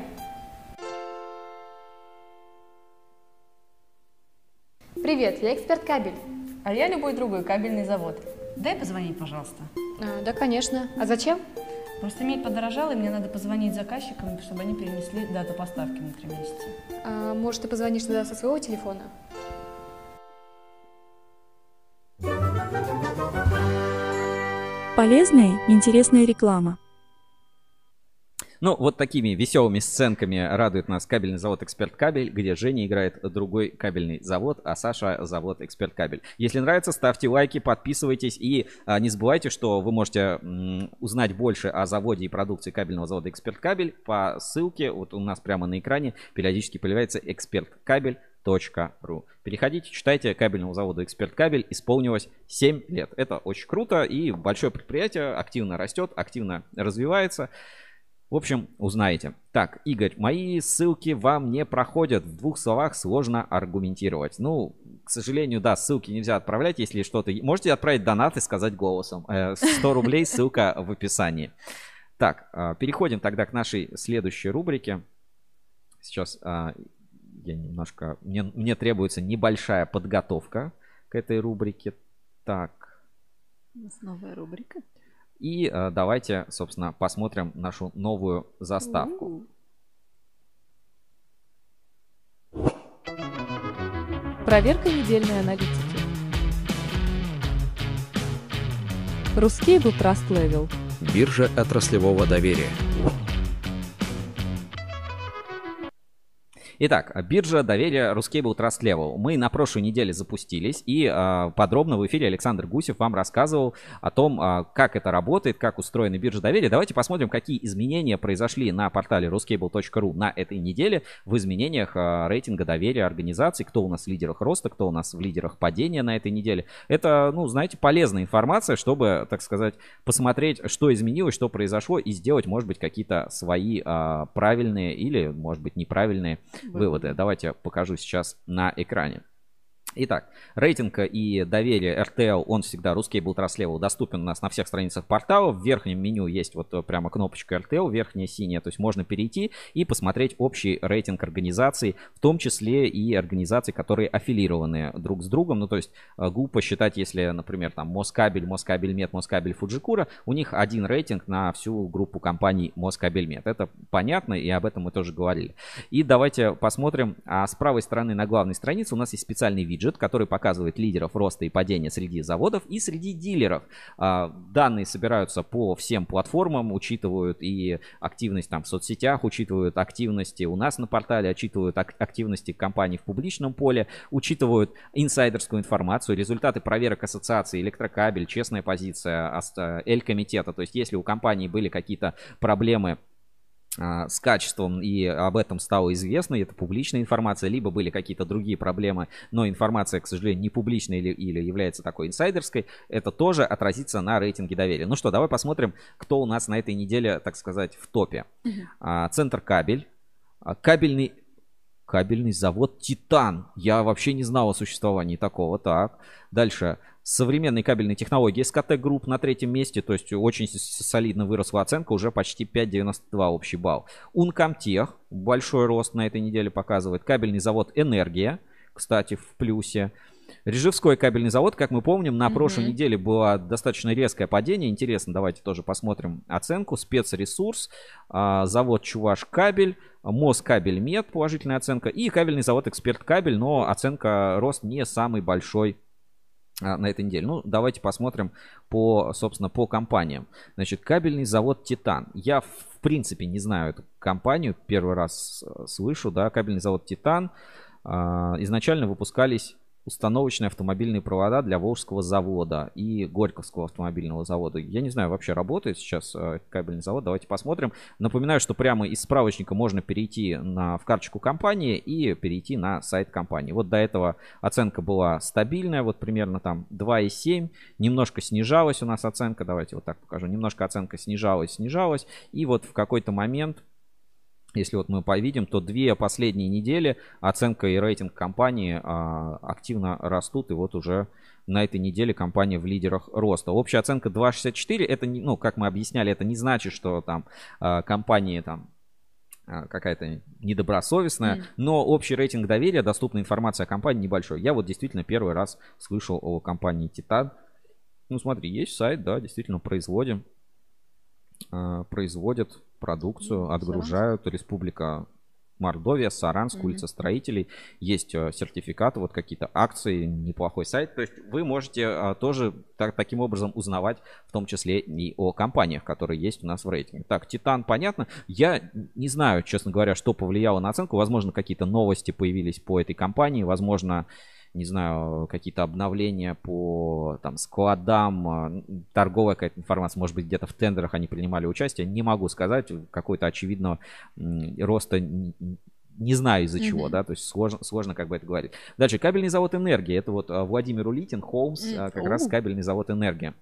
Привет, я эксперт кабель. А я любой другой кабельный завод. Дай позвонить, пожалуйста. А, да, конечно. А зачем? Просто медь подорожала, и мне надо позвонить заказчикам, чтобы они перенесли дату поставки на три месяца. А, может, ты позвонишь туда со своего телефона? Полезная и интересная реклама. Ну, вот такими веселыми сценками радует нас кабельный завод «Эксперт Кабель», где Женя играет другой кабельный завод, а Саша завод «Эксперт Кабель». Если нравится, ставьте лайки, подписывайтесь и а, не забывайте, что вы можете м, узнать больше о заводе и продукции кабельного завода «Эксперт Кабель» по ссылке, вот у нас прямо на экране периодически появляется «Эксперт Кабель». Ру. Переходите, читайте кабельному заводу «Эксперт Кабель». Исполнилось 7 лет. Это очень круто и большое предприятие активно растет, активно развивается. В общем, узнаете. Так, Игорь, мои ссылки вам не проходят. В двух словах сложно аргументировать. Ну, к сожалению, да, ссылки нельзя отправлять, если что-то... Можете отправить донат и сказать голосом. 100 рублей, ссылка в описании. Так, а, переходим тогда к нашей следующей рубрике. Сейчас а, я немножко... Мне, мне требуется небольшая подготовка к этой рубрике. Так. У нас новая рубрика. И э, давайте, собственно, посмотрим нашу новую заставку. Проверка недельной аналитики. Русский был Trust Level. Биржа отраслевого доверия. Итак, биржа доверия Ruscable Trust Level. Мы на прошлой неделе запустились, и э, подробно в эфире Александр Гусев вам рассказывал о том, э, как это работает, как устроена биржа доверия. Давайте посмотрим, какие изменения произошли на портале ruscable.ru на этой неделе в изменениях э, рейтинга доверия организаций, кто у нас в лидерах роста, кто у нас в лидерах падения на этой неделе. Это, ну, знаете, полезная информация, чтобы, так сказать, посмотреть, что изменилось, что произошло, и сделать, может быть, какие-то свои э, правильные или, может быть, неправильные выводы. Давайте покажу сейчас на экране. Итак, рейтинг и доверие RTL, он всегда, русский был Level, доступен у нас на всех страницах портала. В верхнем меню есть вот прямо кнопочка RTL, верхняя синяя, то есть можно перейти и посмотреть общий рейтинг организаций, в том числе и организаций, которые аффилированы друг с другом. Ну, то есть э, глупо считать, если, например, там Москабель, Москабельмет, Москабель Фуджикура, у них один рейтинг на всю группу компаний Москабельмет. Это понятно, и об этом мы тоже говорили. И давайте посмотрим, а с правой стороны на главной странице у нас есть специальный виджет, виджет, который показывает лидеров роста и падения среди заводов и среди дилеров. А, данные собираются по всем платформам, учитывают и активность там в соцсетях, учитывают активности у нас на портале, учитывают активности компаний в публичном поле, учитывают инсайдерскую информацию, результаты проверок ассоциации Электрокабель, честная позиция Эль-комитета. То есть если у компании были какие-то проблемы с качеством, и об этом стало известно, это публичная информация, либо были какие-то другие проблемы, но информация, к сожалению, не публичная или, или является такой инсайдерской, это тоже отразится на рейтинге доверия. Ну что, давай посмотрим, кто у нас на этой неделе, так сказать, в топе. Uh-huh. Центр кабель, а, кабельный кабельный завод Титан. Я вообще не знал о существовании такого. Так, дальше современные кабельные технологии СКТ Групп на третьем месте, то есть очень солидно выросла оценка, уже почти 5,92 общий балл. Ункомтех, большой рост на этой неделе показывает. Кабельный завод Энергия, кстати, в плюсе. Режевской кабельный завод, как мы помним, на mm-hmm. прошлой неделе было достаточно резкое падение. Интересно, давайте тоже посмотрим оценку. Спецресурс, а, завод Чуваш кабель, Москабель Мед, положительная оценка, и кабельный завод Эксперт кабель, но оценка рост не самый большой на этой неделе. Ну, давайте посмотрим по, собственно, по компаниям. Значит, кабельный завод Титан. Я, в принципе, не знаю эту компанию, первый раз э, слышу, да, кабельный завод Титан. А, изначально выпускались установочные автомобильные провода для Волжского завода и Горьковского автомобильного завода. Я не знаю, вообще работает сейчас э, кабельный завод. Давайте посмотрим. Напоминаю, что прямо из справочника можно перейти на, в карточку компании и перейти на сайт компании. Вот до этого оценка была стабильная, вот примерно там 2,7. Немножко снижалась у нас оценка. Давайте вот так покажу. Немножко оценка снижалась, снижалась. И вот в какой-то момент если вот мы повидим, то две последние недели оценка и рейтинг компании а, активно растут. И вот уже на этой неделе компания в лидерах роста. Общая оценка 2,64. Это, не, ну, как мы объясняли, это не значит, что там а, компании там а, какая-то недобросовестная, mm. но общий рейтинг доверия, доступная информация о компании небольшой. Я вот действительно первый раз слышал о компании Титан. Ну, смотри, есть сайт, да, действительно, производим. А, производят продукцию, отгружают. Республика Мордовия, Саранск, Мгм. улица строителей. Есть э, сертификаты, вот какие-то акции, неплохой сайт. То есть вы можете а, тоже так- таким образом узнавать, в том числе и о компаниях, которые есть у нас в рейтинге. Так, Титан, понятно. Я не знаю, честно говоря, что повлияло на оценку. Возможно, какие-то новости появились по этой компании. Возможно, не знаю, какие-то обновления по там, складам, а, торговая какая-то информация, может быть, где-то в тендерах они принимали участие. Не могу сказать, какой-то очевидного роста не знаю из-за чего, Мгм. да, то есть сложно, сложно как бы это говорить. Дальше, кабельный завод «Энергия», это вот а, Владимир Улитин, Холмс, а, как раз кабельный завод «Энергия».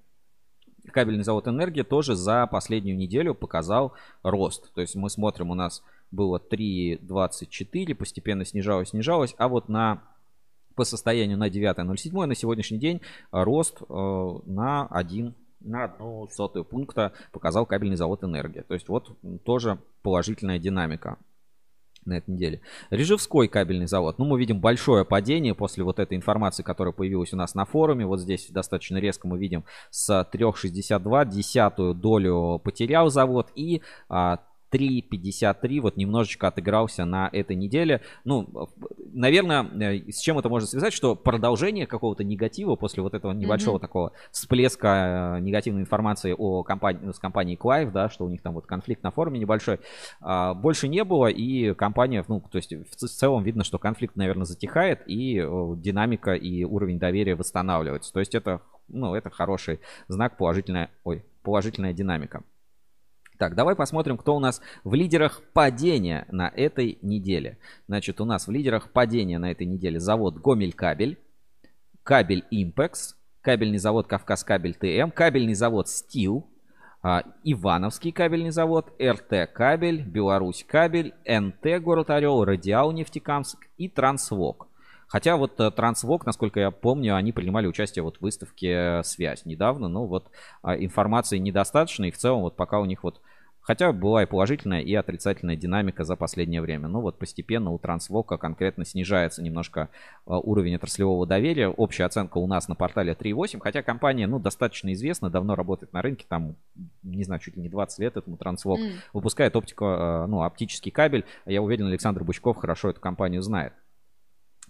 Кабельный завод «Энергия» тоже за последнюю неделю показал рост. То есть мы смотрим, у нас было 3,24, постепенно снижалось, снижалось, а вот на по состоянию на 9.07 на сегодняшний день а, рост э, на 1 на одну сотую пункта показал кабельный завод «Энергия». То есть вот тоже положительная динамика на этой неделе. Режевской кабельный завод. Ну, мы видим большое падение после вот этой информации, которая появилась у нас на форуме. Вот здесь достаточно резко мы видим с 3,62 десятую долю потерял завод и а, 3,53 вот немножечко отыгрался на этой неделе. Ну, наверное, э, с чем это можно связать, что продолжение какого-то негатива после вот этого небольшого Мгм. такого всплеска э, негативной информации о компании, ну, с компанией Clive, да, что у них там вот конфликт на форуме небольшой, а, больше не было, и компания, ну, то есть в целом видно, что конфликт, наверное, затихает, и э, динамика и уровень доверия восстанавливается. То есть это, ну, это хороший знак, положительная, ой, положительная динамика. Так, давай посмотрим, кто у нас в лидерах падения на этой неделе. Значит, у нас в лидерах падения на этой неделе завод Гомель Кабель, кабель Импекс, кабельный завод Кавказ Кабель ТМ, кабельный завод Стил, а, Ивановский кабельный завод, РТ Кабель, Беларусь Кабель, НТ Город Орел, Радиал Нефтекамск и Трансвок. Хотя вот э, Трансвок, насколько я помню, они принимали участие вот в выставке э, «Связь» недавно, но вот а, информации недостаточно, и в целом вот пока у них вот Хотя была и положительная, и отрицательная динамика за последнее время. Но вот постепенно у Трансвока конкретно снижается немножко а, уровень отраслевого доверия. Общая оценка у нас на портале 3.8, хотя компания, ну, достаточно известна, давно работает на рынке, там, не знаю, чуть ли не 20 лет этому Трансвок. М. Выпускает оптику, ну, оптический кабель. Я уверен, Александр Бучков хорошо эту компанию знает.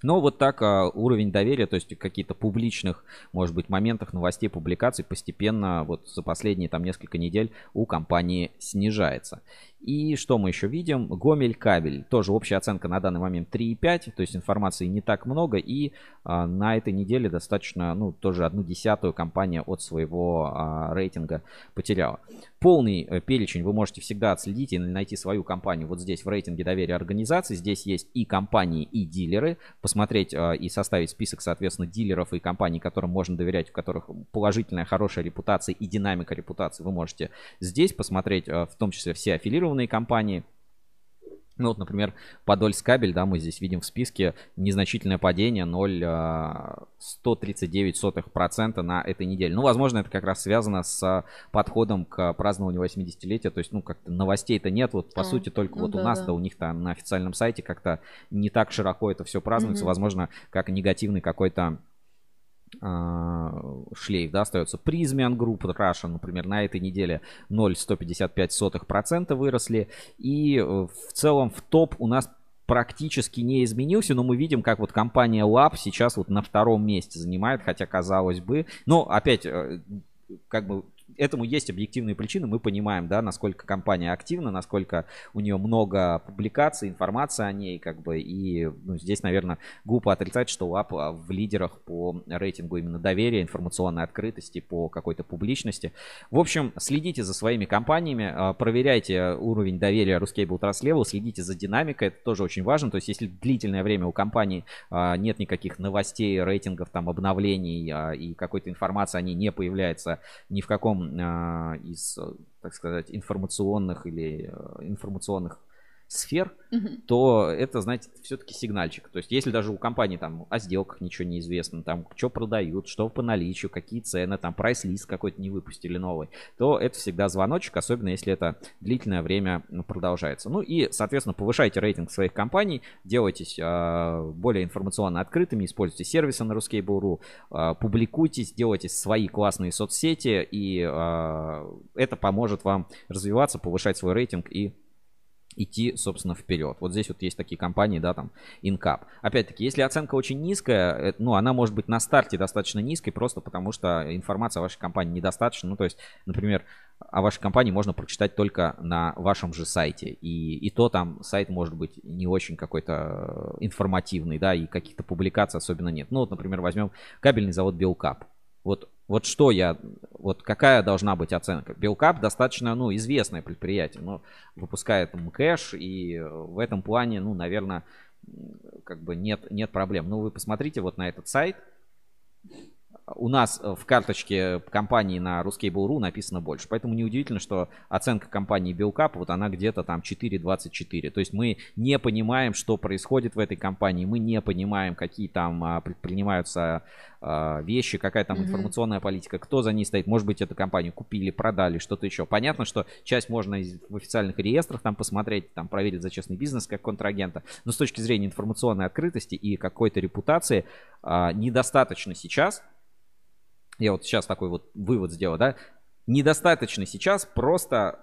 Но вот так а, уровень доверия, то есть какие-то публичных, может быть, моментах новостей, публикаций постепенно вот за последние там несколько недель у компании снижается. И что мы еще видим? Гомель кабель. Тоже общая оценка на данный момент 3,5. То есть информации не так много. И а, на этой неделе достаточно, ну, тоже одну десятую компания от своего а, рейтинга потеряла. Полный э, перечень вы можете всегда отследить и найти свою компанию вот здесь в рейтинге доверия организаций. Здесь есть и компании, и дилеры. Посмотреть э, и составить список, соответственно, дилеров и компаний, которым можно доверять, у которых положительная, хорошая репутация и динамика репутации. Вы можете здесь посмотреть, э, в том числе все аффилированные компании. Ну вот, например, Подольск кабель, да, мы здесь видим в списке незначительное падение 0,139% на этой неделе. Ну, возможно, это как раз связано с подходом к празднованию 80-летия. То есть, ну, как-то новостей-то нет. Вот, по А, сути, только ну вот у да, нас, да. да, у них там на официальном сайте как-то не так широко это все празднуется. Мгм. Возможно, как негативный какой-то а, шлейф, да, остается. Призмиан Group Russia, например, на этой неделе 0,155% выросли. И э, в целом в топ у нас практически не изменился, но мы видим, как вот компания Lab сейчас вот на втором месте занимает, хотя казалось бы, но опять э, как бы этому есть объективные причины, мы понимаем, да, насколько компания активна, насколько у нее много публикаций, информации о ней, как бы, и ну, здесь, наверное, глупо отрицать, что ЛАП а, в лидерах по рейтингу именно доверия, информационной открытости, по какой-то публичности. В общем, следите за своими компаниями, а, проверяйте уровень доверия Ruscable Trust Level, следите за динамикой, это тоже очень важно, то есть если длительное время у компании а, нет никаких новостей, рейтингов, там, обновлений и какой-то информации ней не появляется ни в каком из, э, так сказать, информационных или э, информационных сфер, Мгм. то это, знаете, все-таки сигнальчик. То есть, если даже у компании там о сделках ничего не известно, там, что продают, что по наличию, какие цены, там, прайс-лист какой-то не выпустили новый, то это всегда звоночек, особенно если это длительное время ну, продолжается. Ну и, соответственно, повышайте рейтинг своих компаний, делайтесь а, более информационно открытыми, используйте сервисы на Ruskable.ru, а, публикуйтесь, делайте свои классные соцсети, и а, это поможет вам развиваться, повышать свой рейтинг и идти, собственно, вперед. Вот здесь вот есть такие компании, да, там, Incap. Опять-таки, если оценка очень низкая, э, ну, она может быть на старте достаточно низкой, просто потому что информации о вашей компании недостаточно. Ну, то есть, например, о вашей компании можно прочитать только на вашем же сайте. И, и то там сайт может быть не очень какой-то информативный, да, и каких-то публикаций особенно нет. Ну, вот, например, возьмем кабельный завод Белкап. Вот, вот что я, вот какая должна быть оценка? Белкап достаточно, ну, известное предприятие, но выпускает МКЭШ, и в этом плане, ну, наверное, как бы нет, нет проблем. Ну, вы посмотрите вот на этот сайт. У нас в карточке компании на Ruskable.ru написано больше. Поэтому неудивительно, что оценка компании Белкап, вот она где-то там 4.24. То есть мы не понимаем, что происходит в этой компании. Мы не понимаем, какие там а, предпринимаются а, вещи, какая там Мгм. информационная политика, кто за ней стоит. Может быть, эту компанию купили, продали, что-то еще. Понятно, что часть можно из- в официальных реестрах там посмотреть, там проверить за честный бизнес как контрагента. Но с точки зрения информационной открытости и какой-то репутации а, недостаточно сейчас. Я вот сейчас такой вот вывод сделал, да? Недостаточно сейчас просто,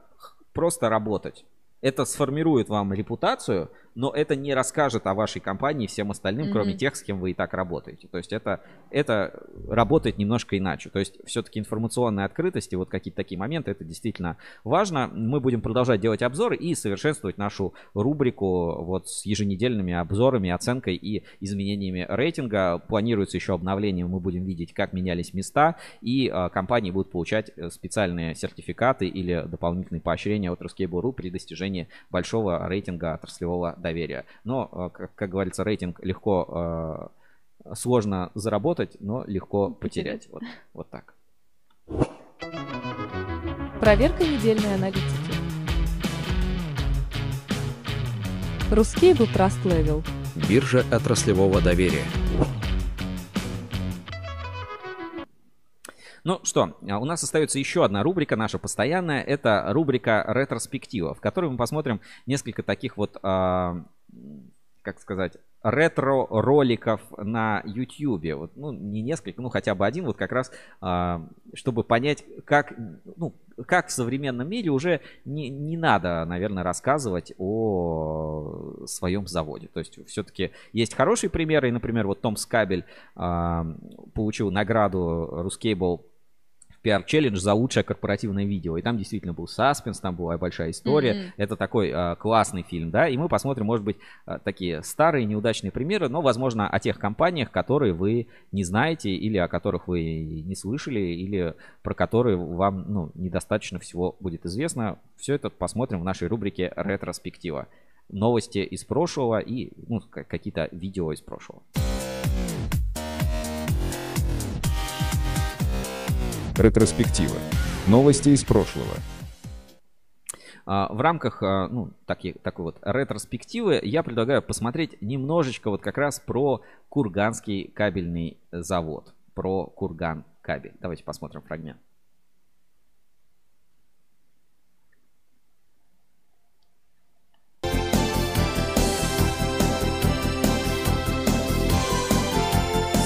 просто работать. Это сформирует вам репутацию, но это не расскажет о вашей компании всем остальным, Мгм. кроме тех, с кем вы и так работаете. То есть это, это работает немножко иначе. То есть все-таки информационная открытость и вот какие-то такие моменты, это действительно важно. Мы будем продолжать делать обзоры и совершенствовать нашу рубрику вот с еженедельными обзорами, оценкой и изменениями рейтинга. Планируется еще обновление, мы будем видеть, как менялись места, и а, компании будут получать э, специальные сертификаты или дополнительные поощрения от Ruskable.ru при достижении большого рейтинга отраслевого доверия. Но, э, как, как говорится, рейтинг легко, э, сложно заработать, но легко потерять. Вот, вот так. Проверка недельной аналитики. Ruskable Trust Level. Биржа отраслевого доверия. Ну что, а у нас остается еще одна рубрика, наша постоянная. Это рубрика ретроспектива, в которой мы посмотрим несколько таких вот, а, как сказать, ретро-роликов на YouTube. Вот, ну, не несколько, ну, хотя бы один, вот как раз, а, чтобы понять, как, ну, как в современном мире уже не, не надо, наверное, рассказывать о своем заводе. То есть все-таки есть хорошие примеры. Например, вот Том Скабель а, получил награду в PR Challenge за лучшее корпоративное видео. И там действительно был саспенс, там была большая история. Мгм. Это такой а, классный фильм, да. И мы посмотрим, может быть, а, такие старые неудачные примеры, но, возможно, о тех компаниях, которые вы не знаете, или о которых вы не слышали, или про которые вам ну, недостаточно всего будет известно. Все это посмотрим в нашей рубрике «Ретроспектива». Новости из прошлого и ну, какие-то видео из прошлого. Ретроспектива. Новости из прошлого. А, В рамках а, ну, таки- такой вот ретроспективы я предлагаю посмотреть немножечко вот как раз про Курганский кабельный завод. Про Курган кабель. Давайте посмотрим фрагмент.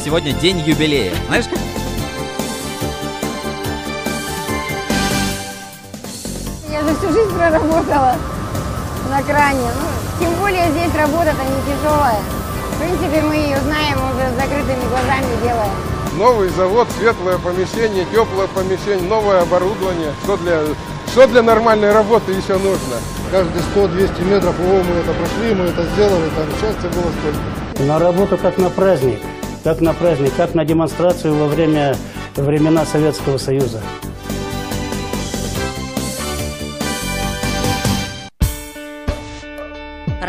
Сегодня день юбилея. Знаешь, всю жизнь проработала на кране. Ну, тем более здесь работа-то не тяжелая. В принципе, мы ее знаем, уже с закрытыми глазами делаем. Новый завод, светлое помещение, теплое помещение, новое оборудование. Что для, что для нормальной работы еще нужно? Каждые 100-200 метров, о, мы это прошли, мы это сделали, там счастья было столько. На работу как на праздник, как на праздник, как на демонстрацию во время времена Советского Союза.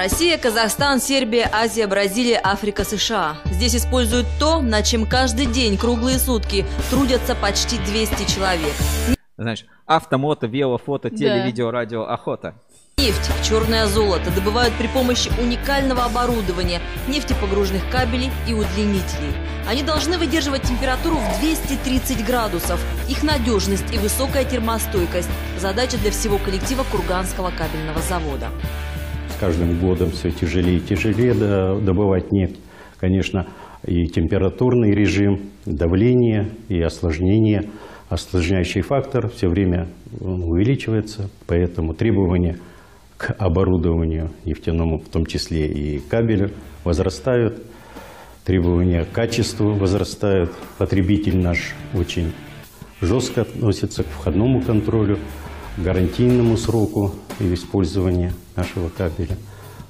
Россия, Казахстан, Сербия, Азия, Бразилия, Африка, США. Здесь используют то, над чем каждый день, круглые сутки, трудятся почти 200 человек. знаешь, Автомото, вело, фото, теле, Да. видео, радио, охота. Нефть, черное золото добывают при помощи уникального оборудования, нефтепогружных кабелей и удлинителей. Они должны выдерживать температуру в 230 градусов. Их надежность и высокая термостойкость – задача для всего коллектива Курганского кабельного завода. Каждым годом все тяжелее и тяжелее до- добывать нефть. Конечно, и температурный режим, давление, и осложнение, осложняющий фактор все время увеличивается, поэтому требования к оборудованию нефтяному, в том числе и кабелю, возрастают, требования к качеству возрастают, потребитель наш очень жестко относится к входному контролю, гарантийному сроку использования нашего кабеля.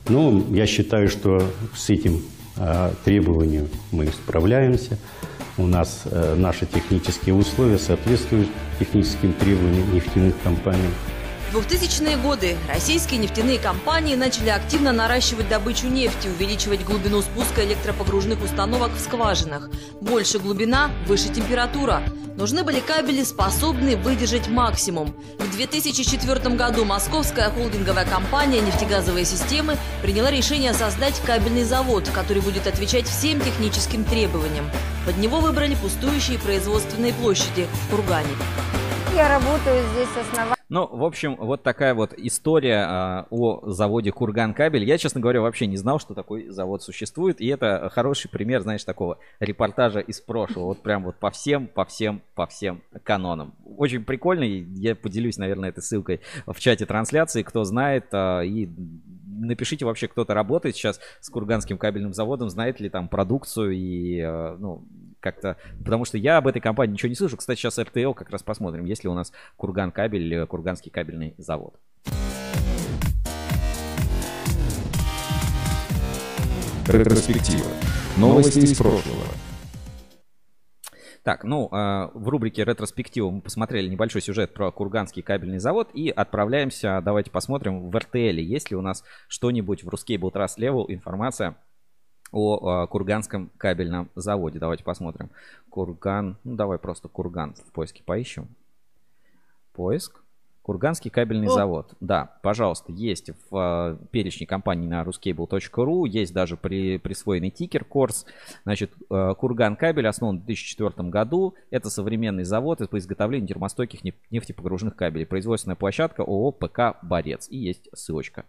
Ну, я считаю, что с этим а, требованием мы справляемся. У нас э, наши технические условия соответствуют техническим требованиям нефтяных компаний. В 2000-е годы российские нефтяные компании начали активно наращивать добычу нефти, увеличивать глубину спуска электропогружных установок в скважинах. Больше глубина, выше температура. Нужны были кабели, способные выдержать максимум. В 2004 году московская холдинговая компания «Нефтегазовые системы» приняла решение создать кабельный завод, который будет отвечать всем техническим требованиям. Под него выбрали пустующие производственные площади в Кургане. Я работаю здесь основания. Ну, в общем, вот такая вот история а, о заводе Курган Кабель. Я, честно говоря, вообще не знал, что такой завод существует. И это хороший пример, знаешь, такого репортажа из прошлого. Вот прям вот по всем, по всем, по всем канонам. Очень прикольно. Я поделюсь, наверное, этой ссылкой в чате трансляции. Кто знает, а, и напишите вообще, кто-то работает сейчас с Курганским кабельным заводом, знает ли там продукцию и, э, ну, как-то... Потому что я об этой компании ничего не слышу. Кстати, сейчас РТЛ как раз посмотрим, есть ли у нас Курган кабель или Курганский кабельный завод. Ретроспектива. Новости из прошлого. Так, ну, э, в рубрике ретроспектива мы посмотрели небольшой сюжет про Курганский кабельный завод и отправляемся, давайте посмотрим, в РТЛ, есть ли у нас что-нибудь в Ruscable Trust Level, информация о э, Курганском кабельном заводе. Давайте посмотрим. Курган, ну давай просто Курган в поиске поищем. Поиск. Курганский кабельный О. завод. Да, пожалуйста, есть в э, перечне компаний на ruscable.ru, есть даже при, присвоенный тикер Корс. Значит, э, Курган кабель основан в 2004 году. Это современный завод по изготовлению термостойких неф- нефтепогружных кабелей. Производственная площадка ООО ПК «Борец». И есть ссылочка.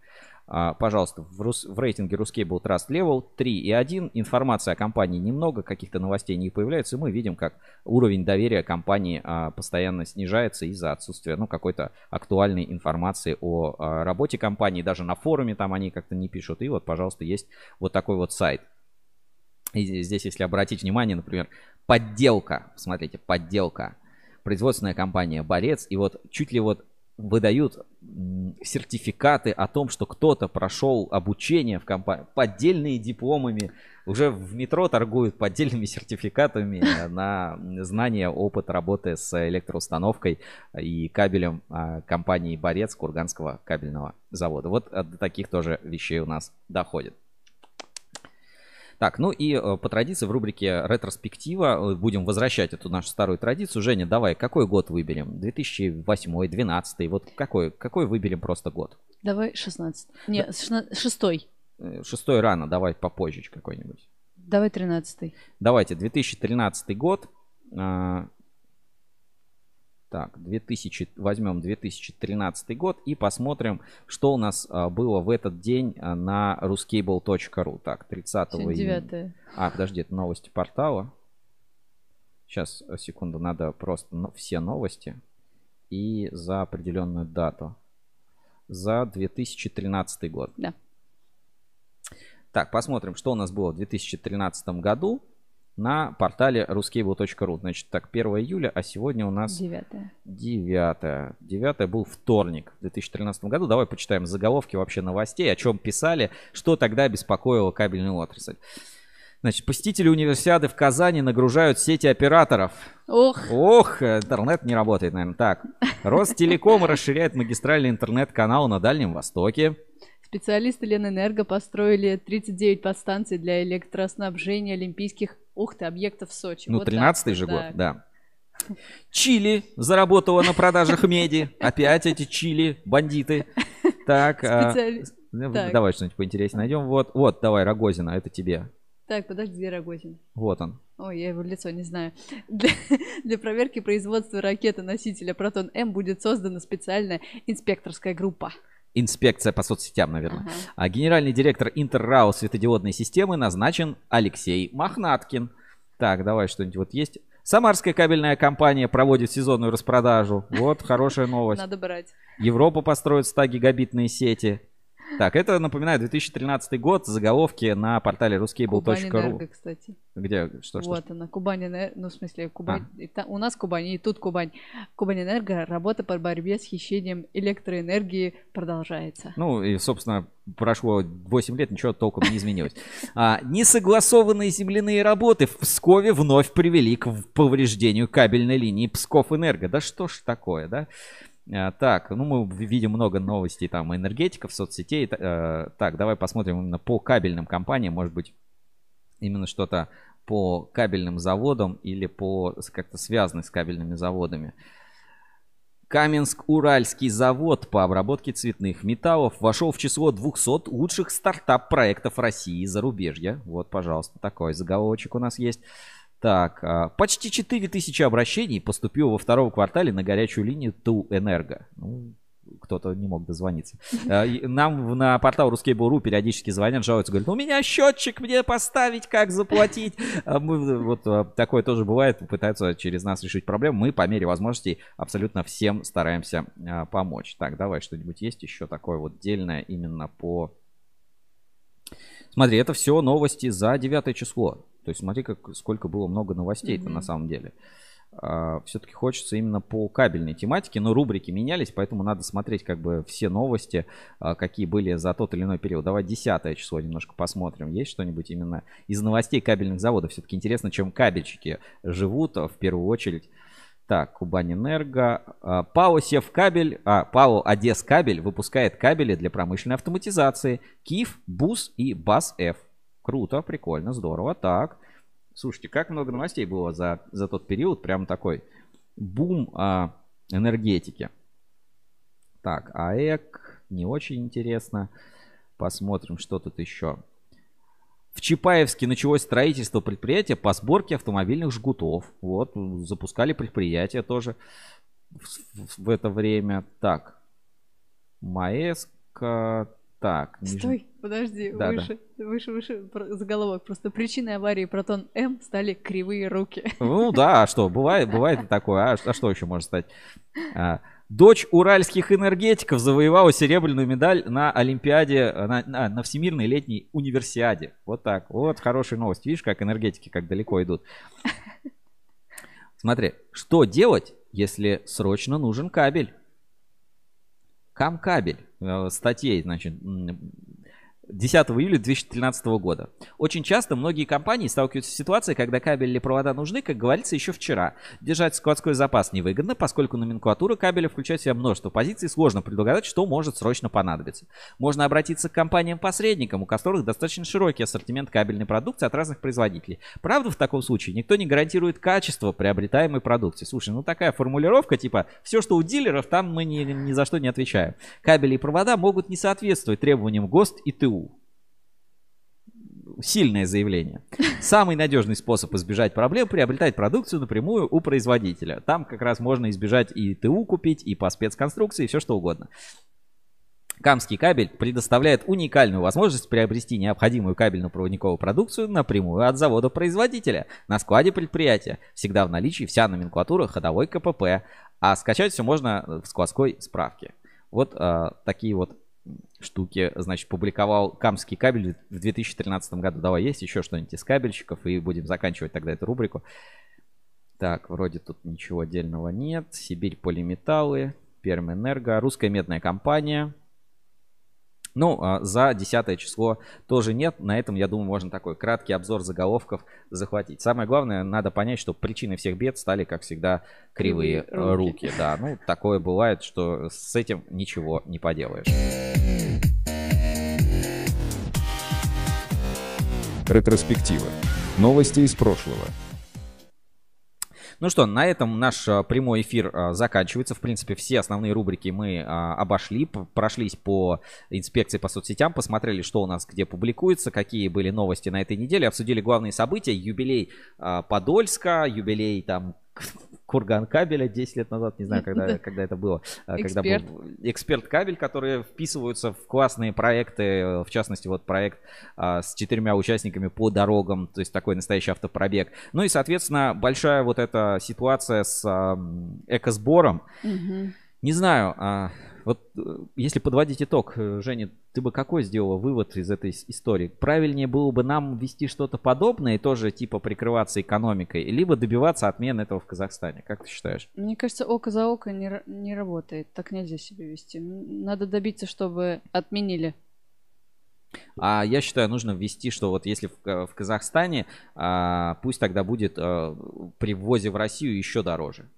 А, Пожалуйста, в, рус- в рейтинге Ruscable Trust Level 3 и 1. Информации о компании немного, каких-то новостей не появляется. И мы видим, как уровень доверия компании а, постоянно снижается из-за отсутствия ну, какой-то актуальной информации о а, работе компании. Даже на форуме там они как-то не пишут. И вот, пожалуйста, есть вот такой вот сайт. И здесь, если обратить внимание, например, подделка. Смотрите, подделка. Производственная компания «Борец». И вот чуть ли вот выдают сертификаты о том, что кто-то прошел обучение в компании, поддельные дипломами, уже в метро торгуют поддельными сертификатами на знание, опыт работы с электроустановкой и кабелем а, компании «Борец» Курганского кабельного завода. Вот э, до таких тоже вещей у нас доходит. Так, ну и э, по традиции в рубрике ретроспектива э, будем возвращать эту нашу старую традицию. Женя, давай, какой год выберем? 2008, 12 вот какой, какой выберем просто год? Давай 16. Не, шестна- шестой. Э, Шестой рано, давай попозже какой-нибудь. Давай 13. Давайте, 2013 год. а, Так, 2000, возьмем 2013 год и посмотрим, что у нас а, было в этот день а, на ruscable.ru. Так, 30 Сегодня июня. 9. А, подожди, это новости портала. Сейчас, э, секунду, надо просто все новости. И за определенную дату. За 2013 год. Да. Так, посмотрим, что у нас было в 2013 году на портале ruscable.ru. Значит, так, 1 июля, а сегодня у нас 9. 9. 9 был вторник в 2013 году. Давай почитаем заголовки вообще новостей, о чем писали, что тогда беспокоило кабельную отрасль. Значит, посетители универсиады в Казани нагружают сети операторов. Ох. Ох, интернет не работает, наверное. Так, Ростелеком расширяет магистральный интернет-канал на Дальнем Востоке. Специалисты Ленэнерго построили 39 подстанций для электроснабжения олимпийских, ух ты, объектов в Сочи. Ну, Вот 13 так же вот, год, да. Чили заработала на продажах меди. Опять эти чили, бандиты. Так, а, Специали- ну, Так. давай что-нибудь поинтереснее найдем. Вот, вот, давай, Рогозина, это тебе. Так, подожди, Рогозин? Вот он. Ой, я его лицо не знаю. Для, для проверки производства ракеты-носителя Протон-М будет создана специальная инспекторская группа. Инспекция по соцсетям, наверное. А генеральный директор Интеррау светодиодной системы назначен Алексей Мохнаткин. Так, давай что-нибудь вот есть. Самарская кабельная компания проводит сезонную распродажу. Вот хорошая новость. Надо брать. Европа построит 100 гигабитные сети. Так, это напоминает 2013 год, заголовки на портале ruskable.ru. кстати. Где? Что, что? вот она, Кубань-Энерго, ну, в смысле, Кубань, А. и та- у нас Кубань, и тут Кубань. Кубань-Энерго, работа по борьбе с хищением электроэнергии продолжается. Ну, и, собственно, прошло 8 лет, ничего толком не изменилось. А, несогласованные земляные работы в Пскове вновь привели к повреждению кабельной линии Псков-Энерго. Да что ж такое, да? А, так, ну мы видим много новостей там энергетиков, соцсетей. Э, так, давай посмотрим именно по кабельным компаниям, может быть, именно что-то по кабельным заводам или по как-то связанный с кабельными заводами. Каменск-Уральский завод по обработке цветных металлов вошел в число 200 лучших стартап-проектов России и зарубежья. Вот, пожалуйста, такой заголовочек у нас есть. Так, а, почти 4000 обращений поступило во втором квартале на горячую линию ТУ Энерго. Ну, кто-то не мог дозвониться. А, Нам на портал Ruskable.ru периодически звонят, жалуются, говорят, у меня счетчик, мне поставить, как заплатить. А мы, вот такое тоже бывает, пытаются через нас решить проблему. Мы по мере возможностей абсолютно всем стараемся помочь. Так, давай что-нибудь есть еще такое вот дельное именно по... Смотри, это все новости за 9 число. То есть смотри, как, сколько было много новостей-то Мгм. на самом деле. все-таки хочется именно по кабельной тематике, но рубрики менялись, поэтому надо смотреть как бы все новости, а, какие были за тот или иной период. Давай 10 число немножко посмотрим. Есть что-нибудь именно из новостей кабельных заводов? Все-таки интересно, чем кабельщики живут а, в первую очередь. Так, Кубань Энерго. А, ПАО Севкабель, а, ПАО Одесс Кабель выпускает кабели для промышленной автоматизации. КИФ, БУС и БАС-Ф. Круто, прикольно, здорово. Так, слушайте, как много новостей было за, за тот период. Прям такой бум а, энергетики. Так, АЭК, не очень интересно. Посмотрим, что тут еще. В Чапаевске началось строительство предприятия по сборке автомобильных жгутов. Вот, запускали предприятие тоже в, в- в это время. Так, Маэска, так. Нижний- Стой, подожди, Да, да. выше, выше, выше, про- заголовок. Просто причиной аварии Протон-М стали кривые руки. Ну да, а что, бывает, бывает и такое. А, а что еще может стать? А, дочь уральских энергетиков завоевала серебряную медаль на Олимпиаде, на, на- на Всемирной летней универсиаде. Вот так. Вот хорошая новость. Видишь, как энергетики как далеко идут. Смотри, что делать, если срочно нужен кабель? Кам-кабель. Э, Статей, значит, 10 июля 2013 года. Очень часто многие компании сталкиваются с ситуацией, когда кабель или провода нужны, как говорится, еще вчера. Держать складской запас невыгодно, поскольку номенклатура кабеля включает в себя множество позиций, сложно предугадать, что может срочно понадобиться. Можно обратиться к компаниям-посредникам, у которых достаточно широкий ассортимент кабельной продукции от разных производителей. Правда, в таком случае никто не гарантирует качество приобретаемой продукции. Слушай, ну такая формулировка, типа, все, что у дилеров, там мы ни, ни за что не отвечаем. Кабели и провода могут не соответствовать требованиям ГОСТ и ТУ сильное заявление. Самый надежный способ избежать проблем приобретать продукцию напрямую у производителя. Там как раз можно избежать и ТУ купить, и по спецконструкции, и все что угодно. Камский кабель предоставляет уникальную возможность приобрести необходимую кабельно-проводниковую продукцию напрямую от завода-производителя на складе предприятия. Всегда в наличии вся номенклатура ходовой КПП, а скачать все можно в складской справке. Вот а, такие вот штуки, значит, публиковал Камский кабель в 2013 году. Давай, есть еще что-нибудь из кабельщиков, и будем заканчивать тогда эту рубрику. Так, вроде тут ничего отдельного нет. Сибирь полиметаллы, Пермэнерго, русская медная компания. Ну, а за 10 число тоже нет. На этом, я думаю, можно такой краткий обзор заголовков захватить. Самое главное, надо понять, что причиной всех бед стали, как всегда, кривые, руки. руки. Да, ну, такое бывает, что с этим ничего не поделаешь. Ретроспектива. Новости из прошлого. Ну что, на этом наш а, прямой эфир а, заканчивается. В принципе, все основные рубрики мы а, обошли, прошлись по инспекции по соцсетям, посмотрели, что у нас где публикуется, какие были новости на этой неделе, обсудили главные события, юбилей Подольска, юбилей там Курган кабеля 10 лет назад, не знаю, когда, Да. когда это было. а, Когда был эксперт кабель, которые вписываются в классные проекты, э, в частности, вот проект а, с четырьмя участниками по дорогам, то есть такой настоящий автопробег. Ну и, соответственно, большая вот эта ситуация с а, экосбором. Мгм. Не знаю, а, вот э, если подводить итог, э, Женя, ты бы какой сделала вывод из этой истории? Правильнее было бы нам вести что-то подобное и тоже типа прикрываться экономикой, либо добиваться отмены этого в Казахстане? Как ты считаешь? Мне кажется, око за око не, не работает. Так нельзя себя вести. Надо добиться, чтобы отменили. А я считаю, нужно ввести, что вот если в, в Казахстане, а, пусть тогда будет а, при ввозе в Россию еще дороже.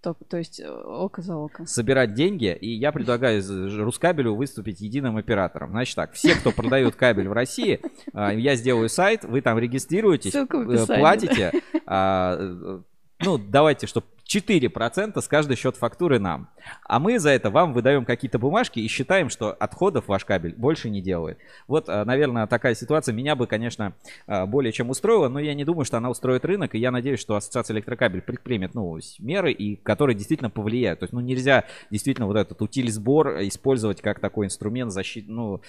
То, то есть э, око за око. Собирать деньги, и я предлагаю Рускабелю выступить единым оператором. Значит так, все, кто продает кабель в России, а, я сделаю сайт, вы там регистрируетесь, э, платите, а, э, ну, давайте, чтобы 4% с каждой счет фактуры нам. А мы за это вам выдаем какие-то бумажки и считаем, что отходов ваш кабель больше не делает. Вот, а, наверное, такая ситуация меня бы, конечно, а, более чем устроила, но я не думаю, что она устроит рынок, и я надеюсь, что Ассоциация электрокабель предпримет ну, меры, и которые действительно повлияют. То есть, ну, нельзя действительно вот этот утиль-сбор использовать как такой инструмент защиты, ну,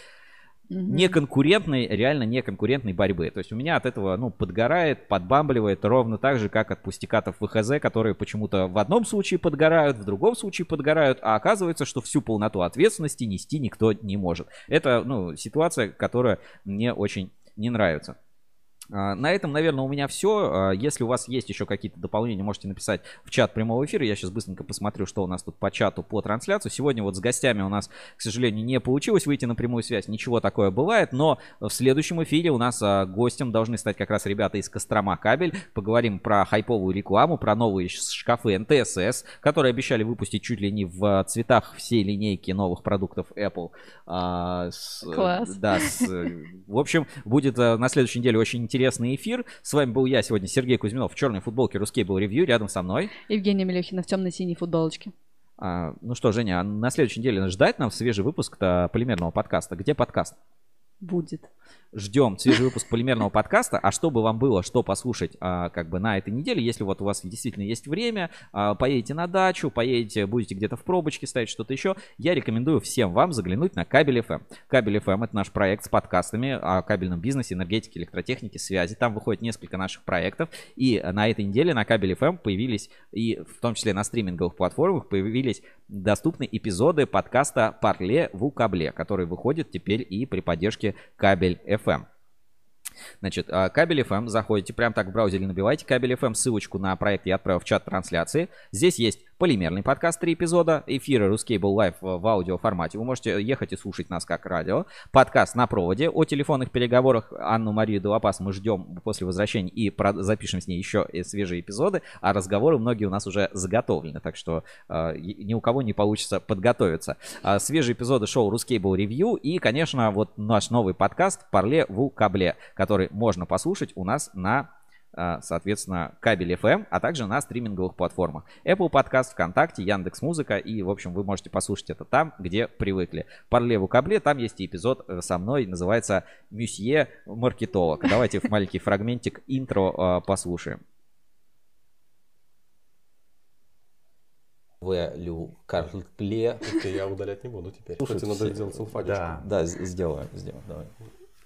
Мгм. неконкурентной, реально неконкурентной борьбы. То есть у меня от этого, ну, подгорает, подбамбливает ровно так же, как от пустякатов ВХЗ, которые почему-то в одном случае подгорают, в другом случае подгорают, а оказывается, что всю полноту ответственности нести никто не может. Это, ну, ситуация, которая мне очень не нравится. А, На этом, наверное, у меня все. Если у вас есть еще какие-то дополнения, можете написать в чат прямого эфира. Я сейчас быстренько посмотрю, что у нас тут по чату, по трансляции. Сегодня вот с гостями у нас, к сожалению, не получилось выйти на прямую связь. Ничего такое бывает. Но в следующем эфире у нас а, гостем должны стать как раз ребята из Кострома Кабель. Поговорим про хайповую рекламу, про новые шкафы НТСС, которые обещали выпустить чуть ли не в а, цветах всей линейки новых продуктов Apple. А, Класс. Да, с, в общем, будет на следующей неделе очень интересный эфир. С вами был я сегодня, Сергей Кузьминов, в черной футболке Русский был ревью, рядом со мной. Евгения Мелехина в темно-синей футболочке. А, ну что, Женя, а на следующей неделе ждать нам свежий выпуск полимерного подкаста. Где подкаст? Будет. Ждем свежий выпуск полимерного подкаста. А чтобы вам было что послушать а, как бы на этой неделе, если вот у вас действительно есть время, а, поедете на дачу, поедете, будете где-то в пробочке ставить что-то еще, я рекомендую всем вам заглянуть на Кабель FM. Кабель FM это наш проект с подкастами о кабельном бизнесе, энергетике, электротехнике, связи. Там выходит несколько наших проектов. И на этой неделе на Кабель FM появились, и в том числе на стриминговых платформах, появились доступны эпизоды подкаста Парле в Кабле, который выходит теперь и при поддержке Кабель FM. Значит, а, кабель FM, заходите прямо так в браузере, набивайте кабель FM, ссылочку на проект я отправил в чат трансляции. Здесь есть полимерный подкаст, три эпизода, эфиры Ruscable Live в аудио формате. Вы можете ехать и слушать нас как радио. Подкаст на проводе о телефонных переговорах. Анну Марию Делапас мы ждем после возвращения и запишем с ней еще свежие эпизоды. А разговоры многие у нас уже заготовлены, так что э, ни у кого не получится подготовиться. А, свежие эпизоды шоу Ruscable Review и, конечно, вот наш новый подкаст Парле в Кабле, который можно послушать у нас на соответственно, кабель FM, а также на стриминговых платформах. Apple Podcast, ВКонтакте, Яндекс Музыка. И, в общем, вы можете послушать это там, где привыкли. Парле в кабле, там есть и эпизод э, со мной, называется «Мюсье Маркетолог». Давайте в маленький фрагментик интро а, послушаем. Вэлю Карле. Это я удалять не буду теперь. Слушай, Кстати, надо сделать салфатичку. Да. Да, сделаю, сделаю, давай.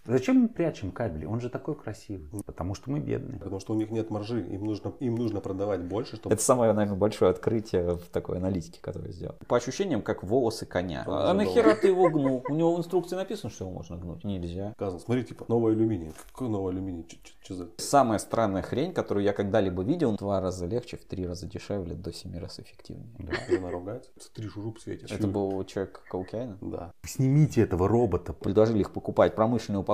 Зачем мы прячем кабели? Он же такой красивый. Потому что мы бедные. Потому что у них нет маржи, им нужно, им нужно продавать больше, чтобы... Это самое, наверное, большое открытие в такой аналитике, которое я сделал. По ощущениям, как волосы коня. А А нахера ты его гнул? У него в инструкции написано, что его можно гнуть. Нельзя. Сказано, смотри, типа, новый алюминий. Какой новый алюминий? Что за... Самая странная хрень, которую я когда-либо видел, в два раза легче, в три раза дешевле, до семи раз эффективнее. Жена ругается. Смотри, шуруп светит. Это был человек Каукиана? Да. Снимите этого робота. Предложили их покупать в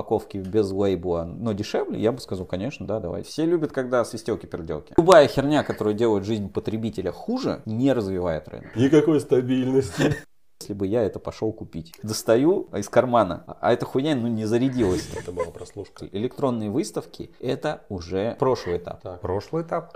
упаковке без лейбла, но дешевле, я бы сказал, конечно, да, давай. Все любят, когда свистелки-перделки. Любая херня, которая делает жизнь потребителя хуже, не развивает рынок. Никакой стабильности. Если бы я это пошел купить. Достаю из кармана, а эта хуйня ну не зарядилась. Это была прослушка. Электронные выставки это уже прошлый этап. Прошлый этап.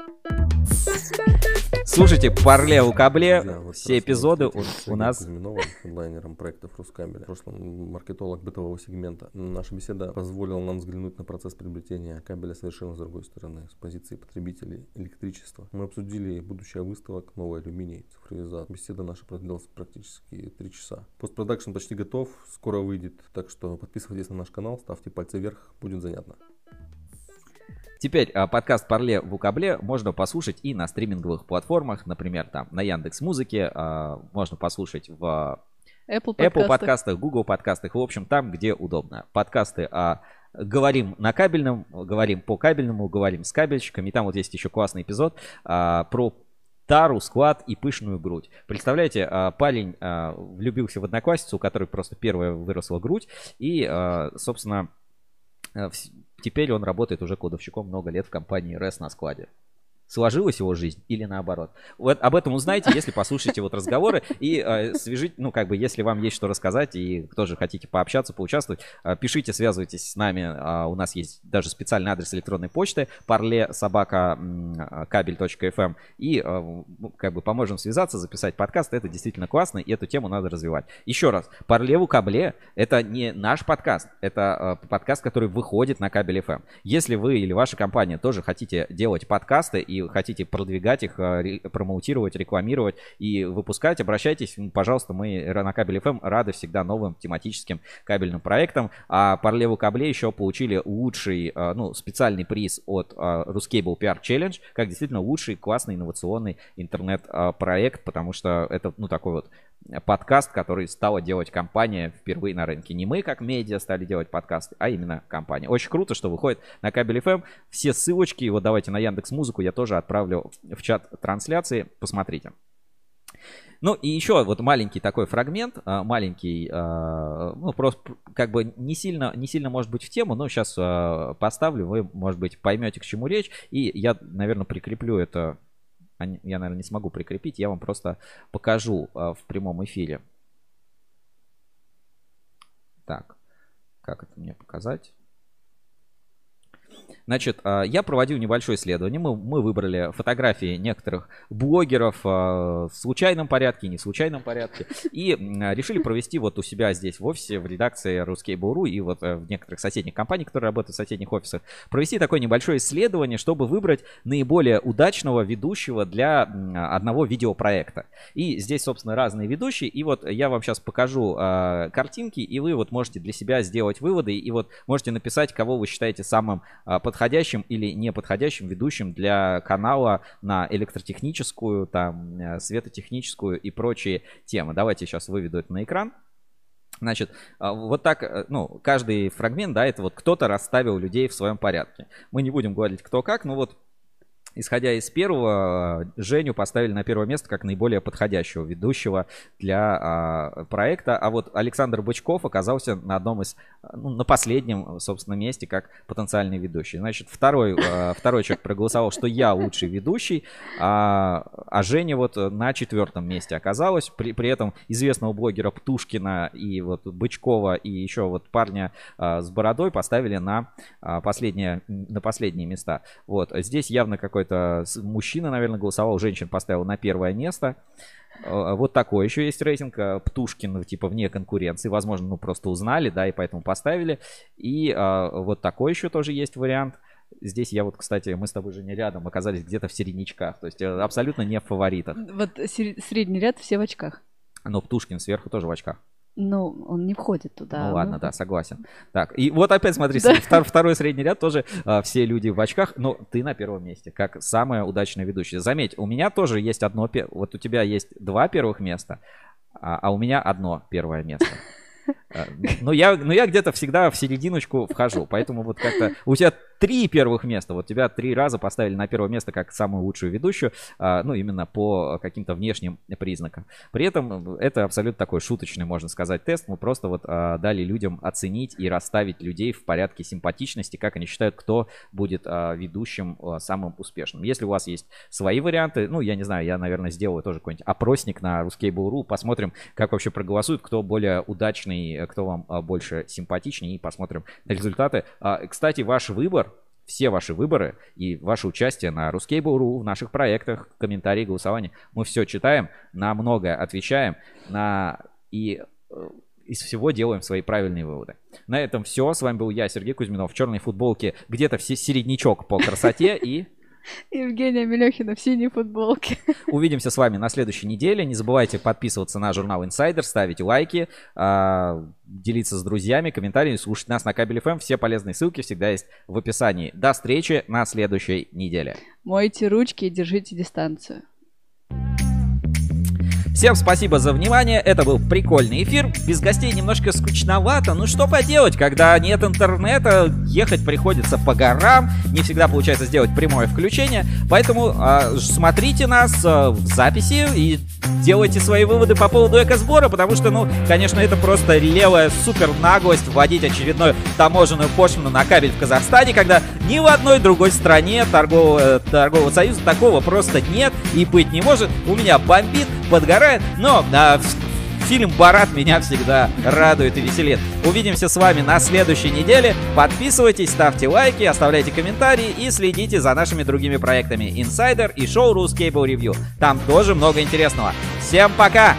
Слушайте, Парле у Кабле, Да, вот все эпизоды у, нас... Кузьминовым, хедлайнером проектов Рускабеля. В прошлом маркетолог бытового сегмента. Наша беседа позволила нам взглянуть на процесс приобретения кабеля совершенно с другой стороны, с позиции потребителей электричества. Мы обсудили будущее выставок, новый алюминий, цифровизация. Беседа наша продлилась практически три часа. Постпродакшн почти готов, скоро выйдет, так что подписывайтесь на наш канал, ставьте пальцы вверх, будет занятно. Теперь а, подкаст Парле в Укабле можно послушать и на стриминговых платформах, например, там на Яндекс Музыке, а, можно послушать в Apple Apple подкастах. подкастах, Google подкастах, в общем, там, где удобно. Подкасты о Говорим на кабельном, говорим по кабельному, говорим с кабельщиками. И там вот есть еще классный эпизод а, про тару, склад и пышную грудь. Представляете, а, парень а, влюбился в одноклассницу, у которой просто первая выросла грудь. И, а, собственно, а, теперь он работает уже кодовщиком много лет в компании РЭС на складе. Сложилась его жизнь или наоборот? Вот об этом узнаете, если послушаете вот разговоры и э, свяжите, ну как бы, если вам есть что рассказать и тоже хотите пообщаться, поучаствовать, э, пишите, связывайтесь с нами. А, у нас есть даже специальный адрес электронной почты parle собака кабель.фм и э, ну, как бы поможем связаться, записать подкаст. Это действительно классно и эту тему надо развивать. Еще раз, Парлеву кабле это не наш подкаст, это э, подкаст, который выходит на кабель FM. Если вы или ваша компания тоже хотите делать подкасты и хотите продвигать их, ре- промоутировать, рекламировать и выпускать, обращайтесь, пожалуйста, мы на кабель FM рады всегда новым тематическим кабельным проектам. А Парлеву кабле еще получили лучший, э, ну, специальный приз от э, Ruscable PR Challenge, как действительно лучший, классный, инновационный интернет-проект, потому что это, ну, такой вот подкаст, который стала делать компания впервые на рынке. Не мы, как медиа, стали делать подкасты, а именно компания. Очень круто, что выходит на кабель FM. Все ссылочки, вот давайте на Яндекс Музыку, я тоже отправлю в чат трансляции. Посмотрите. Ну и еще вот маленький такой фрагмент, а, маленький, а, ну просто как бы не сильно, не сильно может быть в тему, но сейчас поставлю, вы, может быть, поймете, к чему речь, и я, наверное, прикреплю это, а я, наверное, не смогу прикрепить, я вам просто покажу а, в прямом эфире. Так, как это мне показать? Значит, а, я проводил небольшое исследование. Мы, мы выбрали фотографии некоторых блогеров а, в случайном порядке, не в случайном порядке. И решили провести вот у себя здесь в офисе, в редакции Ruskable.ru и вот э, в некоторых соседних компаниях, которые работают в соседних офисах, провести такое небольшое исследование, чтобы выбрать наиболее удачного ведущего для одного видеопроекта. И здесь, собственно, разные ведущие. И вот я вам сейчас покажу а, картинки, и вы вот можете для себя сделать выводы, и вот можете написать, кого вы считаете самым а, подходящим или неподходящим ведущим для канала на электротехническую, там, э, светотехническую и прочие темы. Давайте сейчас выведу это на экран. Значит, а, вот так, э, ну, каждый фрагмент, да, это вот кто-то расставил людей в своем порядке. Мы не будем говорить кто как, но вот Исходя из первого, э, Женю поставили на первое место как наиболее подходящего ведущего для а, проекта. А вот Александр Бычков оказался на одном из, ну, на последнем, собственно, месте как потенциальный ведущий. Значит, второй, э, второй человек проголосовал, что я лучший ведущий, а, а Женя вот на четвертом месте оказалась. При, при этом известного блогера Птушкина и вот Бычкова и еще вот парня а, с бородой поставили на, а, последние, на последние места. Вот здесь явно какой-то мужчина, наверное, голосовал, женщин поставил на первое место. Э, Вот такой еще есть рейтинг. э, Птушкин, ну, типа, вне конкуренции. Возможно, ну, просто узнали, да, и поэтому поставили. И э, вот такой еще тоже есть вариант. Здесь я вот, кстати, мы с тобой же не рядом, оказались где-то в середнячках. То есть э, абсолютно не в фаворитах. Вот сре- средний ряд все в очках. Но Птушкин сверху тоже в очках. Ну, он не входит туда. Ну ладно, Ну, да, согласен. Так, и вот опять смотри, Да. втор- второй средний ряд тоже а, все люди в очках, но ты на первом месте, как самая удачная ведущая. Заметь, у меня тоже есть одно, вот у тебя есть два первых места, а, а у меня одно первое место. А, Ну я, ну я где-то всегда в серединочку вхожу, поэтому вот как-то у тебя три первых места, вот тебя три раза поставили на первое место как самую лучшую ведущую, а, ну именно по каким-то внешним признакам. При этом это абсолютно такой шуточный, можно сказать, тест. Мы просто вот а, дали людям оценить и расставить людей в порядке симпатичности, как они считают, кто будет а, ведущим самым успешным. Если у вас есть свои варианты, ну я не знаю, я, наверное, сделаю тоже какой-нибудь опросник на Ruskable.ru, посмотрим, как вообще проголосуют, кто более удачный, э, кто вам больше симпатичнее, и посмотрим результаты. Кстати, ваш выбор все ваши выборы и ваше участие на Ruskable.ru в наших проектах, комментарии, голосования. Мы все читаем, на многое отвечаем, на и э, из всего делаем свои правильные выводы. На этом все. С вами был я, Сергей Кузьминов, в черной футболке, где-то все середнячок по красоте и... Евгения Мелехина в синей футболке. Увидимся с вами на следующей неделе. Не забывайте подписываться на журнал Insider, ставить лайки, а, делиться с друзьями, комментариями, слушать нас на Кабель ФМ. Все полезные ссылки всегда есть в описании. До встречи на следующей неделе. Мойте ручки и держите дистанцию. Всем спасибо за внимание. Это был прикольный эфир. Без гостей немножко скучновато. Ну что поделать, когда нет интернета, ехать приходится по горам. Не всегда получается сделать прямое включение. Поэтому э, смотрите нас э, в записи и делайте свои выводы по поводу экосбора, потому что, ну, конечно, это просто левая супер наглость вводить очередную таможенную пошлину на кабель в Казахстане, когда ни в одной другой стране торгового, торгового союза такого просто нет и быть не может. У меня бомбит, подгорает, но а, фильм «Барат» меня всегда радует и веселит. Увидимся с вами на следующей неделе. Подписывайтесь, ставьте лайки, оставляйте комментарии и следите за нашими другими проектами Insider и шоу Cable Review. Там тоже много интересного. Всем пока!